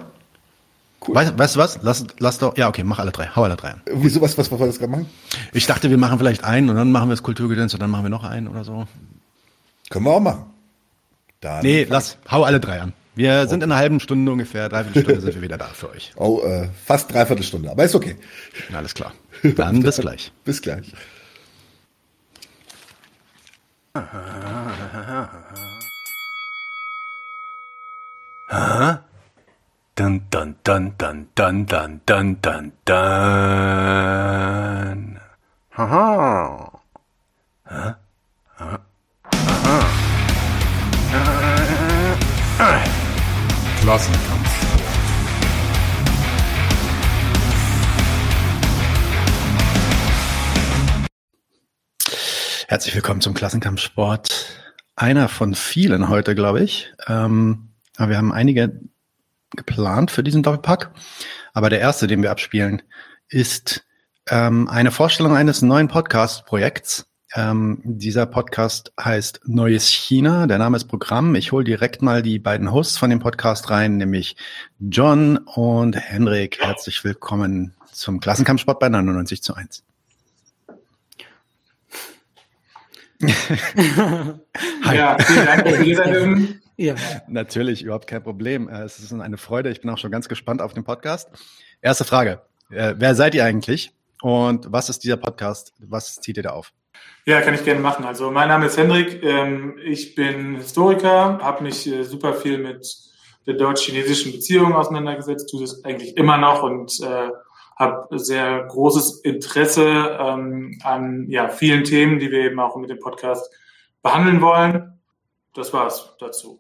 Cool. Weißt, weißt du was? Lass, lass doch, ja, okay, mach alle drei. Hau alle drei an. Wieso, was, was, was wollen wir gerade machen? Ich dachte, wir machen vielleicht einen und dann machen wir das Kulturgedöns und dann machen wir noch einen oder so. Können wir auch machen. Dann nee, lass, hau alle drei an. Wir sind in einer halben Stunde ungefähr, dreiviertel Stunde sind wir wieder da für euch. Oh, äh, fast dreiviertel Stunde, aber ist okay. Alles klar. Dann bis gleich. bis gleich. Aha. Dun dun dun dun dun dun dun dun dun. Haha. Huh? Huh? Klassenkampf. Herzlich willkommen zum Klassenkampfsport. Einer von vielen heute, glaube ich. Ähm, wir haben einige geplant für diesen Doppelpack. Aber der erste, den wir abspielen, ist ähm, eine Vorstellung eines neuen Podcast-Projekts. Ähm, dieser Podcast heißt Neues China. Der Name ist Programm. Ich hole direkt mal die beiden Hosts von dem Podcast rein, nämlich John und Henrik. Herzlich willkommen zum Klassenkampfsport bei 99 zu 1. Hi. Ja, vielen Dank Sendung. Ja. Natürlich, überhaupt kein Problem. Äh, es ist eine Freude. Ich bin auch schon ganz gespannt auf den Podcast. Erste Frage. Äh, wer seid ihr eigentlich? Und was ist dieser Podcast? Was zieht ihr da auf? Ja, kann ich gerne machen. Also mein Name ist Hendrik, ähm, ich bin Historiker, habe mich äh, super viel mit der deutsch-chinesischen Beziehung auseinandergesetzt, tue das eigentlich immer noch und äh, habe sehr großes Interesse ähm, an ja, vielen Themen, die wir eben auch mit dem Podcast behandeln wollen. Das war's dazu.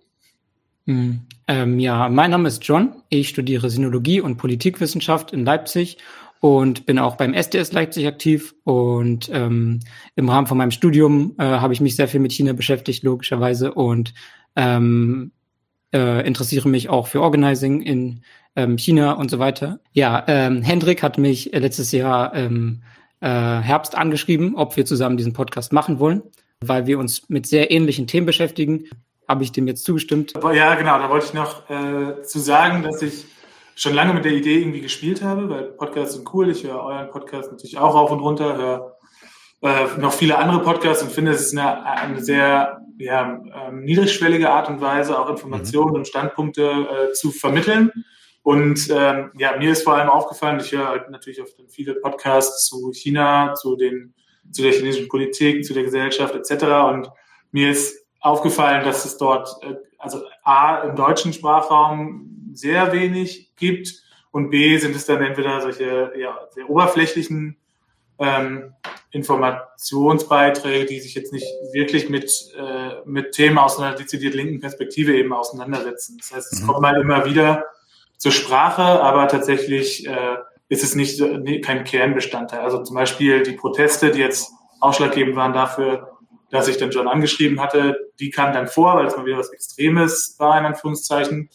Hm. Ähm, ja, mein Name ist John. Ich studiere Sinologie und Politikwissenschaft in Leipzig und bin auch beim SDS Leipzig aktiv. Und ähm, im Rahmen von meinem Studium äh, habe ich mich sehr viel mit China beschäftigt, logischerweise, und ähm, äh, interessiere mich auch für Organizing in ähm, China und so weiter. Ja, ähm, Hendrik hat mich letztes Jahr ähm, äh, Herbst angeschrieben, ob wir zusammen diesen Podcast machen wollen, weil wir uns mit sehr ähnlichen Themen beschäftigen. Habe ich dem jetzt zugestimmt? Ja, genau. Da wollte ich noch äh, zu sagen, dass ich schon lange mit der Idee irgendwie gespielt habe, weil Podcasts sind cool. Ich höre euren Podcast natürlich auch auf und runter, höre äh, noch viele andere Podcasts und finde, es ist eine, eine sehr ja, ähm, niedrigschwellige Art und Weise, auch Informationen mhm. und Standpunkte äh, zu vermitteln. Und ähm, ja, mir ist vor allem aufgefallen, ich höre halt natürlich auch viele Podcasts zu China, zu den, zu der chinesischen Politik, zu der Gesellschaft etc. Und mir ist aufgefallen, dass es dort, äh, also A, im deutschen Sprachraum sehr wenig gibt und B sind es dann entweder solche ja, sehr oberflächlichen ähm, Informationsbeiträge, die sich jetzt nicht wirklich mit, äh, mit Themen aus einer dezidiert linken Perspektive eben auseinandersetzen. Das heißt, es mhm. kommt mal immer wieder zur Sprache, aber tatsächlich äh, ist es nicht nee, kein Kernbestandteil. Also zum Beispiel die Proteste, die jetzt ausschlaggebend waren dafür, dass ich dann John angeschrieben hatte, die kamen dann vor, weil es mal wieder was Extremes war, in Anführungszeichen.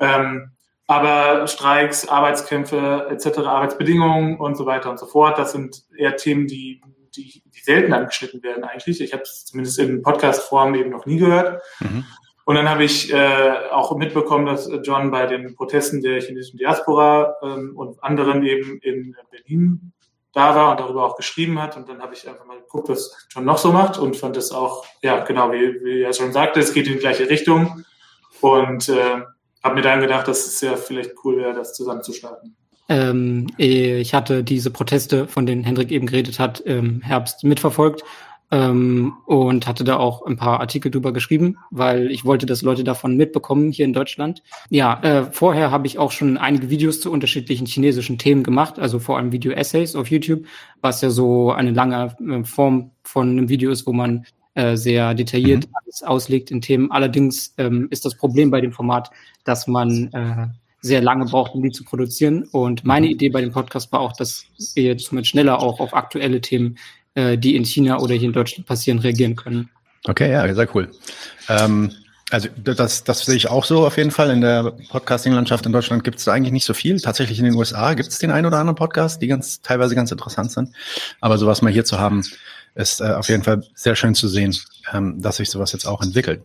Ähm, Aber Streiks, Arbeitskämpfe etc., Arbeitsbedingungen und so weiter und so fort, das sind eher Themen, die, die, die selten angeschnitten werden eigentlich. Ich habe es zumindest in Podcast-Form eben noch nie gehört. Mhm. Und dann habe ich äh, auch mitbekommen, dass John bei den Protesten der chinesischen Diaspora ähm, und anderen eben in Berlin da war und darüber auch geschrieben hat. Und dann habe ich einfach mal geguckt, was John noch so macht und fand das auch, ja, genau, wie, wie er schon sagte, es geht in die gleiche Richtung. Und äh, habe mir dann gedacht, dass es ja vielleicht cool wäre, das zusammen zu starten. Ähm, ich hatte diese Proteste, von denen Hendrik eben geredet hat, im Herbst mitverfolgt ähm, und hatte da auch ein paar Artikel drüber geschrieben, weil ich wollte, dass Leute davon mitbekommen hier in Deutschland. Ja, äh, vorher habe ich auch schon einige Videos zu unterschiedlichen chinesischen Themen gemacht, also vor allem Video-Essays auf YouTube, was ja so eine lange äh, Form von einem Video ist, wo man äh, sehr detailliert mhm. alles auslegt in Themen. Allerdings ähm, ist das Problem bei dem Format, dass man äh, sehr lange braucht, um die zu produzieren. Und meine mhm. Idee bei dem Podcast war auch, dass wir jetzt schneller auch auf aktuelle Themen äh, die in China oder hier in Deutschland passieren, reagieren können. Okay, ja, sehr cool. Ähm, also das, das sehe ich auch so auf jeden Fall. In der Podcasting-Landschaft in Deutschland gibt es eigentlich nicht so viel. Tatsächlich in den USA gibt es den einen oder anderen Podcast, die ganz teilweise ganz interessant sind. Aber sowas mal hier zu haben, ist äh, auf jeden Fall sehr schön zu sehen, ähm, dass sich sowas jetzt auch entwickelt.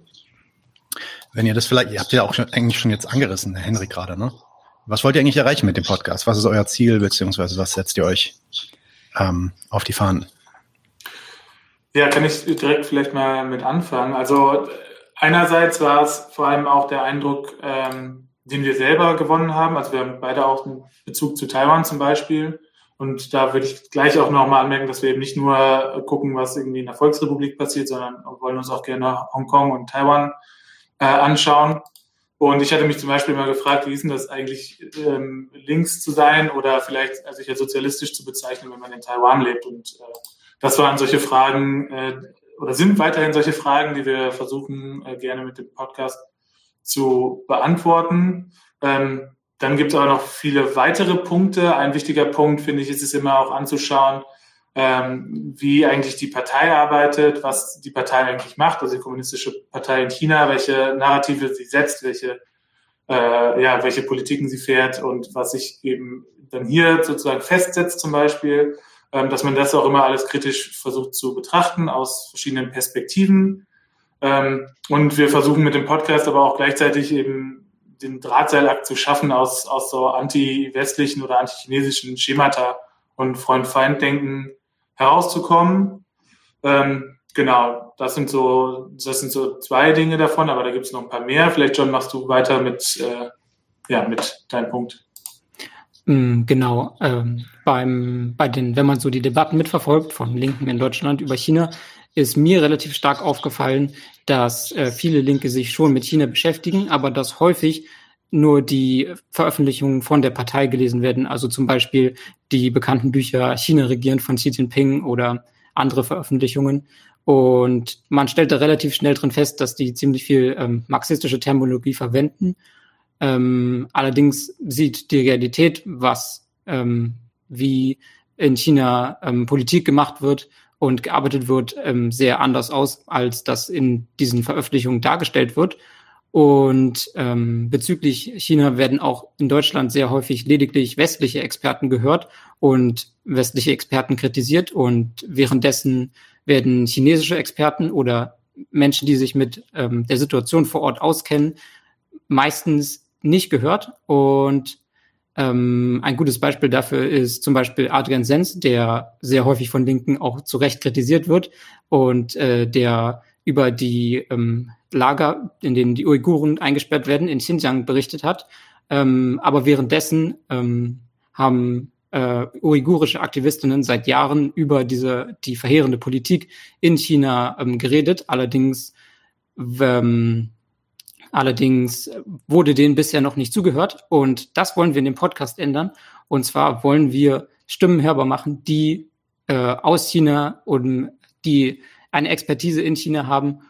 Wenn ihr das vielleicht, ihr habt ja auch schon, eigentlich schon jetzt angerissen, Herr Henrik gerade, ne? Was wollt ihr eigentlich erreichen mit dem Podcast? Was ist euer Ziel, beziehungsweise was setzt ihr euch ähm, auf die Fahnen? Ja, kann ich direkt vielleicht mal mit anfangen. Also einerseits war es vor allem auch der Eindruck, ähm, den wir selber gewonnen haben. Also wir haben beide auch einen Bezug zu Taiwan zum Beispiel. Und da würde ich gleich auch nochmal anmerken, dass wir eben nicht nur gucken, was irgendwie in der Volksrepublik passiert, sondern wollen uns auch gerne Hongkong und Taiwan äh, anschauen. Und ich hatte mich zum Beispiel mal gefragt, wie ist denn das eigentlich, ähm, links zu sein oder vielleicht sich als sozialistisch zu bezeichnen, wenn man in Taiwan lebt. Und äh, das waren solche Fragen äh, oder sind weiterhin solche Fragen, die wir versuchen äh, gerne mit dem Podcast zu beantworten. Ähm, dann gibt es aber noch viele weitere Punkte. Ein wichtiger Punkt, finde ich, ist es immer auch anzuschauen, ähm, wie eigentlich die Partei arbeitet, was die Partei eigentlich macht, also die Kommunistische Partei in China, welche Narrative sie setzt, welche, äh, ja, welche Politiken sie fährt und was sich eben dann hier sozusagen festsetzt zum Beispiel. Ähm, dass man das auch immer alles kritisch versucht zu betrachten aus verschiedenen Perspektiven. Ähm, und wir versuchen mit dem Podcast aber auch gleichzeitig eben den Drahtseilakt zu schaffen aus, aus so anti-westlichen oder anti-chinesischen Schemata und Freund-Feind-Denken herauszukommen. Ähm, genau, das sind so, das sind so zwei Dinge davon, aber da gibt es noch ein paar mehr. Vielleicht, John, machst du weiter mit, äh, ja, mit deinem Punkt. Mm, genau. Ähm, beim, bei den, wenn man so die Debatten mitverfolgt von Linken in Deutschland über China, ist mir relativ stark aufgefallen, dass äh, viele Linke sich schon mit China beschäftigen, aber dass häufig nur die Veröffentlichungen von der Partei gelesen werden, also zum Beispiel die bekannten Bücher China regieren von Xi Jinping oder andere Veröffentlichungen. Und man stellt da relativ schnell drin fest, dass die ziemlich viel ähm, marxistische Terminologie verwenden ähm, allerdings sieht die Realität, was ähm, wie in China ähm, Politik gemacht wird und gearbeitet wird, ähm, sehr anders aus, als das in diesen Veröffentlichungen dargestellt wird. Und ähm, bezüglich China werden auch in Deutschland sehr häufig lediglich westliche Experten gehört und westliche Experten kritisiert. Und währenddessen werden chinesische Experten oder Menschen, die sich mit ähm, der Situation vor Ort auskennen, meistens nicht gehört. Und ähm, ein gutes Beispiel dafür ist zum Beispiel Adrian Sens, der sehr häufig von Linken auch zu Recht kritisiert wird und äh, der über die ähm, Lager, in denen die Uiguren eingesperrt werden, in Xinjiang berichtet hat. Ähm, aber währenddessen ähm, haben äh, uigurische Aktivistinnen seit Jahren über diese die verheerende Politik in China ähm, geredet. Allerdings ähm, Allerdings wurde denen bisher noch nicht zugehört und das wollen wir in dem Podcast ändern. Und zwar wollen wir Stimmen hörbar machen, die äh, aus China und die eine Expertise in China haben.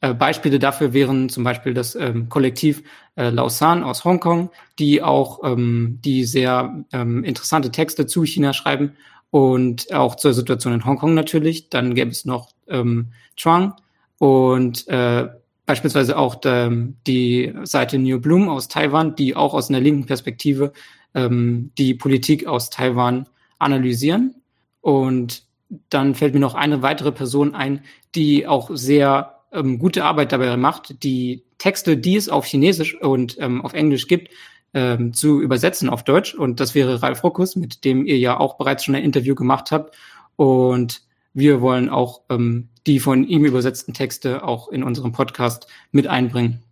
Äh, Beispiele dafür wären zum Beispiel das ähm, Kollektiv äh, Lausanne aus Hongkong, die auch ähm, die sehr ähm, interessante Texte zu China schreiben und auch zur Situation in Hongkong natürlich. Dann gäbe es noch ähm, Chuang und äh, beispielsweise auch de, die Seite New Bloom aus Taiwan, die auch aus einer linken Perspektive ähm, die Politik aus Taiwan analysieren. Und dann fällt mir noch eine weitere Person ein, die auch sehr ähm, gute Arbeit dabei macht, die Texte, die es auf Chinesisch und ähm, auf Englisch gibt, ähm, zu übersetzen auf Deutsch. Und das wäre Ralf Ruckus, mit dem ihr ja auch bereits schon ein Interview gemacht habt. Und wir wollen auch ähm, die von ihm übersetzten Texte auch in unserem Podcast mit einbringen.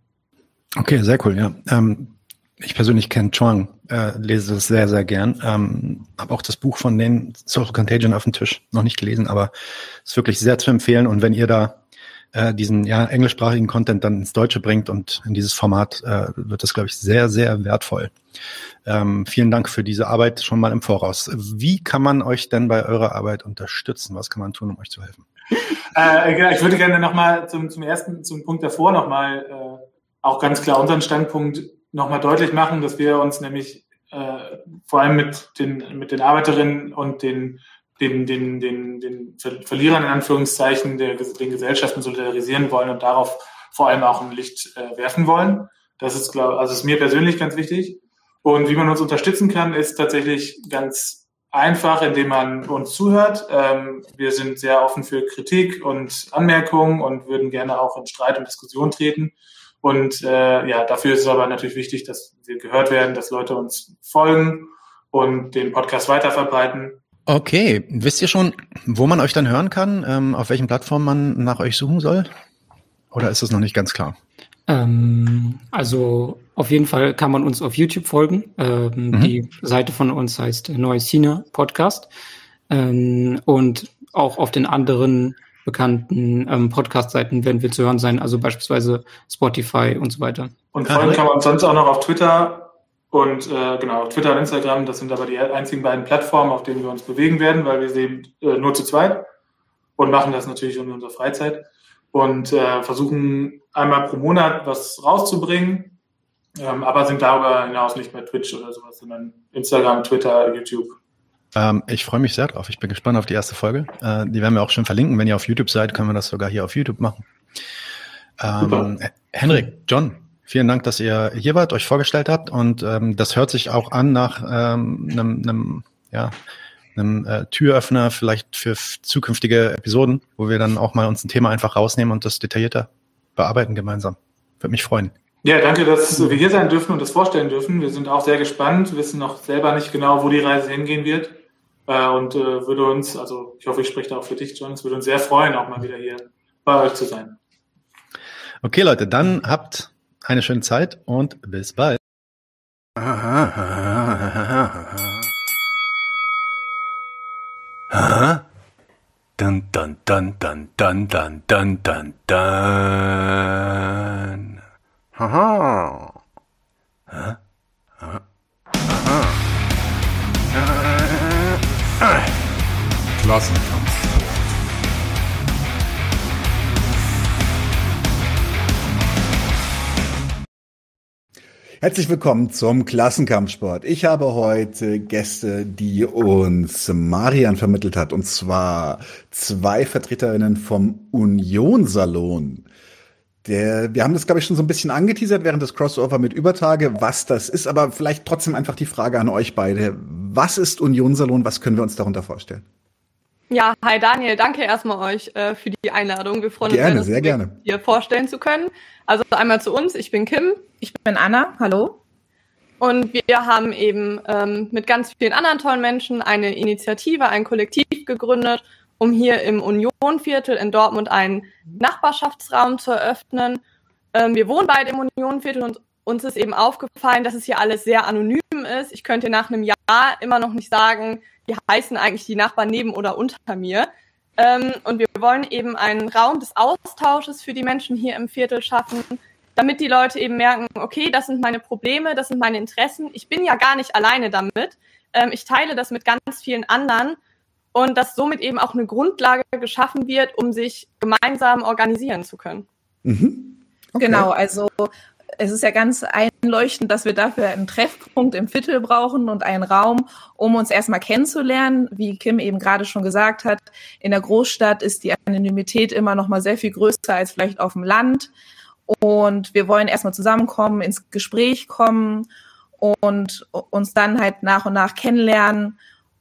Okay, sehr cool, ja. Ähm, ich persönlich kenne Chuang, äh, lese es sehr, sehr gern. Ähm, habe auch das Buch von den Social Contagion auf dem Tisch noch nicht gelesen, aber ist wirklich sehr zu empfehlen. Und wenn ihr da äh, diesen ja, englischsprachigen Content dann ins Deutsche bringt und in dieses Format, äh, wird das, glaube ich, sehr, sehr wertvoll. Ähm, vielen Dank für diese Arbeit schon mal im Voraus. Wie kann man euch denn bei eurer Arbeit unterstützen? Was kann man tun, um euch zu helfen? Äh, genau, ich würde gerne nochmal zum, zum ersten, zum Punkt davor nochmal äh, auch ganz klar unseren Standpunkt nochmal deutlich machen, dass wir uns nämlich äh, vor allem mit den, mit den Arbeiterinnen und den den, den, den, den Verlierern in Anführungszeichen der, den Gesellschaften solidarisieren wollen und darauf vor allem auch ein Licht äh, werfen wollen. Das ist, glaube also ist mir persönlich ganz wichtig. Und wie man uns unterstützen kann, ist tatsächlich ganz einfach, indem man uns zuhört. Ähm, wir sind sehr offen für Kritik und Anmerkungen und würden gerne auch in Streit und Diskussion treten. Und äh, ja, dafür ist es aber natürlich wichtig, dass wir gehört werden, dass Leute uns folgen und den Podcast weiterverbreiten. Okay, wisst ihr schon, wo man euch dann hören kann, ähm, auf welchen Plattformen man nach euch suchen soll? Oder ist das noch nicht ganz klar? Ähm, also auf jeden Fall kann man uns auf YouTube folgen. Ähm, mhm. Die Seite von uns heißt Neues China Podcast. Ähm, und auch auf den anderen bekannten ähm, Podcast-Seiten werden wir zu hören sein, also beispielsweise Spotify und so weiter. Und folgen kann man sonst auch noch auf Twitter und äh, genau, Twitter und Instagram, das sind aber die einzigen beiden Plattformen, auf denen wir uns bewegen werden, weil wir sehen äh, nur zu zweit und machen das natürlich in unserer Freizeit und äh, versuchen einmal pro Monat was rauszubringen, ähm, aber sind darüber hinaus nicht bei Twitch oder sowas, sondern Instagram, Twitter, YouTube. Ähm, ich freue mich sehr drauf. Ich bin gespannt auf die erste Folge. Äh, die werden wir auch schon verlinken. Wenn ihr auf YouTube seid, können wir das sogar hier auf YouTube machen. Ähm, Henrik, John, Vielen Dank, dass ihr hier wart, euch vorgestellt habt und ähm, das hört sich auch an nach ähm, einem, einem, ja, einem äh, Türöffner vielleicht für zukünftige Episoden, wo wir dann auch mal uns ein Thema einfach rausnehmen und das detaillierter bearbeiten gemeinsam. Würde mich freuen. Ja, danke, dass wir hier sein dürfen und das vorstellen dürfen. Wir sind auch sehr gespannt, wissen noch selber nicht genau, wo die Reise hingehen wird. Äh, und äh, würde uns, also ich hoffe, ich spreche da auch für dich, John, es würde uns sehr freuen, auch mal wieder hier bei euch zu sein. Okay, Leute, dann habt eine schöne Zeit und bis bald. Dun dun dun dun dun dun dun dun dun. Haha. Huh? Klassenkampf. Herzlich willkommen zum Klassenkampfsport. Ich habe heute Gäste, die uns Marian vermittelt hat, und zwar zwei Vertreterinnen vom Union-Salon. Der, wir haben das, glaube ich, schon so ein bisschen angeteasert während des Crossover mit Übertage, was das ist, aber vielleicht trotzdem einfach die Frage an euch beide. Was ist Union-Salon? Was können wir uns darunter vorstellen? Ja, hi Daniel, danke erstmal euch äh, für die Einladung. Wir freuen gerne, uns sehr, sehr gerne. hier vorstellen zu können. Also einmal zu uns, ich bin Kim. Ich bin Anna, hallo. Und wir haben eben ähm, mit ganz vielen anderen tollen Menschen eine Initiative, ein Kollektiv gegründet, um hier im Unionviertel in Dortmund einen Nachbarschaftsraum zu eröffnen. Ähm, wir wohnen beide im Unionviertel und uns ist eben aufgefallen, dass es hier alles sehr anonym ist. Ich könnte nach einem Jahr immer noch nicht sagen, wie heißen eigentlich die Nachbarn neben oder unter mir. Ähm, und wir wollen eben einen Raum des Austausches für die Menschen hier im Viertel schaffen, damit die Leute eben merken, okay, das sind meine Probleme, das sind meine Interessen. Ich bin ja gar nicht alleine damit. Ähm, ich teile das mit ganz vielen anderen und dass somit eben auch eine Grundlage geschaffen wird, um sich gemeinsam organisieren zu können. Mhm. Okay. Genau, also es ist ja ganz einleuchtend, dass wir dafür einen Treffpunkt im Viertel brauchen und einen Raum, um uns erstmal kennenzulernen. Wie Kim eben gerade schon gesagt hat, in der Großstadt ist die Anonymität immer noch mal sehr viel größer als vielleicht auf dem Land. Und wir wollen erstmal zusammenkommen, ins Gespräch kommen und uns dann halt nach und nach kennenlernen,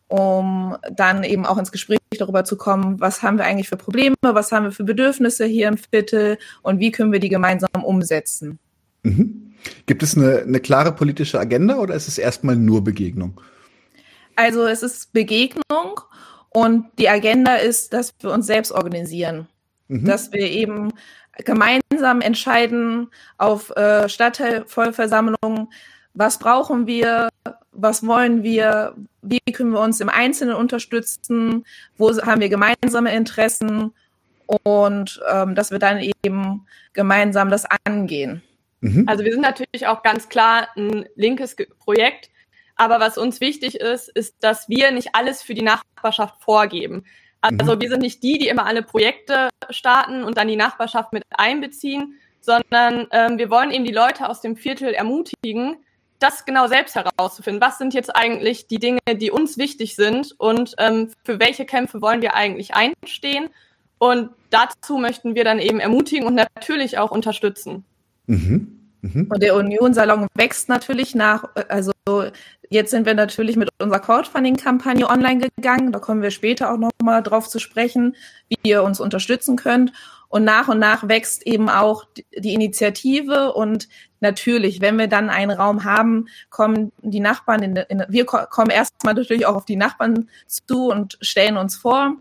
um dann eben auch ins Gespräch darüber zu kommen, was haben wir eigentlich für Probleme, was haben wir für Bedürfnisse hier im Viertel und wie können wir die gemeinsam umsetzen. Mhm. Gibt es eine, eine klare politische Agenda oder ist es erstmal nur Begegnung? Also es ist Begegnung und die Agenda ist, dass wir uns selbst organisieren, mhm. dass wir eben gemeinsam entscheiden auf äh, Stadtteilvollversammlungen, was brauchen wir, was wollen wir, wie können wir uns im Einzelnen unterstützen, wo haben wir gemeinsame Interessen und ähm, dass wir dann eben gemeinsam das angehen. Mhm. Also wir sind natürlich auch ganz klar ein linkes Projekt, aber was uns wichtig ist, ist, dass wir nicht alles für die Nachbarschaft vorgeben. Also mhm. wir sind nicht die, die immer alle Projekte starten und dann die Nachbarschaft mit einbeziehen, sondern ähm, wir wollen eben die Leute aus dem Viertel ermutigen, das genau selbst herauszufinden. Was sind jetzt eigentlich die Dinge, die uns wichtig sind und ähm, für welche Kämpfe wollen wir eigentlich einstehen? Und dazu möchten wir dann eben ermutigen und natürlich auch unterstützen. Mhm. Mhm. Und der Union-Salon wächst natürlich nach, also jetzt sind wir natürlich mit unserer Crowdfunding-Kampagne online gegangen. Da kommen wir später auch nochmal drauf zu sprechen, wie ihr uns unterstützen könnt. Und nach und nach wächst eben auch die Initiative und natürlich, wenn wir dann einen Raum haben, kommen die Nachbarn, in, in, wir kommen erstmal natürlich auch auf die Nachbarn zu und stellen uns vor.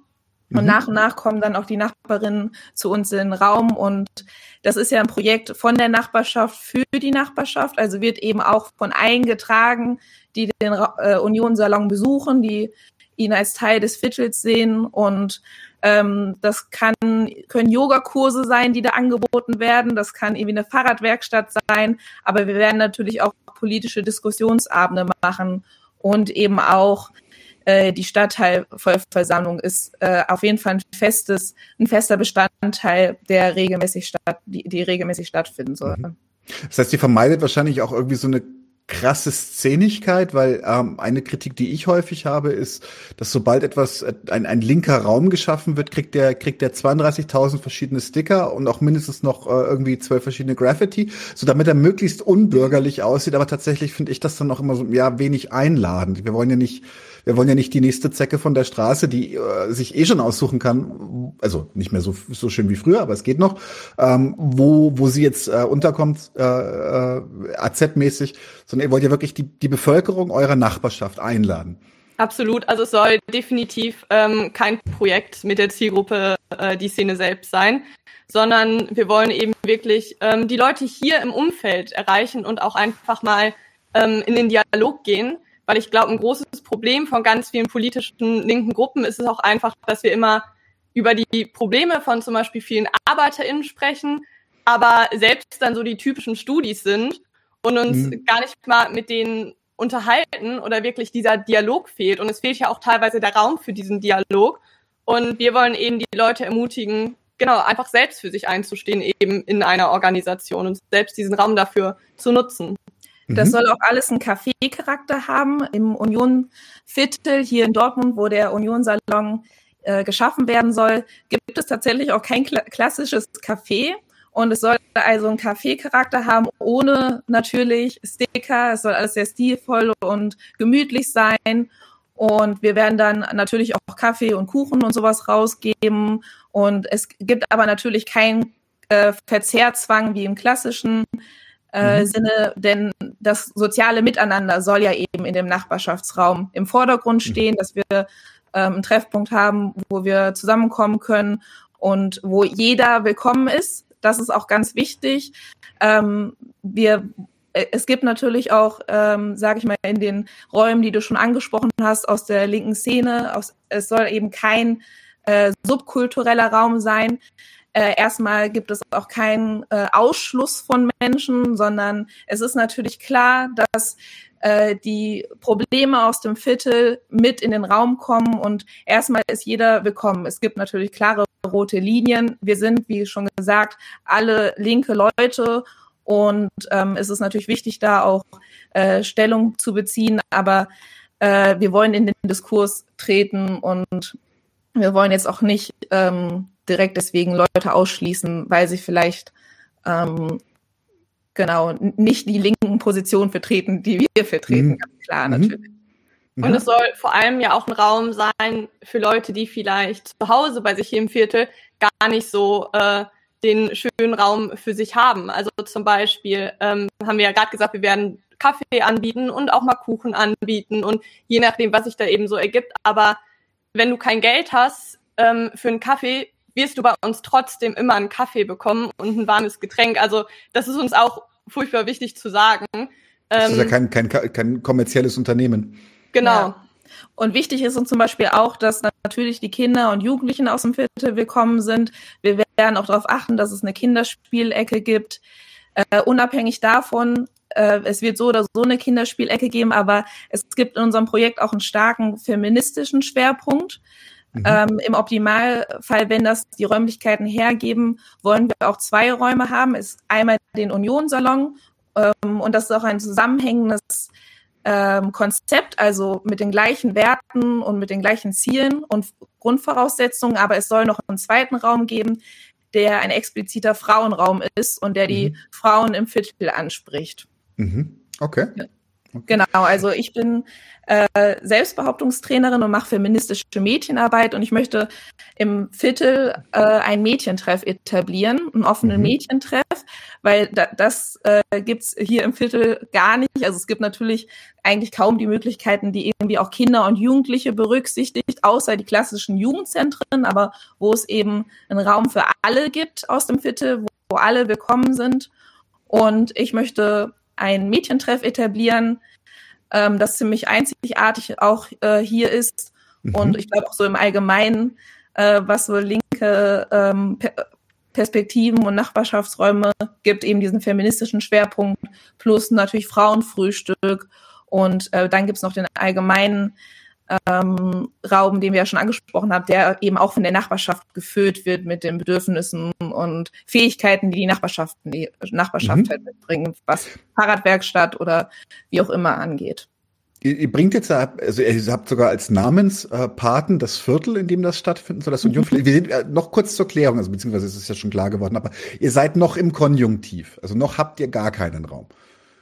Und mhm. nach und nach kommen dann auch die Nachbarinnen zu uns in den Raum. Und das ist ja ein Projekt von der Nachbarschaft für die Nachbarschaft. Also wird eben auch von eingetragen, die den äh, Union-Salon besuchen, die ihn als Teil des Viertels sehen. Und ähm, das kann, können Yogakurse sein, die da angeboten werden. Das kann irgendwie eine Fahrradwerkstatt sein. Aber wir werden natürlich auch politische Diskussionsabende machen und eben auch äh, die Stadtteilvollversammlung ist äh, auf jeden Fall ein festes, ein fester Bestandteil, der regelmäßig statt, die, die regelmäßig stattfinden soll. Mhm. Das heißt, ihr vermeidet wahrscheinlich auch irgendwie so eine krasse Szenigkeit, weil ähm, eine Kritik, die ich häufig habe, ist, dass sobald etwas, äh, ein, ein linker Raum geschaffen wird, kriegt der, kriegt der 32.000 verschiedene Sticker und auch mindestens noch äh, irgendwie zwölf verschiedene Graffiti, so damit er möglichst unbürgerlich aussieht. Aber tatsächlich finde ich das dann auch immer so, ja, wenig einladend. Wir wollen ja nicht, wir wollen ja nicht die nächste Zecke von der Straße, die äh, sich eh schon aussuchen kann, also nicht mehr so, so schön wie früher, aber es geht noch, ähm, wo, wo sie jetzt äh, unterkommt, äh, äh, AZ-mäßig, sondern ihr wollt ja wirklich die, die Bevölkerung eurer Nachbarschaft einladen. Absolut, also es soll definitiv ähm, kein Projekt mit der Zielgruppe äh, die Szene selbst sein, sondern wir wollen eben wirklich ähm, die Leute hier im Umfeld erreichen und auch einfach mal ähm, in den Dialog gehen weil ich glaube, ein großes Problem von ganz vielen politischen linken Gruppen ist es auch einfach, dass wir immer über die Probleme von zum Beispiel vielen ArbeiterInnen sprechen, aber selbst dann so die typischen Studis sind und uns mhm. gar nicht mal mit denen unterhalten oder wirklich dieser Dialog fehlt. Und es fehlt ja auch teilweise der Raum für diesen Dialog. Und wir wollen eben die Leute ermutigen, genau, einfach selbst für sich einzustehen, eben in einer Organisation und selbst diesen Raum dafür zu nutzen. Das mhm. soll auch alles einen Café-Charakter haben. Im Union-Viertel hier in Dortmund, wo der Union-Salon äh, geschaffen werden soll, gibt es tatsächlich auch kein kla klassisches Café. Und es soll also einen Café-Charakter haben, ohne natürlich Sticker. Es soll alles sehr stilvoll und gemütlich sein. Und wir werden dann natürlich auch Kaffee und Kuchen und sowas rausgeben. Und es gibt aber natürlich keinen äh, Verzehrzwang wie im klassischen äh, mhm. Sinne, denn das soziale Miteinander soll ja eben in dem Nachbarschaftsraum im Vordergrund mhm. stehen, dass wir ähm, einen Treffpunkt haben, wo wir zusammenkommen können und wo jeder willkommen ist. Das ist auch ganz wichtig. Ähm, wir äh, es gibt natürlich auch, ähm, sage ich mal, in den Räumen, die du schon angesprochen hast, aus der linken Szene, aus, es soll eben kein äh, subkultureller Raum sein. Äh, erstmal gibt es auch keinen äh, Ausschluss von Menschen, sondern es ist natürlich klar, dass äh, die Probleme aus dem Viertel mit in den Raum kommen und erstmal ist jeder willkommen. Es gibt natürlich klare rote Linien. Wir sind, wie schon gesagt, alle linke Leute und ähm, es ist natürlich wichtig, da auch äh, Stellung zu beziehen, aber äh, wir wollen in den Diskurs treten und wir wollen jetzt auch nicht ähm, direkt deswegen Leute ausschließen, weil sie vielleicht ähm, genau nicht die linken Positionen vertreten, die wir vertreten, Mhm. ganz klar Mhm. natürlich. Und es soll vor allem ja auch ein Raum sein für Leute, die vielleicht zu Hause bei sich hier im Viertel gar nicht so äh, den schönen Raum für sich haben. Also zum Beispiel ähm, haben wir ja gerade gesagt, wir werden Kaffee anbieten und auch mal Kuchen anbieten und je nachdem, was sich da eben so ergibt. Aber wenn du kein Geld hast ähm, für einen Kaffee, wirst du bei uns trotzdem immer einen Kaffee bekommen und ein warmes Getränk. Also das ist uns auch furchtbar wichtig zu sagen. Das ist ja Ähm, kein, kein, kein kommerzielles Unternehmen. genau. Ja. Und wichtig ist uns zum Beispiel auch, dass natürlich die Kinder und Jugendlichen aus dem Viertel willkommen sind. Wir werden auch darauf achten, dass es eine Kinderspielecke gibt. Äh, unabhängig davon, äh, es wird so oder so eine Kinderspielecke geben, aber es gibt in unserem Projekt auch einen starken feministischen Schwerpunkt. Mhm. Ähm, Im Optimalfall, wenn das die Räumlichkeiten hergeben, wollen wir auch zwei Räume haben. Es ist einmal den Union-Salon ähm, und das ist auch ein zusammenhängendes ähm, Konzept, also mit den gleichen Werten und mit den gleichen Zielen und Grundvoraussetzungen, aber es soll noch einen zweiten Raum geben, der ein expliziter Frauenraum ist und der die Mhm. Frauen im Viertel anspricht. Mhm. Okay. Genau, also ich bin äh, Selbstbehauptungstrainerin und mache feministische Mädchenarbeit und ich möchte im Viertel äh, einen Mädchentreff etablieren, einen offenen Mhm. Mädchentreff, weil da, das äh, gibt's hier im Viertel gar nicht. Also es gibt natürlich eigentlich kaum die Möglichkeiten, die irgendwie auch Kinder und Jugendliche berücksichtigt, außer die klassischen Jugendzentren, aber wo es eben einen Raum für alle gibt aus dem Viertel, wo, wo alle willkommen sind. Und ich möchte einen Mädchentreff etablieren, ähm, das ziemlich einzigartig auch äh, hier ist. Mhm. Und ich glaube auch so im Allgemeinen, äh, was so linke ähm, per Perspektiven und Nachbarschaftsräume gibt, eben diesen feministischen Schwerpunkt, plus natürlich Frauenfrühstück. Und äh, dann gibt's noch den allgemeinen ähm, Raum, den wir ja schon angesprochen haben, der eben auch von der Nachbarschaft gefüllt wird mit den Bedürfnissen und Fähigkeiten, die die Nachbarschaft, die Nachbarschaft Mhm. halt mitbringen, was Fahrradwerkstatt oder wie auch immer angeht. Ihr, bringt jetzt, da- also ihr habt sogar als Namenspaten das Viertel, in dem das stattfinden soll, das Mhm. Union. Wir sind äh, noch kurz zur Klärung, also beziehungsweise ist es ja schon klar geworden, aber ihr seid noch im Konjunktiv, also noch habt ihr gar keinen Raum.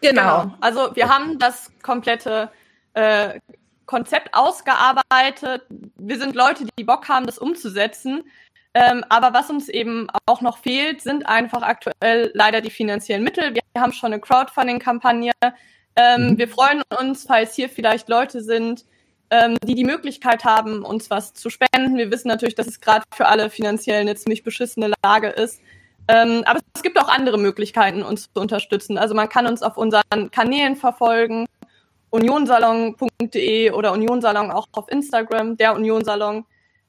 Genau. Also wir haben das komplette äh, Konzept ausgearbeitet. Wir sind Leute, die Bock haben, das umzusetzen. Ähm, aber was uns eben auch noch fehlt, sind einfach aktuell leider die finanziellen Mittel. Wir haben schon eine Crowdfunding-Kampagne. Ähm, Mhm. Wir freuen uns, falls hier vielleicht Leute sind, ähm, die die Möglichkeit haben, uns was zu spenden. Wir wissen natürlich, dass es gerade für alle finanziell eine ziemlich beschissene Lage ist. Ähm, aber es gibt auch andere Möglichkeiten, uns zu unterstützen. Also man kann uns auf unseren Kanälen verfolgen, unionsalon.de oder Unionsalon auch auf Instagram, der Unionsalon.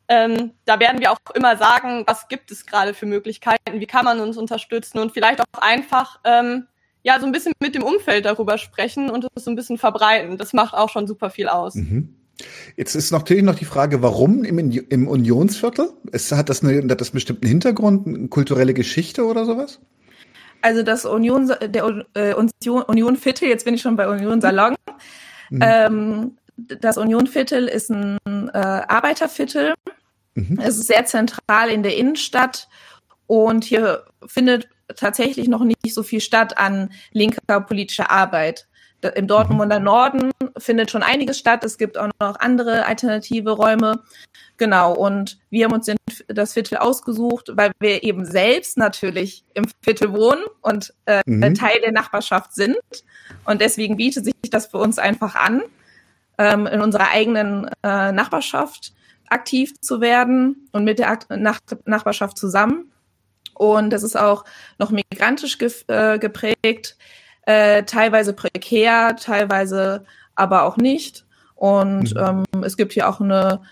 Ähm, da werden wir auch immer sagen, was gibt es gerade für Möglichkeiten, wie kann man uns unterstützen und vielleicht auch einfach ähm, ja so ein bisschen mit dem Umfeld darüber sprechen und es so ein bisschen verbreiten. Das macht auch schon super viel aus. Mhm. Jetzt ist natürlich noch die Frage, warum im, im Unionsviertel? Es, hat, das eine, hat das einen bestimmten Hintergrund, eine kulturelle Geschichte oder sowas? Also das Union, der äh, Union, Viertel, jetzt bin ich schon bei Union Salon. Mhm. Ähm, das Union Viertel ist ein äh, Arbeiterviertel. Mhm. Es ist sehr zentral in der Innenstadt und hier findet tatsächlich noch nicht so viel statt an linker politischer Arbeit. Da- Im Dortmunder Norden findet schon einiges statt. Es gibt auch noch andere alternative Räume. Genau. Und wir haben uns das Viertel ausgesucht, weil wir eben selbst natürlich im Viertel wohnen und äh, Mhm. Teil der Nachbarschaft sind. Und deswegen bietet sich das für uns einfach an, ähm, in unserer eigenen äh, Nachbarschaft aktiv zu werden und mit der Akt Nach Nachbarschaft zusammen. Und das ist auch noch migrantisch ge äh, geprägt, äh, teilweise prekär, teilweise aber auch nicht. Und ähm, es gibt hier auch eine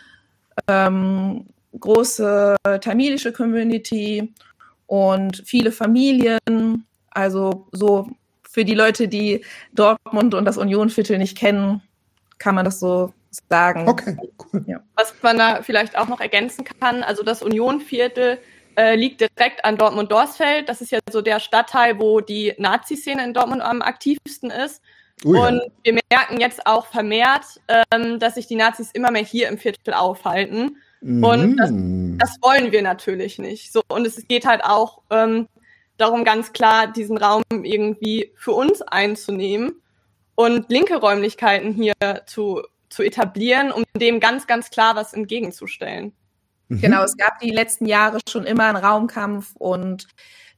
ähm, große tamilische Community und viele Familien. Also so für die Leute, die Dortmund und das Unionviertel nicht kennen, kann man das so sagen. Okay, cool. Was man da vielleicht auch noch ergänzen kann, also das Unionviertel äh, liegt direkt an Dortmund-Dorsfeld. Das ist ja so der Stadtteil, wo die Nazi-Szene in Dortmund am aktivsten ist. Ui, Und wir merken jetzt auch vermehrt, ähm, dass sich die Nazis immer mehr hier im Viertel aufhalten. Und das, Mhm. das wollen wir natürlich nicht. So, und es geht halt auch ähm, darum, ganz klar diesen Raum irgendwie für uns einzunehmen und linke Räumlichkeiten hier zu, zu etablieren, um dem ganz, ganz klar was entgegenzustellen. Mhm. Genau, es gab die letzten Jahre schon immer einen Raumkampf und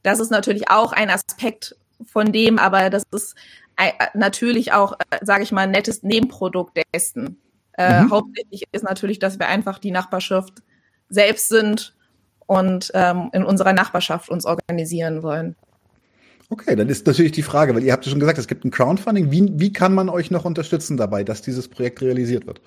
das ist natürlich auch ein Aspekt von dem, aber das ist äh, natürlich auch, äh, sage ich mal, ein nettes Nebenprodukt dessen. Äh, mhm. Hauptsächlich ist natürlich, dass wir einfach die Nachbarschaft selbst sind und ähm, in unserer Nachbarschaft uns organisieren wollen. Okay, dann ist natürlich die Frage, weil ihr habt ja schon gesagt, es gibt ein Crowdfunding. Wie, wie kann man euch noch unterstützen dabei, dass dieses Projekt realisiert wird?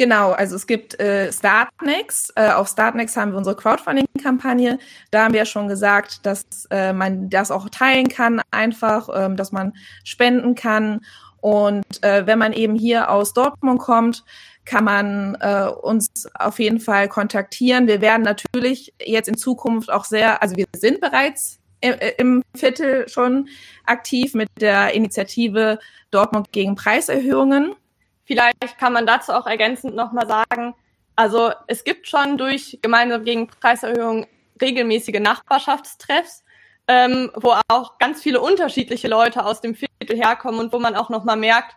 Genau, also es gibt äh, Startnext. Äh, auf Startnext haben wir unsere Crowdfunding-Kampagne. Da haben wir ja schon gesagt, dass äh, man das auch teilen kann, einfach, ähm, dass man spenden kann. Und äh, wenn man eben hier aus Dortmund kommt, kann man äh, uns auf jeden Fall kontaktieren. Wir werden natürlich jetzt in Zukunft auch sehr, also wir sind bereits im Viertel schon aktiv mit der Initiative Dortmund gegen Preiserhöhungen. Vielleicht kann man dazu auch ergänzend nochmal sagen, also es gibt schon durch gemeinsam gegen Preiserhöhungen regelmäßige Nachbarschaftstreffs, ähm, wo auch ganz viele unterschiedliche Leute aus dem Viertel herkommen und wo man auch nochmal merkt,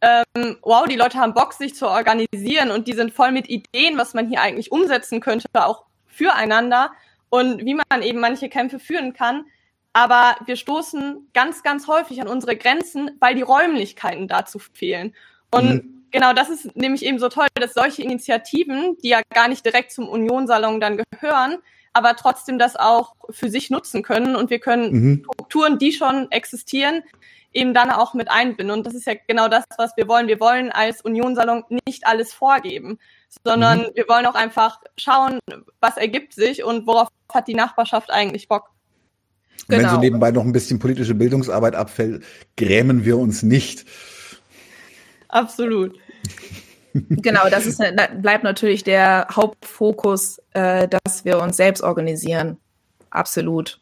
ähm, wow, die Leute haben Bock, sich zu organisieren und die sind voll mit Ideen, was man hier eigentlich umsetzen könnte, auch füreinander und wie man eben manche Kämpfe führen kann. Aber wir stoßen ganz, ganz häufig an unsere Grenzen, weil die Räumlichkeiten dazu fehlen. Und mhm genau, das ist nämlich eben so toll, dass solche Initiativen, die ja gar nicht direkt zum Union-Salon dann gehören, aber trotzdem das auch für sich nutzen können und wir können mhm. Strukturen, die schon existieren, eben dann auch mit einbinden. Und das ist ja genau das, was wir wollen. Wir wollen als Union-Salon nicht alles vorgeben, sondern mhm. wir wollen auch einfach schauen, was ergibt sich und worauf hat die Nachbarschaft eigentlich Bock. Genau. Wenn so nebenbei noch ein bisschen politische Bildungsarbeit abfällt, grämen wir uns nicht. Absolut. Genau, das ist, bleibt natürlich der Hauptfokus, äh, dass wir uns selbst organisieren. Absolut.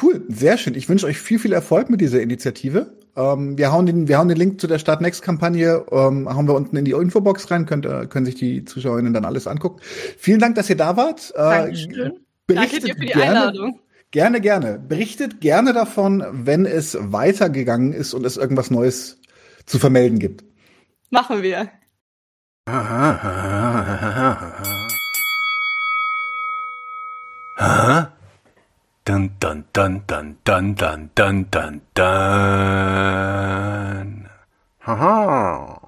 Cool, sehr schön. Ich wünsche euch viel, viel Erfolg mit dieser Initiative. Ähm, wir, hauen den, wir hauen den Link zu der Start Next Kampagne, ähm, hauen wir unten in die Infobox rein, könnt, äh, können sich die Zuschauerinnen dann alles angucken. Vielen Dank, dass ihr da wart. Äh, Dankeschön. Danke dir für die gerne, Einladung. Gerne, gerne. Berichtet gerne davon, wenn es weitergegangen ist und es irgendwas Neues zu vermelden gibt. Machen wir. Ha? Dun dun dun dun dun dun dun dun dun. Haha.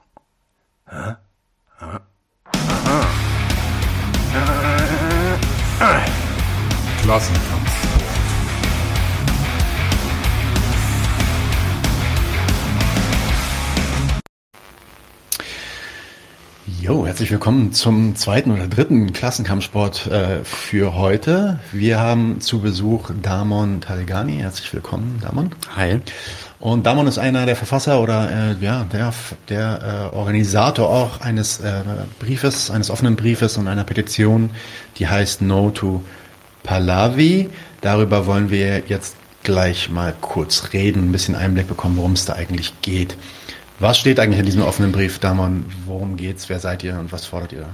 Huh? Huh? Klassenkampf. Jo, herzlich willkommen zum zweiten oder dritten Klassenkampfsport äh, für heute. Wir haben zu Besuch Damon Talegani. Herzlich willkommen, Damon. Hi. Und Damon ist einer der Verfasser oder äh, ja der der äh, Organisator auch eines äh, Briefes, eines offenen Briefes und einer Petition, die heißt No to Pahlavi. Darüber wollen wir jetzt gleich mal kurz reden, ein bisschen Einblick bekommen, worum es da eigentlich geht. Was steht eigentlich in diesem offenen Brief, Damon? Worum geht's? Wer seid ihr und was fordert ihr?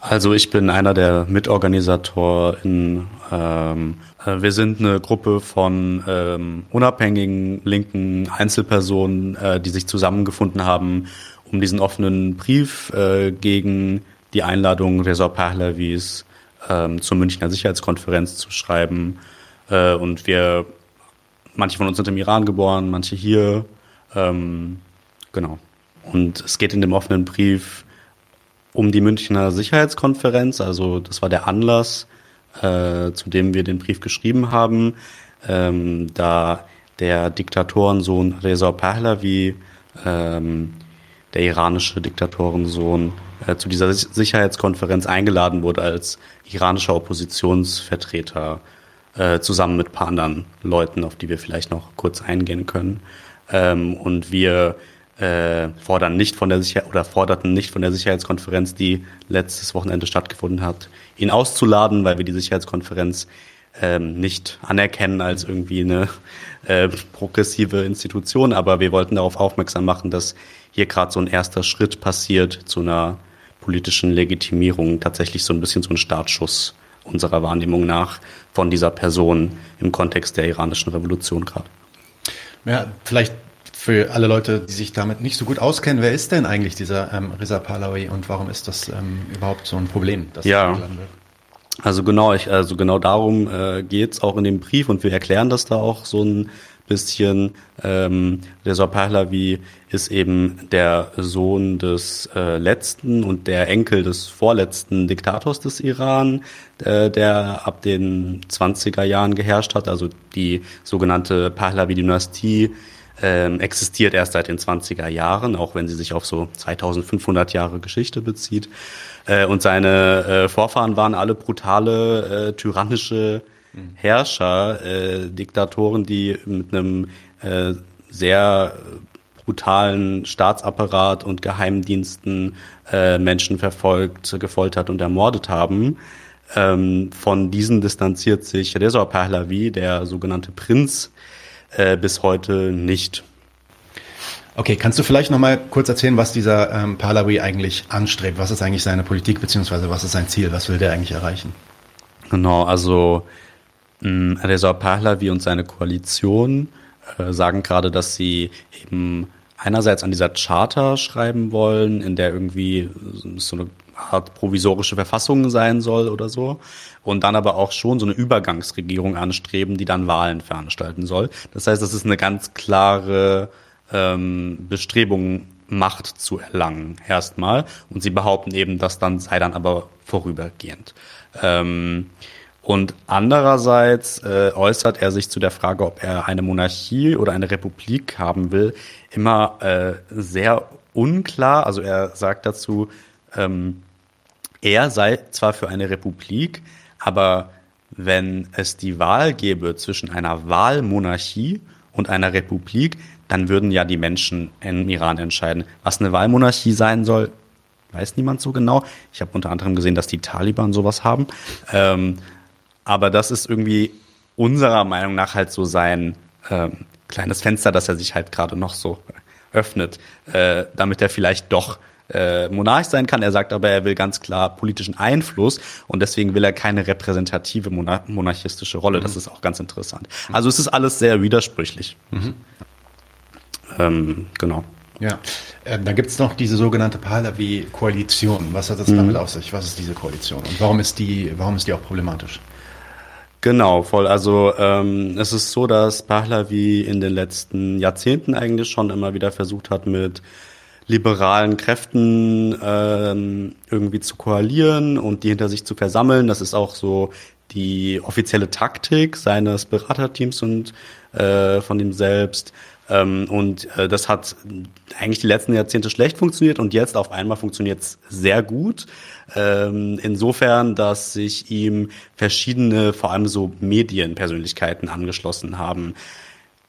Also ich bin einer der Mitorganisatoren. Ähm, äh, wir sind eine Gruppe von ähm, unabhängigen linken Einzelpersonen, äh, die sich zusammengefunden haben, um diesen offenen Brief äh, gegen die Einladung Reza Pahlavis ähm, zur Münchner Sicherheitskonferenz zu schreiben. Äh, und wir, manche von uns sind im Iran geboren, manche hier. Ähm, Genau. Und es geht in dem offenen Brief um die Münchner Sicherheitskonferenz. Also das war der Anlass, äh, zu dem wir den Brief geschrieben haben, ähm, da der Diktatorensohn Reza Pahlavi, ähm, der iranische Diktatorensohn, äh, zu dieser Sicherheitskonferenz eingeladen wurde als iranischer Oppositionsvertreter, äh, zusammen mit ein paar anderen Leuten, auf die wir vielleicht noch kurz eingehen können. Ähm, und wir äh, fordern nicht von der Sicher oder forderten nicht von der Sicherheitskonferenz, die letztes Wochenende stattgefunden hat, ihn auszuladen, weil wir die Sicherheitskonferenz ähm, nicht anerkennen als irgendwie eine äh, progressive Institution, aber wir wollten darauf aufmerksam machen, dass hier gerade so ein erster Schritt passiert zu einer politischen Legitimierung, tatsächlich so ein bisschen so ein Startschuss unserer Wahrnehmung nach von dieser Person im Kontext der iranischen Revolution gerade. Ja, vielleicht für alle Leute, die sich damit nicht so gut auskennen, wer ist denn eigentlich dieser ähm, Reza Pahlavi und warum ist das ähm, überhaupt so ein Problem, dass ja. das wird? Also genau, ich, also genau darum äh, geht auch in dem Brief und wir erklären das da auch so ein bisschen. Ähm, Reza Pahlavi ist eben der Sohn des äh, letzten und der Enkel des vorletzten Diktators des Iran, äh, der ab den 20er Jahren geherrscht hat. Also die sogenannte Pahlavi-Dynastie ähm, existiert erst seit den 20er Jahren, auch wenn sie sich auf so 2500 Jahre Geschichte bezieht. Äh, und seine äh, Vorfahren waren alle brutale, äh, tyrannische Herrscher, äh, Diktatoren, die mit einem äh, sehr brutalen Staatsapparat und Geheimdiensten äh, Menschen verfolgt, gefoltert und ermordet haben. Ähm, von diesen distanziert sich Reza Pahlavi, der sogenannte Prinz, äh, bis heute nicht. Okay, kannst du vielleicht noch mal kurz erzählen, was dieser ähm, Pahlavi eigentlich anstrebt? Was ist eigentlich seine Politik, beziehungsweise was ist sein Ziel? Was will der eigentlich erreichen? Genau, also mh, Reza Pahlavi und seine Koalition äh, sagen gerade, dass sie eben einerseits an dieser Charta schreiben wollen, in der irgendwie so eine Art provisorische Verfassung sein soll oder so. Und dann aber auch schon so eine Übergangsregierung anstreben, die dann Wahlen veranstalten soll. Das heißt, das ist eine ganz klare ähm, Bestrebung, Macht zu erlangen erstmal. Und sie behaupten eben, das dann sei dann aber vorübergehend. Ähm, und andererseits äh, äußert er sich zu der Frage, ob er eine Monarchie oder eine Republik haben will, immer äh, sehr unklar. Also er sagt dazu, ähm, er sei zwar für eine Republik, aber wenn es die Wahl gäbe zwischen einer Wahlmonarchie und einer Republik, dann würden ja die Menschen im Iran entscheiden. Was eine Wahlmonarchie sein soll, weiß niemand so genau. Ich habe unter anderem gesehen, dass die Taliban sowas haben. Ähm, aber das ist irgendwie unserer Meinung nach halt so sein ähm, kleines Fenster, das er sich halt gerade noch so öffnet, äh, damit er vielleicht doch äh, Monarch sein kann. Er sagt aber, er will ganz klar politischen Einfluss und deswegen will er keine repräsentative monar monarchistische Rolle. Mhm. Das ist auch ganz interessant. Also es ist alles sehr widersprüchlich. Mhm. Ähm, genau. Ja, ähm, dann gibt es noch diese sogenannte Pahlavi-Koalition. Was hat das mhm. damit auf sich? Was ist diese Koalition und warum ist die, warum ist die auch problematisch? Genau, voll. Also ähm, es ist so, dass Pahlavi in den letzten Jahrzehnten eigentlich schon immer wieder versucht hat, mit liberalen Kräften ähm, irgendwie zu koalieren und die hinter sich zu versammeln. Das ist auch so die offizielle Taktik seines Beraterteams und äh, von ihm selbst. Ähm, und äh, das hat eigentlich die letzten Jahrzehnte schlecht funktioniert und jetzt auf einmal funktioniert es sehr gut. Ähm, insofern, dass sich ihm verschiedene, vor allem so Medienpersönlichkeiten angeschlossen haben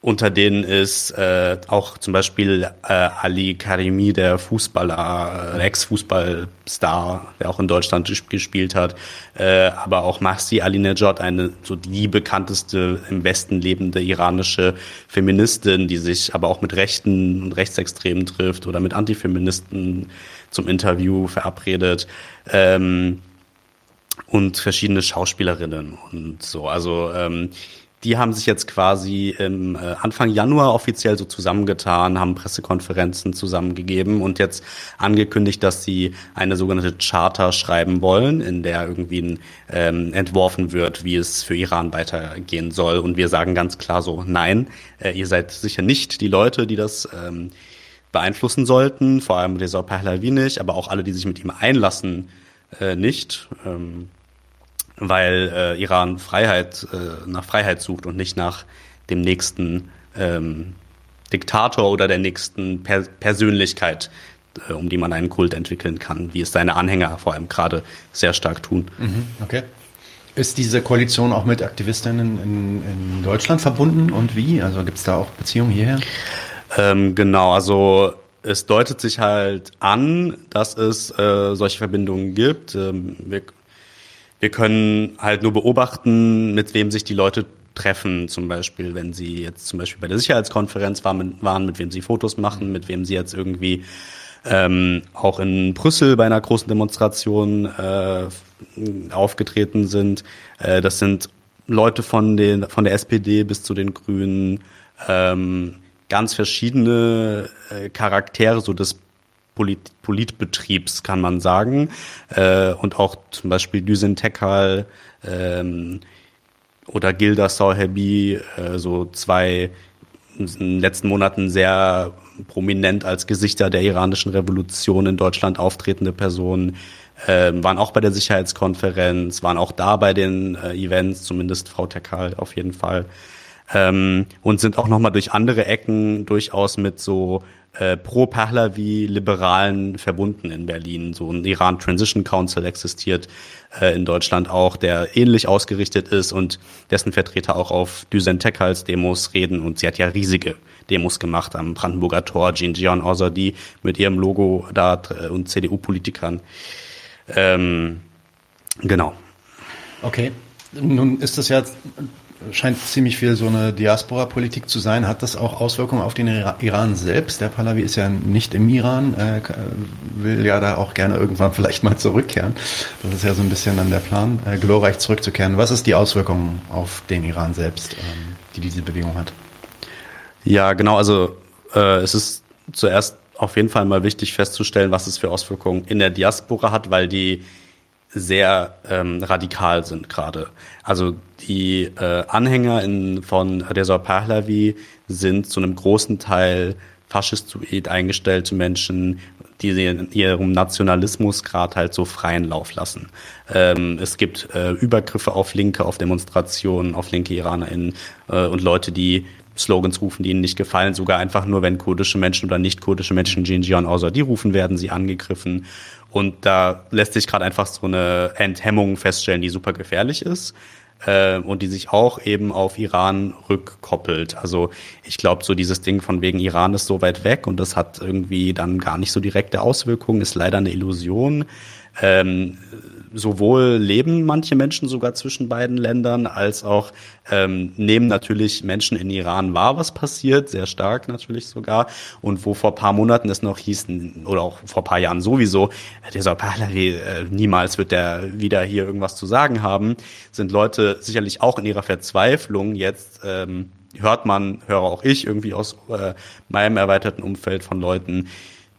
unter denen ist äh, auch zum Beispiel äh, Ali Karimi, der Fußballer, äh, Ex-Fußballstar, der auch in Deutschland gespielt hat, äh, aber auch Mahsi Alinejad, eine so die bekannteste im Westen lebende iranische Feministin, die sich aber auch mit Rechten und Rechtsextremen trifft oder mit Antifeministen zum Interview verabredet. Ähm, und verschiedene Schauspielerinnen und so. Also ähm, die haben sich jetzt quasi im äh, Anfang Januar offiziell so zusammengetan, haben Pressekonferenzen zusammengegeben und jetzt angekündigt, dass sie eine sogenannte Charter schreiben wollen, in der irgendwie ein, ähm, entworfen wird, wie es für Iran weitergehen soll. Und wir sagen ganz klar so, nein, äh, ihr seid sicher nicht die Leute, die das ähm, beeinflussen sollten, vor allem Reza Pahlavi nicht, aber auch alle, die sich mit ihm einlassen, äh, nicht. Ähm, weil äh, Iran Freiheit äh, nach Freiheit sucht und nicht nach dem nächsten ähm, Diktator oder der nächsten per Persönlichkeit, äh, um die man einen Kult entwickeln kann, wie es seine Anhänger vor allem gerade sehr stark tun. Mhm, okay. Ist diese Koalition auch mit Aktivistinnen in, in Deutschland verbunden und wie? Also gibt es da auch Beziehungen hierher? Ähm, genau, also es deutet sich halt an, dass es äh, solche Verbindungen gibt. Ähm, wir wir können halt nur beobachten, mit wem sich die Leute treffen, zum Beispiel, wenn sie jetzt zum Beispiel bei der Sicherheitskonferenz waren, mit, waren, mit wem sie Fotos machen, mit wem sie jetzt irgendwie ähm, auch in Brüssel bei einer großen Demonstration äh, aufgetreten sind. Äh, das sind Leute von, den, von der SPD bis zu den Grünen, ähm, ganz verschiedene äh, Charaktere so des Polit Politbetriebs, kann man sagen. Äh, und auch zum Beispiel Düsen Tekal ähm, oder Gilda Sauhebi, äh, so zwei in den letzten Monaten sehr prominent als Gesichter der iranischen Revolution in Deutschland auftretende Personen, äh, waren auch bei der Sicherheitskonferenz, waren auch da bei den äh, Events, zumindest Frau Tekal auf jeden Fall. Ähm, und sind auch nochmal durch andere Ecken durchaus mit so äh, pro-Pahlavi-Liberalen verbunden in Berlin. So ein Iran Transition Council existiert äh, in Deutschland auch, der ähnlich ausgerichtet ist und dessen Vertreter auch auf Düsen Tekals Demos reden. Und sie hat ja riesige Demos gemacht am Brandenburger Tor, Jinjian Ozadi mit ihrem Logo da äh, und CDU-Politikern. Ähm, genau. Okay. Nun ist das ja scheint ziemlich viel so eine Diaspora-Politik zu sein. Hat das auch Auswirkungen auf den Iran selbst? Der Pahlavi ist ja nicht im Iran, äh, will ja da auch gerne irgendwann vielleicht mal zurückkehren. Das ist ja so ein bisschen dann der Plan, äh, glorreich zurückzukehren. Was ist die Auswirkung auf den Iran selbst, ähm, die diese Bewegung hat? Ja, genau. Also äh, es ist zuerst auf jeden Fall mal wichtig festzustellen, was es für Auswirkungen in der Diaspora hat, weil die sehr ähm, radikal sind gerade. Also die äh, Anhänger in, von Reza Pahlavi sind zu einem großen Teil faschistoid eingestellte Menschen, die in ihrem Nationalismus gerade halt so freien Lauf lassen. Ähm, es gibt äh, Übergriffe auf Linke, auf Demonstrationen, auf linke IranerInnen äh, und Leute, die Slogans rufen, die ihnen nicht gefallen. Sogar einfach nur, wenn kurdische Menschen oder nicht kurdische Menschen Xinjiang außer die rufen, werden sie angegriffen. Und da lässt sich gerade einfach so eine Enthemmung feststellen, die super gefährlich ist äh, und die sich auch eben auf Iran rückkoppelt. Also ich glaube, so dieses Ding von wegen Iran ist so weit weg und das hat irgendwie dann gar nicht so direkte Auswirkungen, ist leider eine Illusion. Ähm, sowohl leben manche Menschen sogar zwischen beiden Ländern, als auch ähm, nehmen natürlich Menschen in Iran wahr, was passiert, sehr stark natürlich sogar. Und wo vor paar Monaten es noch hieß, oder auch vor paar Jahren sowieso, dieser Pahlavi, äh, niemals wird der wieder hier irgendwas zu sagen haben, sind Leute sicherlich auch in ihrer Verzweiflung jetzt ähm, hört man, höre auch ich irgendwie aus äh, meinem erweiterten Umfeld von Leuten,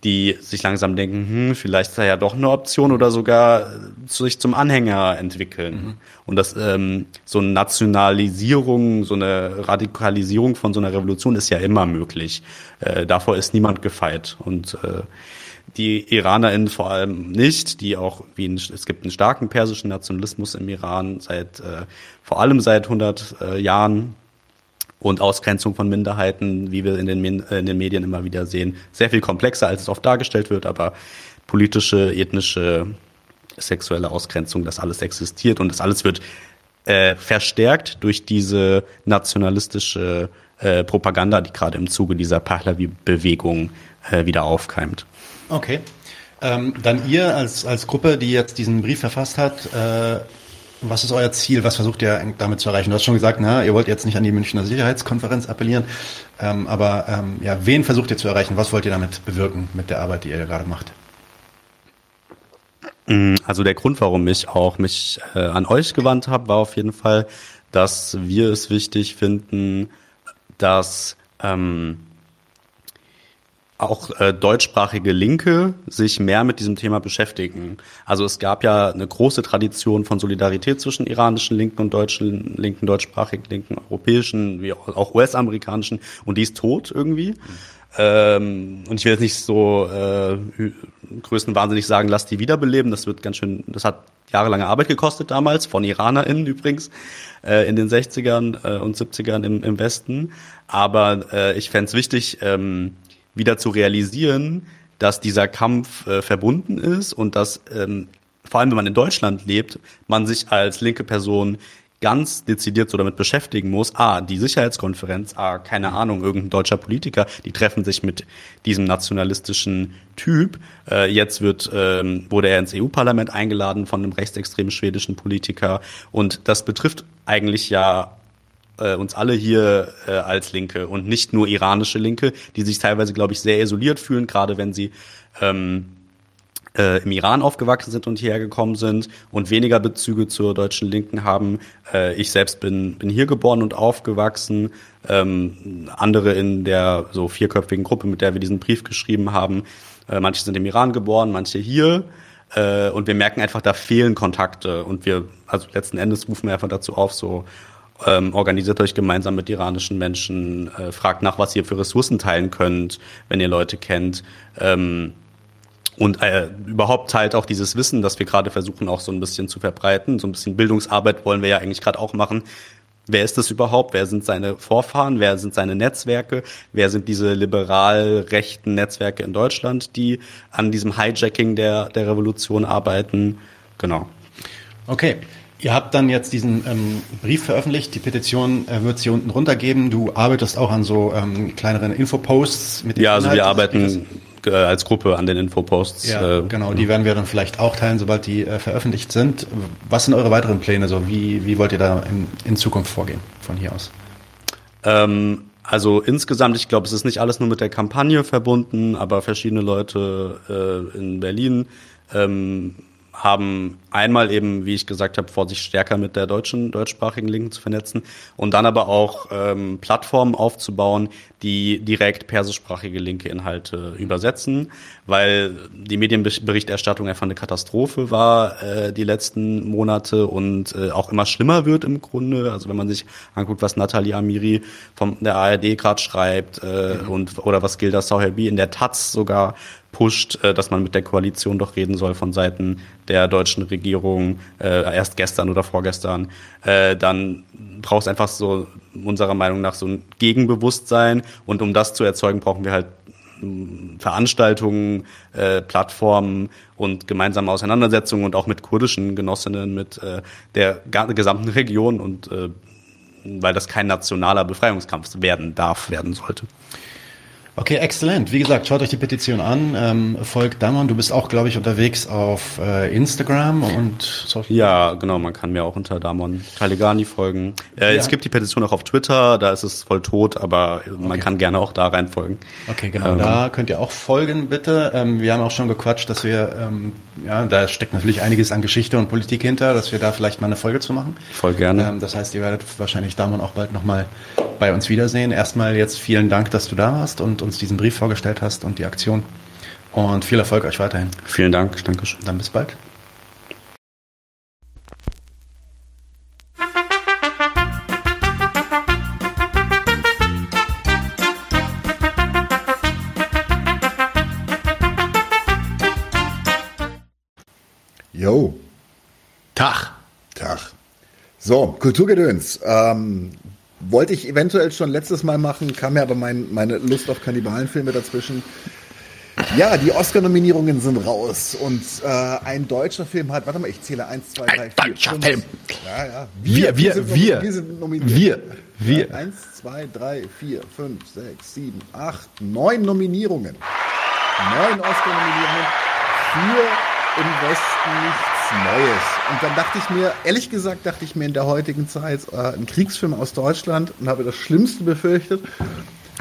die sich langsam denken, hm, vielleicht ist da ja doch eine Option oder sogar sich zum Anhänger entwickeln. Mhm. Und das ähm, so eine Nationalisierung, so eine Radikalisierung von so einer Revolution ist ja immer möglich. Äh, davor ist niemand gefeit. Und äh, die IranerInnen vor allem nicht, die auch, wie ein, es gibt einen starken persischen Nationalismus im Iran seit, äh, vor allem seit 100 äh, Jahren, und Ausgrenzung von Minderheiten, wie wir in den, äh, in den Medien immer wieder sehen, sehr viel komplexer, als es oft dargestellt wird, aber politische, ethnische, sexuelle Ausgrenzung, das alles existiert und das alles wird äh, verstärkt durch diese nationalistische äh, Propaganda, die gerade im Zuge dieser Pahlavi-Bewegung äh, wieder aufkeimt. Okay. Ähm, dann ihr als, als Gruppe, die jetzt diesen Brief verfasst hat, äh, was ist euer Ziel? Was versucht ihr damit zu erreichen? Du hast schon gesagt, na, ihr wollt jetzt nicht an die Münchner Sicherheitskonferenz appellieren, ähm, aber ähm, ja, wen versucht ihr zu erreichen? Was wollt ihr damit bewirken mit der Arbeit, die ihr gerade macht? Mm, also der Grund, warum ich auch mich äh, an euch gewandt habe, war auf jeden Fall, dass wir es wichtig finden, dass ähm, auch äh, deutschsprachige Linke sich mehr mit diesem Thema beschäftigen. Also es gab ja eine große Tradition von Solidarität zwischen iranischen Linken und deutschen Linken, deutschsprachigen Linken, europäischen, wie auch US-amerikanischen und die ist tot irgendwie. Ähm, und ich will jetzt nicht so äh, größenwahnsinnig sagen, lass die wiederbeleben. Das wird ganz schön, das hat jahrelange Arbeit gekostet damals, von IranerInnen übrigens, äh, in den 60ern äh, und 70ern im, im Westen. Aber äh, ich fände es wichtig, ähm, wieder zu realisieren, dass dieser Kampf äh, verbunden ist und dass ähm, vor allem wenn man in Deutschland lebt, man sich als linke Person ganz dezidiert so damit beschäftigen muss, ah, die Sicherheitskonferenz, ah, keine Ahnung, irgendein deutscher Politiker, die treffen sich mit diesem nationalistischen Typ. Äh, jetzt wird, ähm, wurde er ins EU-Parlament eingeladen von einem rechtsextremen schwedischen Politiker und das betrifft eigentlich ja äh, uns alle hier äh, als Linke und nicht nur iranische Linke, die sich teilweise, glaube ich, sehr isoliert fühlen, gerade wenn sie ähm, äh, im Iran aufgewachsen sind und hierher gekommen sind und weniger Bezüge zur deutschen Linken haben. Äh, ich selbst bin, bin hier geboren und aufgewachsen. Ähm, andere in der so vierköpfigen Gruppe, mit der wir diesen Brief geschrieben haben. Äh, manche sind im Iran geboren, manche hier. Äh, und wir merken einfach, da fehlen Kontakte. Und wir, also letzten Endes rufen wir einfach dazu auf, so ähm, organisiert euch gemeinsam mit iranischen Menschen, äh, fragt nach, was ihr für Ressourcen teilen könnt, wenn ihr Leute kennt. Ähm, und äh, überhaupt halt auch dieses Wissen, das wir gerade versuchen auch so ein bisschen zu verbreiten. So ein bisschen Bildungsarbeit wollen wir ja eigentlich gerade auch machen. Wer ist das überhaupt? Wer sind seine Vorfahren? Wer sind seine Netzwerke? Wer sind diese liberal rechten Netzwerke in Deutschland, die an diesem Hijacking der, der Revolution arbeiten? Genau. Okay. Ihr habt dann jetzt diesen ähm, Brief veröffentlicht, die Petition äh, wird sie unten runtergeben. Du arbeitest auch an so ähm, kleineren Infoposts mit dem Ja, also wir arbeiten äh, als Gruppe an den Infoposts. Ja, äh, genau, die werden wir dann vielleicht auch teilen, sobald die äh, veröffentlicht sind. Was sind eure weiteren Pläne? So, wie, wie wollt ihr da in, in Zukunft vorgehen von hier aus? Ähm, also insgesamt, ich glaube, es ist nicht alles nur mit der Kampagne verbunden, aber verschiedene Leute äh, in Berlin ähm, haben einmal eben, wie ich gesagt habe, vor, sich stärker mit der deutschen, deutschsprachigen Linken zu vernetzen und dann aber auch ähm, Plattformen aufzubauen, die direkt persischsprachige linke Inhalte übersetzen, weil die Medienberichterstattung einfach eine Katastrophe war äh, die letzten Monate und äh, auch immer schlimmer wird im Grunde. Also wenn man sich anguckt, was Nathalie Amiri von der ARD gerade schreibt äh, mhm. und oder was Gilda Sauherbi in der Taz sogar pusht, äh, dass man mit der Koalition doch reden soll von Seiten der deutschen Regierung, äh, erst gestern oder vorgestern, äh, dann braucht es einfach so unserer Meinung nach so ein Gegenbewusstsein und um das zu erzeugen, brauchen wir halt mm, Veranstaltungen, äh, Plattformen und gemeinsame Auseinandersetzungen und auch mit kurdischen Genossinnen, mit äh, der gesamten Region und äh, weil das kein nationaler Befreiungskampf werden darf, werden sollte. Okay, exzellent. Wie gesagt, schaut euch die Petition an. Ähm, folgt Damon. Du bist auch, glaube ich, unterwegs auf äh, Instagram und Social Ja, genau. Man kann mir auch unter Damon Taligani folgen. Äh, ja. Es gibt die Petition auch auf Twitter. Da ist es voll tot, aber man okay. kann gerne auch da rein folgen. Okay, genau. Ähm, da könnt ihr auch folgen, bitte. Ähm, wir haben auch schon gequatscht, dass wir, ähm, ja, da steckt natürlich einiges an Geschichte und Politik hinter, dass wir da vielleicht mal eine Folge zu machen. Voll gerne. Ähm, das heißt, ihr werdet wahrscheinlich Damon auch bald nochmal bei uns wiedersehen. Erstmal jetzt vielen Dank, dass du da warst und uns diesen Brief vorgestellt hast und die Aktion. Und viel Erfolg euch weiterhin. Vielen Dank, Dankeschön. Dann bis bald. Jo. Tag. Tag. So, Kulturgedöns. Ähm, wollte ich eventuell schon letztes Mal machen, kam mir aber mein, meine Lust auf Kannibalenfilme dazwischen. Ja, die Oscar-Nominierungen sind raus und äh, ein deutscher Film hat, warte mal, ich zähle 1, 2, 3, 4, Ein deutscher fünf. Film. Ja, ja. Wir, wir, wir, wir, wir sind nominiert. Wir, wir. 1, 2, 3, 4, 5, 6, 7, 8, 9 Nominierungen. 9 Oscar-Nominierungen für im Westen nichts Neues. Und dann dachte ich mir, ehrlich gesagt, dachte ich mir in der heutigen Zeit, äh, ein Kriegsfilm aus Deutschland und habe das Schlimmste befürchtet.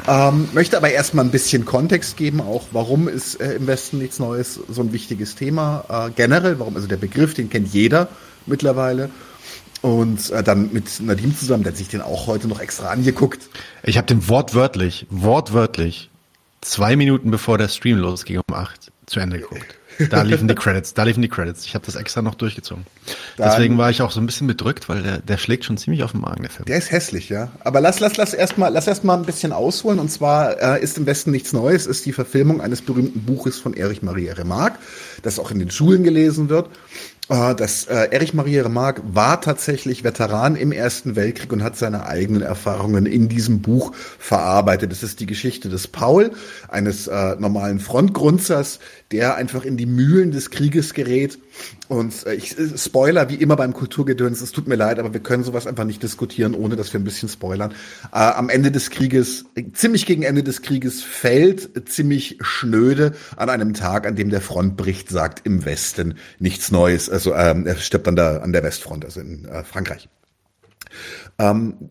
Ähm, möchte aber erstmal ein bisschen Kontext geben, auch warum ist äh, im Westen nichts Neues so ein wichtiges Thema. Äh, generell, warum, also der Begriff, den kennt jeder mittlerweile. Und äh, dann mit Nadim zusammen, der hat sich den auch heute noch extra angeguckt. Ich habe den wortwörtlich, wortwörtlich, zwei Minuten bevor der Stream losging um acht zu Ende geguckt. Da liefen die Credits, da liefen die Credits. Ich habe das extra noch durchgezogen. Dann, Deswegen war ich auch so ein bisschen bedrückt, weil der, der schlägt schon ziemlich auf den Magen, der Film. Der ist hässlich, ja. Aber lass, lass, lass erstmal, lass erstmal ein bisschen ausholen. Und zwar äh, ist im Westen nichts Neues, ist die Verfilmung eines berühmten Buches von Erich Maria Remarque, das auch in den Schulen gelesen wird. Äh, das äh, Erich Maria Remarque war tatsächlich Veteran im Ersten Weltkrieg und hat seine eigenen Erfahrungen in diesem Buch verarbeitet. Das ist die Geschichte des Paul, eines äh, normalen Frontgrunzers, der einfach in die Mühlen des Krieges gerät. Und äh, ich, äh, Spoiler, wie immer beim Kulturgedöns, es tut mir leid, aber wir können sowas einfach nicht diskutieren, ohne dass wir ein bisschen spoilern. Äh, am Ende des Krieges, ziemlich gegen Ende des Krieges, fällt ziemlich schnöde an einem Tag, an dem der Front bricht, sagt im Westen nichts Neues. Also ähm, er stirbt an der, an der Westfront, also in äh, Frankreich. Ähm,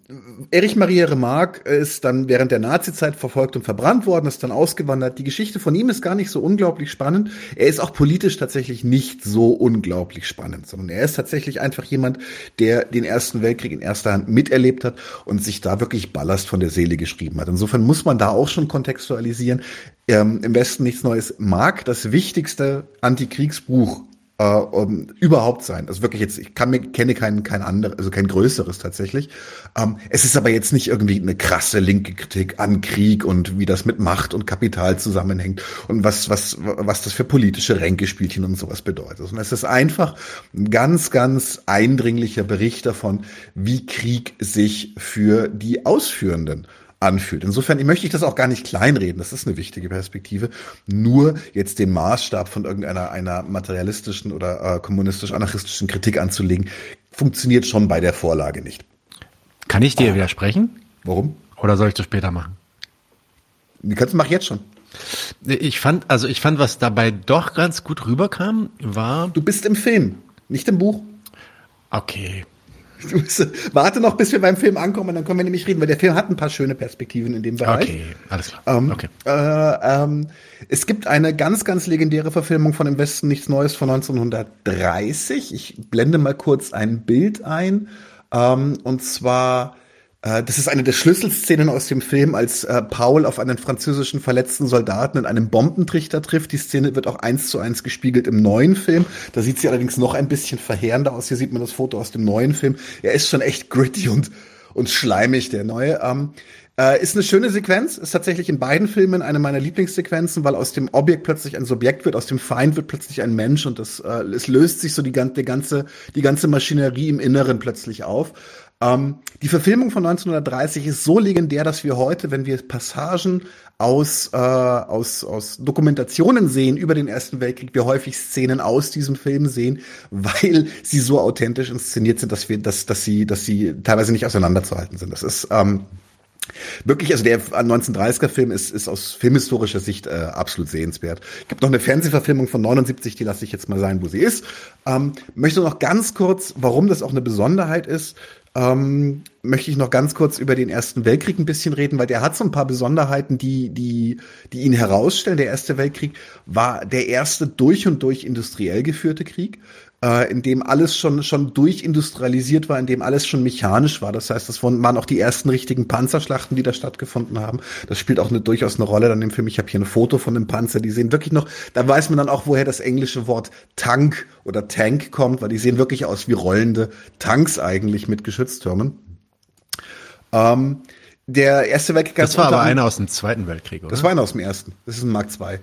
Erich Maria Remarque ist dann während der Nazizeit verfolgt und verbrannt worden, ist dann ausgewandert. Die Geschichte von ihm ist gar nicht so unglaublich spannend. Er ist auch politisch tatsächlich nicht so unglaublich spannend, sondern er ist tatsächlich einfach jemand, der den Ersten Weltkrieg in erster Hand miterlebt hat und sich da wirklich Ballast von der Seele geschrieben hat. Insofern muss man da auch schon kontextualisieren. Ähm, Im Westen nichts Neues mag das wichtigste Antikriegsbuch äh, um, überhaupt sein. Also wirklich jetzt, ich kann mir, kenne kein, kein anderes, also kein größeres tatsächlich. Ähm, es ist aber jetzt nicht irgendwie eine krasse linke Kritik an Krieg und wie das mit Macht und Kapital zusammenhängt und was, was, was das für politische Ränkespielchen und sowas bedeutet. Und es ist einfach ein ganz, ganz eindringlicher Bericht davon, wie Krieg sich für die Ausführenden anfühlt. Insofern möchte ich das auch gar nicht kleinreden. Das ist eine wichtige Perspektive. Nur jetzt den Maßstab von irgendeiner einer materialistischen oder äh, kommunistisch-anarchistischen Kritik anzulegen, funktioniert schon bei der Vorlage nicht. Kann ich dir widersprechen? Warum? Oder soll ich das später machen? Die kannst du mach jetzt schon. Ich fand, also ich fand, was dabei doch ganz gut rüberkam, war. Du bist im Film, nicht im Buch. Okay. Warte noch, bis wir beim Film ankommen, dann können wir nämlich reden, weil der Film hat ein paar schöne Perspektiven in dem Bereich. Okay, alles klar. Ähm, okay. Äh, ähm, es gibt eine ganz, ganz legendäre Verfilmung von Im Westen nichts Neues von 1930. Ich blende mal kurz ein Bild ein. Ähm, und zwar das ist eine der Schlüsselszenen aus dem Film, als äh, Paul auf einen französischen verletzten Soldaten in einem Bombentrichter trifft. Die Szene wird auch eins zu eins gespiegelt im neuen Film. Da sieht sie allerdings noch ein bisschen verheerender aus. Hier sieht man das Foto aus dem neuen Film. Er ist schon echt gritty und, und schleimig, der neue. Ähm, äh, ist eine schöne Sequenz, ist tatsächlich in beiden Filmen eine meiner Lieblingssequenzen, weil aus dem Objekt plötzlich ein Subjekt wird, aus dem Feind wird plötzlich ein Mensch und das, äh, es löst sich so die, die, ganze, die ganze Maschinerie im Inneren plötzlich auf. Ähm, die Verfilmung von 1930 ist so legendär, dass wir heute, wenn wir Passagen aus, äh, aus, aus Dokumentationen sehen über den Ersten Weltkrieg, wir häufig Szenen aus diesem Film sehen, weil sie so authentisch inszeniert sind, dass wir, dass, dass sie, dass sie teilweise nicht auseinanderzuhalten sind. Das ist ähm, Wirklich, also der 1930er Film ist, ist aus filmhistorischer Sicht äh, absolut sehenswert. Es gibt noch eine Fernsehverfilmung von 79, die lasse ich jetzt mal sein, wo sie ist. Ähm, möchte noch ganz kurz, warum das auch eine Besonderheit ist, ähm, möchte ich noch ganz kurz über den Ersten Weltkrieg ein bisschen reden, weil der hat so ein paar Besonderheiten, die, die, die ihn herausstellen. Der Erste Weltkrieg war der erste durch und durch industriell geführte Krieg äh, in dem alles schon, schon durchindustrialisiert war, in dem alles schon mechanisch war. Das heißt, das waren auch die ersten richtigen Panzerschlachten, die da stattgefunden haben. Das spielt auch eine, durchaus eine Rolle dann im Film. Ich habe hier ein Foto von dem Panzer, die sehen wirklich noch, da weiß man dann auch, woher das englische Wort Tank oder Tank kommt, weil die sehen wirklich aus wie rollende Tanks eigentlich mit Geschütztürmen. Ähm, der Erste Weltkrieg. Das war aber einer aus dem Zweiten Weltkrieg, oder? Das war einer aus dem Ersten. Das ist ein Mark II.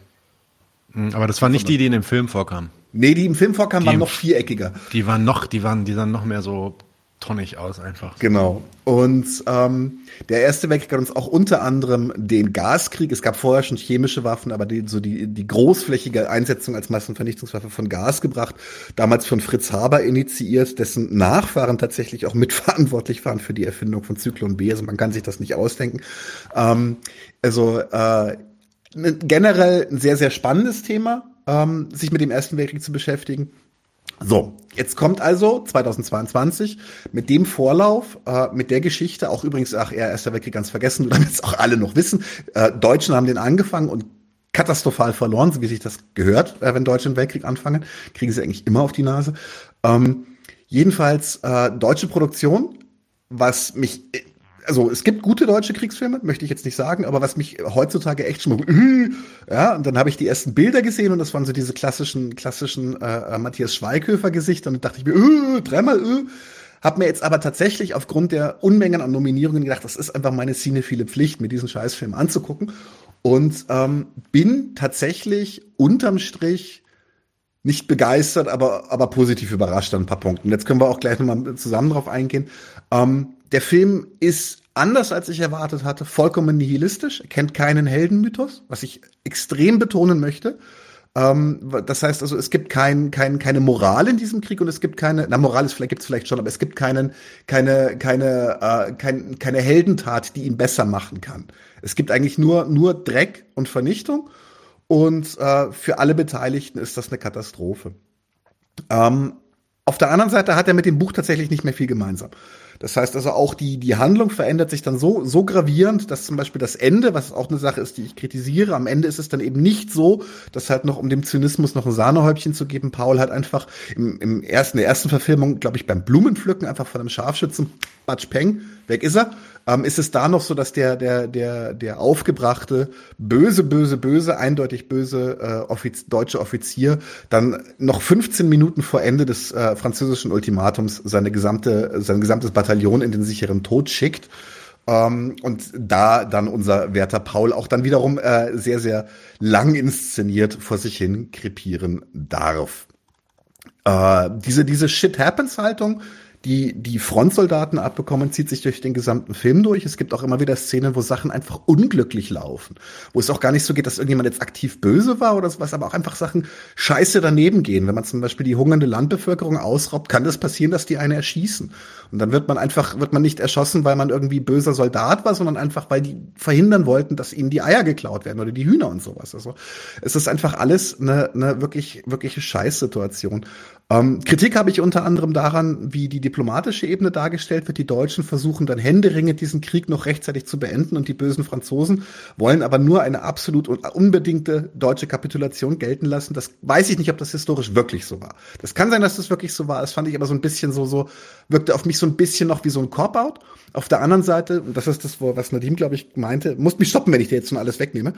Hm, aber das war nicht die, die in dem Film vorkamen. Nee, die im Film vorkamen, waren noch viereckiger. Die waren noch, die waren, die sahen noch mehr so tonnig aus einfach. Genau. Und ähm, der Erste Weltkrieg hat uns auch unter anderem den Gaskrieg. Es gab vorher schon chemische Waffen, aber die, so die, die großflächige Einsetzung als Massenvernichtungswaffe von Gas gebracht. Damals von Fritz Haber initiiert, dessen Nachfahren tatsächlich auch mitverantwortlich waren für die Erfindung von Zyklon B. Also man kann sich das nicht ausdenken. Ähm, also äh, generell ein sehr, sehr spannendes Thema ähm, sich mit dem Ersten Weltkrieg zu beschäftigen. So, jetzt kommt also 2022 mit dem Vorlauf, äh, mit der Geschichte, auch übrigens, ach, er Erster Weltkrieg ganz vergessen, damit es auch alle noch wissen. Äh, Deutschen haben den angefangen und katastrophal verloren, so wie sich das gehört, äh, wenn Deutsche den Weltkrieg anfangen, kriegen sie eigentlich immer auf die Nase. Ähm, jedenfalls äh, deutsche Produktion, was mich also es gibt gute deutsche Kriegsfilme, möchte ich jetzt nicht sagen, aber was mich heutzutage echt schon ja, und dann habe ich die ersten Bilder gesehen und das waren so diese klassischen, klassischen äh, Matthias Schweighöfer Gesichter und dann dachte ich mir, äh, dreimal, äh. Hab mir jetzt aber tatsächlich aufgrund der Unmengen an Nominierungen gedacht, das ist einfach meine cinephile Pflicht, mir diesen Scheißfilm anzugucken. Und ähm, bin tatsächlich unterm Strich nicht begeistert, aber, aber positiv überrascht an ein paar Punkten. Jetzt können wir auch gleich nochmal zusammen drauf eingehen. Ähm, der Film ist anders als ich erwartet hatte, vollkommen nihilistisch, kennt keinen Heldenmythos, was ich extrem betonen möchte. Ähm, das heißt also, es gibt kein, kein, keine Moral in diesem Krieg und es gibt keine, na Moral ist vielleicht gibt's vielleicht schon, aber es gibt keinen, keine, keine, äh, kein, keine Heldentat, die ihn besser machen kann. Es gibt eigentlich nur, nur Dreck und Vernichtung und äh, für alle Beteiligten ist das eine Katastrophe. Ähm, auf der anderen Seite hat er mit dem Buch tatsächlich nicht mehr viel gemeinsam. Das heißt also auch die, die Handlung verändert sich dann so, so gravierend, dass zum Beispiel das Ende, was auch eine Sache ist, die ich kritisiere, am Ende ist es dann eben nicht so, dass halt noch, um dem Zynismus noch ein Sahnehäubchen zu geben, Paul hat einfach im, im ersten, der ersten Verfilmung, glaube ich, beim Blumenpflücken einfach von einem Scharfschützen, Batsch Peng, weg ist er ähm, ist es da noch so, dass der, der, der, der aufgebrachte, böse, böse, böse, eindeutig böse äh, Offiz deutsche Offizier dann noch 15 Minuten vor Ende des äh, französischen Ultimatums seine gesamte, sein gesamtes Bataillon in den sicheren Tod schickt. Ähm, und da dann unser Werter Paul auch dann wiederum äh, sehr, sehr lang inszeniert vor sich hin krepieren darf. Äh, diese, diese Shit-Happens-Haltung, die die Frontsoldaten abbekommen, zieht sich durch den gesamten Film durch. Es gibt auch immer wieder Szenen, wo Sachen einfach unglücklich laufen. Wo es auch gar nicht so geht, dass irgendjemand jetzt aktiv böse war oder sowas, aber auch einfach Sachen scheiße daneben gehen. Wenn man zum Beispiel die hungernde Landbevölkerung ausraubt, kann das passieren, dass die eine erschießen. Und dann wird man einfach, wird man nicht erschossen, weil man irgendwie böser Soldat war, sondern einfach, weil die verhindern wollten, dass ihnen die Eier geklaut werden oder die Hühner und sowas. Also es ist einfach alles eine, eine wirklich, wirkliche Scheißsituation. Ähm, Kritik habe ich unter anderem daran, wie die diplomatische Ebene dargestellt wird. Die Deutschen versuchen dann händeringend diesen Krieg noch rechtzeitig zu beenden und die bösen Franzosen wollen aber nur eine absolut und unbedingte deutsche Kapitulation gelten lassen. Das weiß ich nicht, ob das historisch wirklich so war. Das kann sein, dass das wirklich so war. Das fand ich aber so ein bisschen so, so, wirkte auf mich so ein bisschen noch wie so ein Cop-Out. Auf der anderen Seite, und das ist das, was Nadim, glaube ich, meinte, muss mich stoppen, wenn ich dir jetzt schon alles wegnehme.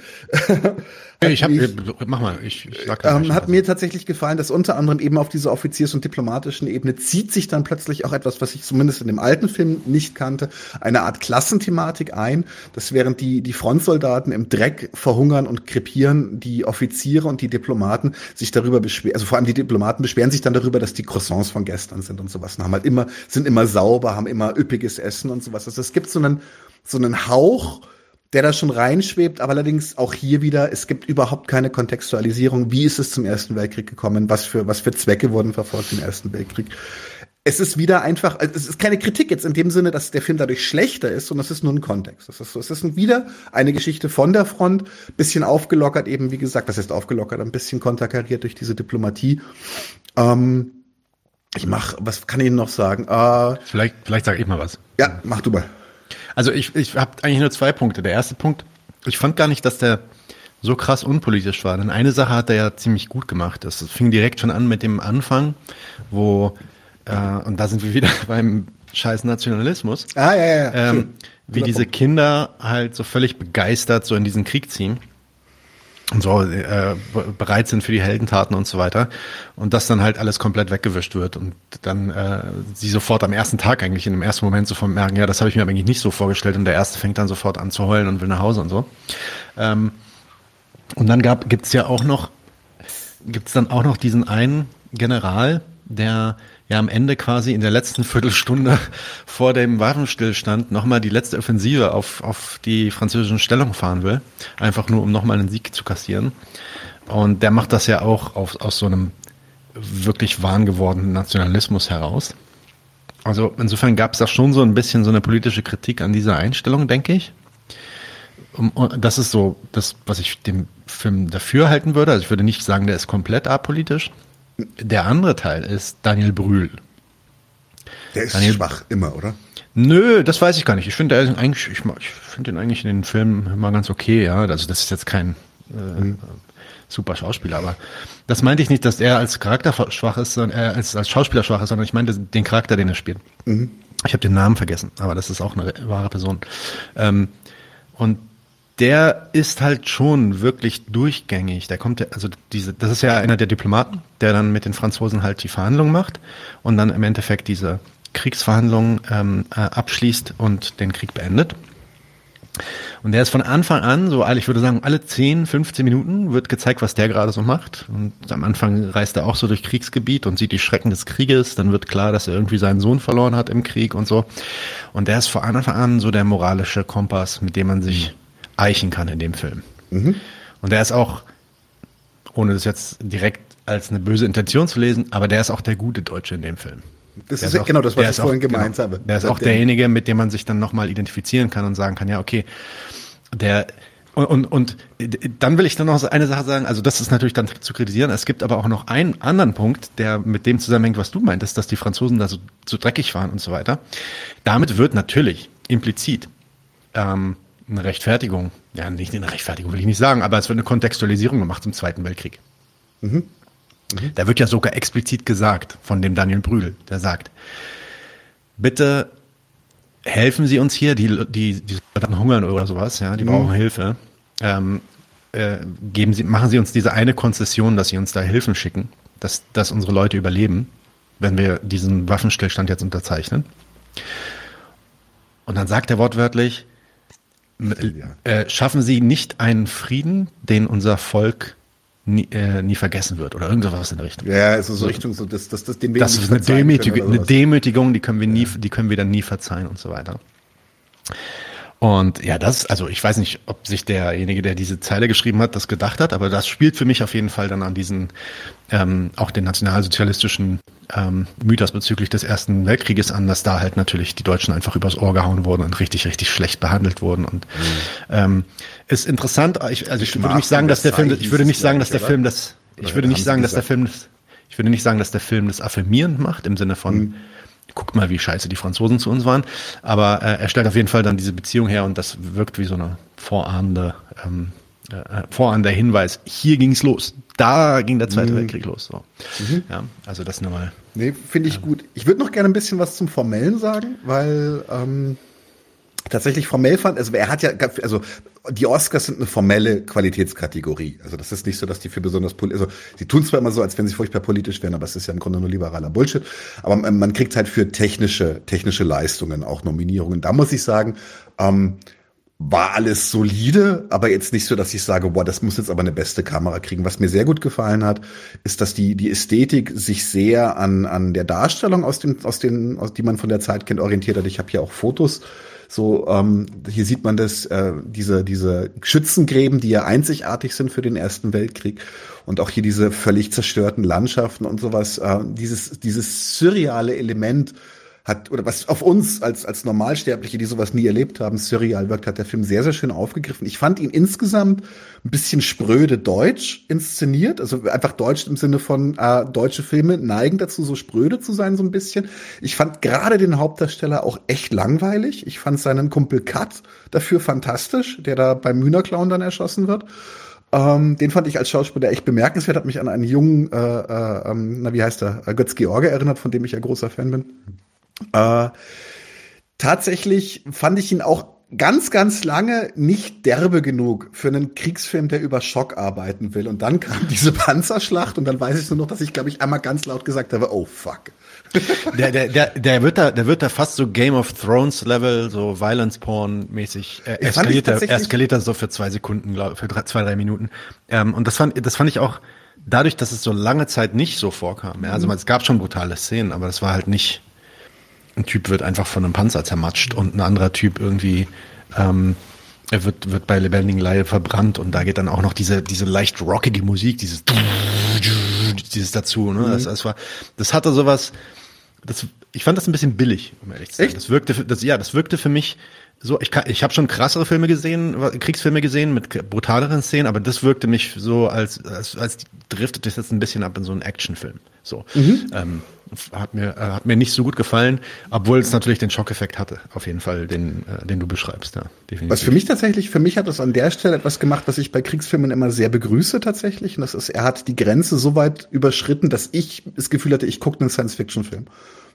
ja, ich hab, mach mal, ich, ich sag ähm, Hat mir tatsächlich gefallen, dass unter anderem eben auf dieser Offiziers- und diplomatischen Ebene zieht sich dann plötzlich auch etwas, was ich zumindest in dem alten Film nicht kannte, eine Art Klassenthematik ein, dass während die, die Frontsoldaten im Dreck verhungern und krepieren, die Offiziere und die Diplomaten sich darüber beschweren, also vor allem die Diplomaten beschweren sich dann darüber, dass die Croissants von gestern sind und sowas und haben halt immer, sind immer sauber, haben immer üppiges Essen und sowas. Also es gibt so einen, so einen Hauch, der da schon reinschwebt, aber allerdings auch hier wieder, es gibt überhaupt keine Kontextualisierung. Wie ist es zum Ersten Weltkrieg gekommen? Was für, was für Zwecke wurden verfolgt im Ersten Weltkrieg? Es ist wieder einfach, es ist keine Kritik jetzt in dem Sinne, dass der Film dadurch schlechter ist, sondern es ist nur ein Kontext. Es ist, so, es ist wieder eine Geschichte von der Front, bisschen aufgelockert, eben wie gesagt, was heißt aufgelockert, ein bisschen konterkariert durch diese Diplomatie. Ähm, ich mach, was kann ich Ihnen noch sagen? Äh, vielleicht, vielleicht sage ich mal was. Ja, mach du mal. Also ich, ich habe eigentlich nur zwei Punkte. Der erste Punkt, ich fand gar nicht, dass der so krass unpolitisch war. Denn eine Sache hat er ja ziemlich gut gemacht. Das fing direkt schon an mit dem Anfang, wo, äh, und da sind wir wieder beim scheiß Nationalismus. Ah, ja, ja. Ähm, wie diese Kinder halt so völlig begeistert so in diesen Krieg ziehen und so äh, bereit sind für die Heldentaten und so weiter und das dann halt alles komplett weggewischt wird und dann äh, sie sofort am ersten Tag eigentlich in dem ersten Moment sofort merken, ja, das habe ich mir eigentlich nicht so vorgestellt und der erste fängt dann sofort an zu heulen und will nach Hause und so. Ähm, und dann gab gibt's ja auch noch gibt's dann auch noch diesen einen General, der ja am Ende quasi in der letzten Viertelstunde vor dem Waffenstillstand nochmal die letzte Offensive auf, auf die französischen Stellung fahren will. Einfach nur, um nochmal einen Sieg zu kassieren. Und der macht das ja auch auf, aus so einem wirklich wahn gewordenen Nationalismus heraus. Also insofern gab es da schon so ein bisschen so eine politische Kritik an dieser Einstellung, denke ich. Und das ist so das, was ich dem Film dafür halten würde. Also ich würde nicht sagen, der ist komplett apolitisch. Der andere Teil ist Daniel Brühl. Der ist Daniel, schwach immer, oder? Nö, das weiß ich gar nicht. Ich finde eigentlich, ich, ich finde ihn eigentlich in den Filmen immer ganz okay, ja. Also das ist jetzt kein äh, mhm. super Schauspieler, aber das meinte ich nicht, dass er als Charakter schwach ist, sondern er als, als Schauspieler schwach ist, sondern ich meinte den Charakter, den er spielt. Mhm. Ich habe den Namen vergessen, aber das ist auch eine wahre Person. Ähm, und der ist halt schon wirklich durchgängig. Der kommt also diese, das ist ja einer der Diplomaten, der dann mit den Franzosen halt die Verhandlungen macht und dann im Endeffekt diese Kriegsverhandlungen ähm, äh, abschließt und den Krieg beendet. Und der ist von Anfang an, so ich würde sagen, alle 10, 15 Minuten wird gezeigt, was der gerade so macht. Und am Anfang reist er auch so durch Kriegsgebiet und sieht die Schrecken des Krieges. Dann wird klar, dass er irgendwie seinen Sohn verloren hat im Krieg und so. Und der ist von Anfang an so der moralische Kompass, mit dem man sich eichen kann in dem Film. Mhm. Und der ist auch, ohne das jetzt direkt als eine böse Intention zu lesen, aber der ist auch der gute Deutsche in dem Film. Das der ist, auch, genau das, was ich vorhin auch, gemeint genau, habe. Der ist auch derjenige, mit dem man sich dann nochmal identifizieren kann und sagen kann, ja, okay, der, Und, und, und dann will ich dann noch eine Sache sagen, also das ist natürlich dann zu kritisieren. Es gibt aber auch noch einen anderen Punkt, der mit dem zusammenhängt, was du meintest, dass die Franzosen da so, so dreckig waren und so weiter. Damit wird natürlich implizit ähm, eine Rechtfertigung, ja nicht eine Rechtfertigung will ich nicht sagen, aber es wird eine Kontextualisierung gemacht zum Zweiten Weltkrieg. Mhm. Mhm. Da wird ja sogar explizit gesagt von dem Daniel Brühl, der sagt, bitte helfen Sie uns hier, die, die, die dann hungern oder sowas, ja, die mhm. brauchen Hilfe. Ähm, äh, geben Sie, machen Sie uns diese eine Konzession, dass Sie uns da Hilfen schicken, dass, dass unsere Leute überleben, wenn wir diesen Waffenstillstand jetzt unterzeichnen. Und dann sagt er wortwörtlich, äh, schaffen Sie nicht einen Frieden, den unser Volk nie, äh, nie vergessen wird oder irgendwas in der Richtung. Ja, also so Richtung so, dass das, das den Weg Das ist eine, Demütigung, eine Demütigung, die können wir nie, die können wir dann nie verzeihen und so weiter. Und ja, das, also ich weiß nicht, ob sich derjenige, der diese Zeile geschrieben hat, das gedacht hat, aber das spielt für mich auf jeden Fall dann an diesen, ähm, auch den nationalsozialistischen ähm, Mythos bezüglich des Ersten Weltkrieges an, dass da halt natürlich die Deutschen einfach übers Ohr gehauen wurden und richtig, richtig schlecht behandelt wurden. Und mhm. ähm, ist interessant, ich, also ich, ich würde nicht sagen, dass der Film, ich würde nicht sagen, dass der Film das, ich würde nicht sagen, dass der Film das, ich würde nicht sagen, dass der Film das affirmierend macht, im Sinne von, mhm guckt mal, wie scheiße die Franzosen zu uns waren. Aber äh, er stellt auf jeden Fall dann diese Beziehung her und das wirkt wie so eine vorahnende, ähm, äh, vorahnender Hinweis. Hier ging's los. Da ging der Zweite mhm. Weltkrieg los. So. Mhm. Ja, also das nochmal. Nee, finde ich ähm, gut. Ich würde noch gerne ein bisschen was zum Formellen sagen, weil ähm, tatsächlich formell fand, also er hat ja, also die Oscars sind eine formelle Qualitätskategorie. Also das ist nicht so, dass die für besonders politisch, also sie tun zwar immer so, als wenn sie furchtbar politisch wären, aber es ist ja im Grunde nur liberaler Bullshit. Aber man, kriegt halt für technische, technische Leistungen auch Nominierungen. Da muss ich sagen, ähm, war alles solide, aber jetzt nicht so, dass ich sage, boah, das muss jetzt aber eine beste Kamera kriegen. Was mir sehr gut gefallen hat, ist, dass die, die Ästhetik sich sehr an, an der Darstellung aus dem, aus den, aus, die man von der Zeit kennt, orientiert hat. Ich habe hier auch Fotos so, ähm, hier sieht man das, äh, diese, diese Schützengräben, die ja einzigartig sind für den Ersten Weltkrieg. Und auch hier diese völlig zerstörten Landschaften und sowas. Äh, dieses, dieses surreale Element, hat, oder was auf uns als, als Normalsterbliche, die sowas nie erlebt haben, surreal wirkt, hat der Film sehr, sehr schön aufgegriffen. Ich fand ihn insgesamt ein bisschen spröde deutsch inszeniert, also einfach deutsch im Sinne von äh, deutsche Filme neigen dazu, so spröde zu sein, so ein bisschen. Ich fand gerade den Hauptdarsteller auch echt langweilig. Ich fand seinen Kumpel Kat dafür fantastisch, der da beim Hühnerclown dann erschossen wird. Ähm, den fand ich als Schauspieler echt bemerkenswert, hat mich an einen jungen, äh, äh, ähm, na wie heißt er, Götz George erinnert, von dem ich ja großer Fan bin. Äh, tatsächlich fand ich ihn auch ganz, ganz lange nicht derbe genug für einen Kriegsfilm, der über Schock arbeiten will. Und dann kam diese Panzerschlacht und dann weiß ich nur noch, dass ich, glaube ich, einmal ganz laut gesagt habe, oh fuck. Der, der, der, der wird da, der wird da fast so Game of Thrones Level, so Violence Porn mäßig, äh, eskaliert, er, eskaliert er so für zwei Sekunden, glaub, für drei, zwei, drei Minuten. Ähm, und das fand, das fand ich auch dadurch, dass es so lange Zeit nicht so vorkam. Ja, also es gab schon brutale Szenen, aber das war halt nicht, ein Typ wird einfach von einem Panzer zermatscht und ein anderer Typ irgendwie ähm, er wird, wird bei lebendigen Leibe verbrannt und da geht dann auch noch diese, diese leicht rockige Musik, dieses, dieses dazu. Ne? Mhm. Das, das, war, das hatte sowas, das, ich fand das ein bisschen billig, um ehrlich zu sein. Echt? Das wirkte, das, ja, das wirkte für mich so, ich, kann, ich habe schon krassere Filme gesehen, Kriegsfilme gesehen mit brutaleren Szenen, aber das wirkte mich so, als, als, als driftet das jetzt ein bisschen ab in so einen Actionfilm. So. Mhm. Ähm, hat mir, äh, hat mir nicht so gut gefallen, obwohl es natürlich den Schockeffekt hatte, auf jeden Fall, den, äh, den du beschreibst, ja, definitiv. Was für mich tatsächlich, für mich hat es an der Stelle etwas gemacht, was ich bei Kriegsfilmen immer sehr begrüße tatsächlich. Und das ist, er hat die Grenze so weit überschritten, dass ich das Gefühl hatte, ich gucke einen Science-Fiction-Film.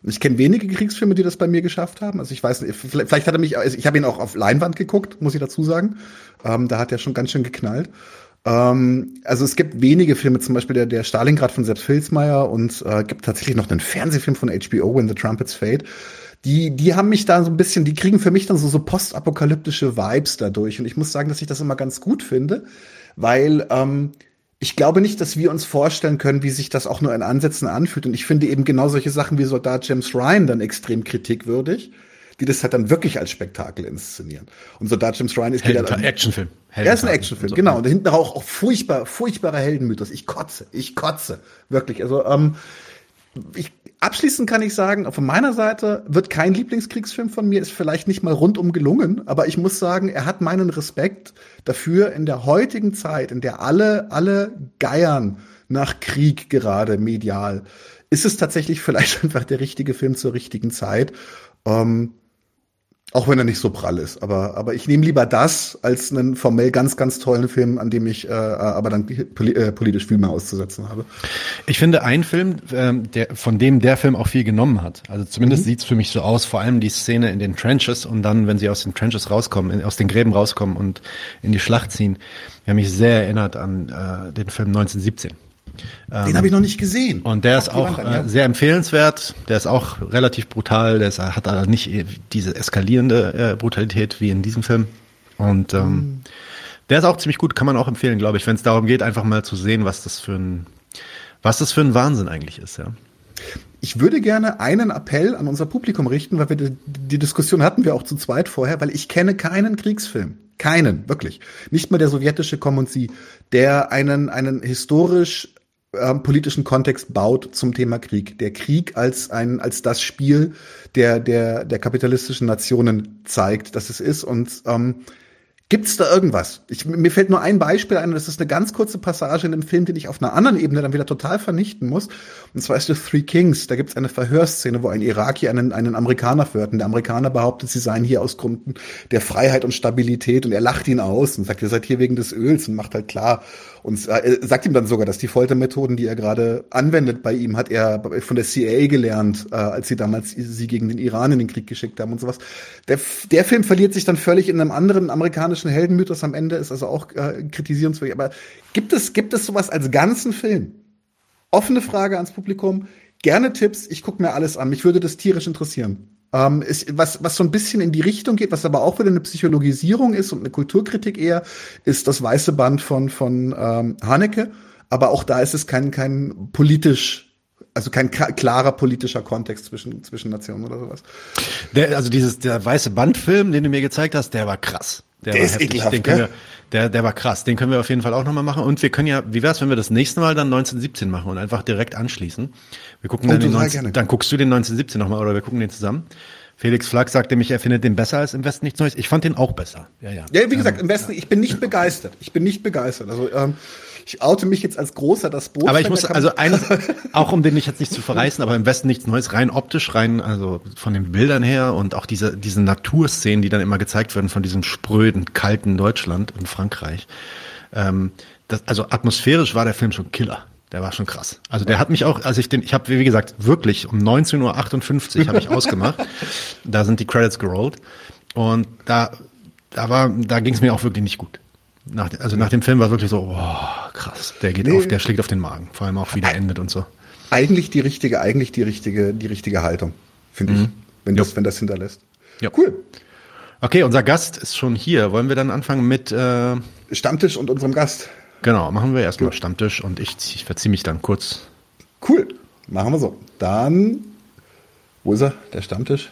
Ich kenne wenige Kriegsfilme, die das bei mir geschafft haben. Also ich weiß nicht, vielleicht hat er mich, also ich habe ihn auch auf Leinwand geguckt, muss ich dazu sagen. Ähm, da hat er schon ganz schön geknallt. Ähm, also es gibt wenige Filme, zum Beispiel der, der Stalingrad von Sepp Filzmeier und äh, gibt tatsächlich noch einen Fernsehfilm von HBO, When the Trumpets Fade. Die, die haben mich da so ein bisschen, die kriegen für mich dann so, so postapokalyptische Vibes dadurch. Und ich muss sagen, dass ich das immer ganz gut finde, weil ähm, ich glaube nicht, dass wir uns vorstellen können, wie sich das auch nur in Ansätzen anfühlt. Und ich finde eben genau solche Sachen wie Soldat James Ryan dann extrem kritikwürdig, die das halt dann wirklich als Spektakel inszenieren. Und Soldat James Ryan ist Helden, dann, Actionfilm. Er ist ein Actionfilm, so. genau. Und hinten auch, auch furchtbar, furchtbarer Heldenmythos. Ich kotze, ich kotze. Wirklich. Also, ähm, ich, abschließend kann ich sagen, von meiner Seite wird kein Lieblingskriegsfilm von mir, ist vielleicht nicht mal rundum gelungen, aber ich muss sagen, er hat meinen Respekt dafür in der heutigen Zeit, in der alle, alle geiern nach Krieg gerade medial, ist es tatsächlich vielleicht einfach der richtige Film zur richtigen Zeit. Ähm, auch wenn er nicht so prall ist. Aber, aber ich nehme lieber das als einen formell ganz, ganz tollen Film, an dem ich äh, aber dann poli äh, politisch viel mehr auszusetzen habe. Ich finde ein Film, ähm, der, von dem der Film auch viel genommen hat. Also zumindest mhm. sieht's für mich so aus, vor allem die Szene in den Trenches und dann, wenn sie aus den Trenches rauskommen, in, aus den Gräben rauskommen und in die Schlacht ziehen. Haben mich sehr erinnert an äh, den Film 1917. Den ähm, habe ich noch nicht gesehen. Und der ist auch äh, sehr empfehlenswert. Der ist auch relativ brutal. Der ist, hat aber nicht diese eskalierende äh, Brutalität wie in diesem Film. Und ähm, mhm. der ist auch ziemlich gut. Kann man auch empfehlen, glaube ich, wenn es darum geht, einfach mal zu sehen, was das für ein, was das für ein Wahnsinn eigentlich ist. Ja. Ich würde gerne einen Appell an unser Publikum richten, weil wir die, die Diskussion hatten wir auch zu zweit vorher, weil ich kenne keinen Kriegsfilm. Keinen, wirklich. Nicht mal der sowjetische Komm und Sie, der einen, einen historisch ähm, politischen Kontext baut zum Thema Krieg. Der Krieg als ein als das Spiel der der der kapitalistischen Nationen zeigt, dass es ist und ähm, Gibt es da irgendwas? Ich, mir fällt nur ein Beispiel ein, das ist eine ganz kurze Passage in dem Film, den ich auf einer anderen Ebene dann wieder total vernichten muss. Und zwar ist The Three Kings. Da gibt es eine Verhörszene, wo ein Iraki einen, einen Amerikaner verhört. Und der Amerikaner behauptet, sie seien hier aus Gründen der Freiheit und Stabilität. Und er lacht ihn aus und sagt, ihr seid hier wegen des Öls und macht halt klar. Und äh, sagt ihm dann sogar, dass die Foltermethoden, die er gerade anwendet bei ihm, hat er von der CIA gelernt, äh, als sie damals sie gegen den Iran in den Krieg geschickt haben und sowas. Der, der Film verliert sich dann völlig in einem anderen amerikanischen Heldenmythos am Ende ist also auch äh, kritisierenswürdig. Aber gibt es, gibt es sowas als ganzen Film? Offene Frage ans Publikum. Gerne Tipps. Ich gucke mir alles an. Mich würde das tierisch interessieren. Ähm, ist, was, was so ein bisschen in die Richtung geht, was aber auch wieder eine Psychologisierung ist und eine Kulturkritik eher, ist das weiße Band von, von ähm, Haneke. Aber auch da ist es kein, kein politisch also kein klarer politischer Kontext zwischen, zwischen Nationen oder sowas. Der, also dieses, der weiße Bandfilm, den du mir gezeigt hast, der war krass. Der, der ist heftig. ekelhaft, den können wir, der, der war krass. Den können wir auf jeden Fall auch nochmal machen. Und wir können ja, wie wär's, wenn wir das nächste Mal dann 1917 machen und einfach direkt anschließen? Wir gucken oh, dann den 19, dann guckst du den 1917 nochmal oder wir gucken den zusammen. Felix Flagg sagte mich, er findet den besser als im Westen nichts Neues. Ich fand den auch besser. Ja, ja. Ja, wie gesagt, ähm, im Westen, ich bin nicht begeistert. Ich bin nicht begeistert. Also ähm, ich oute mich jetzt als großer das Boot. Aber ich muss, also eines, auch um den nicht jetzt nicht zu verreißen, aber im Westen nichts Neues, rein optisch, rein, also von den Bildern her und auch diese, diese Naturszenen, die dann immer gezeigt werden von diesem spröden, kalten Deutschland und Frankreich. Ähm, das, also atmosphärisch war der Film schon Killer. Der war schon krass. Also der hat mich auch, als ich den, ich habe wie gesagt wirklich um 19.58 Uhr habe ich ausgemacht. Da sind die Credits gerollt und da, da war, da ging es mir auch wirklich nicht gut. Nach, also nach dem Film war es wirklich so, oh, krass, der geht nee. auf, der schlägt auf den Magen, vor allem auch wie der endet und so. Eigentlich die richtige, eigentlich die richtige, die richtige Haltung, finde mhm. ich, wenn das, wenn das hinterlässt. Ja. Cool. Okay, unser Gast ist schon hier. Wollen wir dann anfangen mit äh, Stammtisch und unserem Gast? Genau, machen wir erstmal Stammtisch und ich, ich verziehe mich dann kurz. Cool, machen wir so. Dann, wo ist er, der Stammtisch?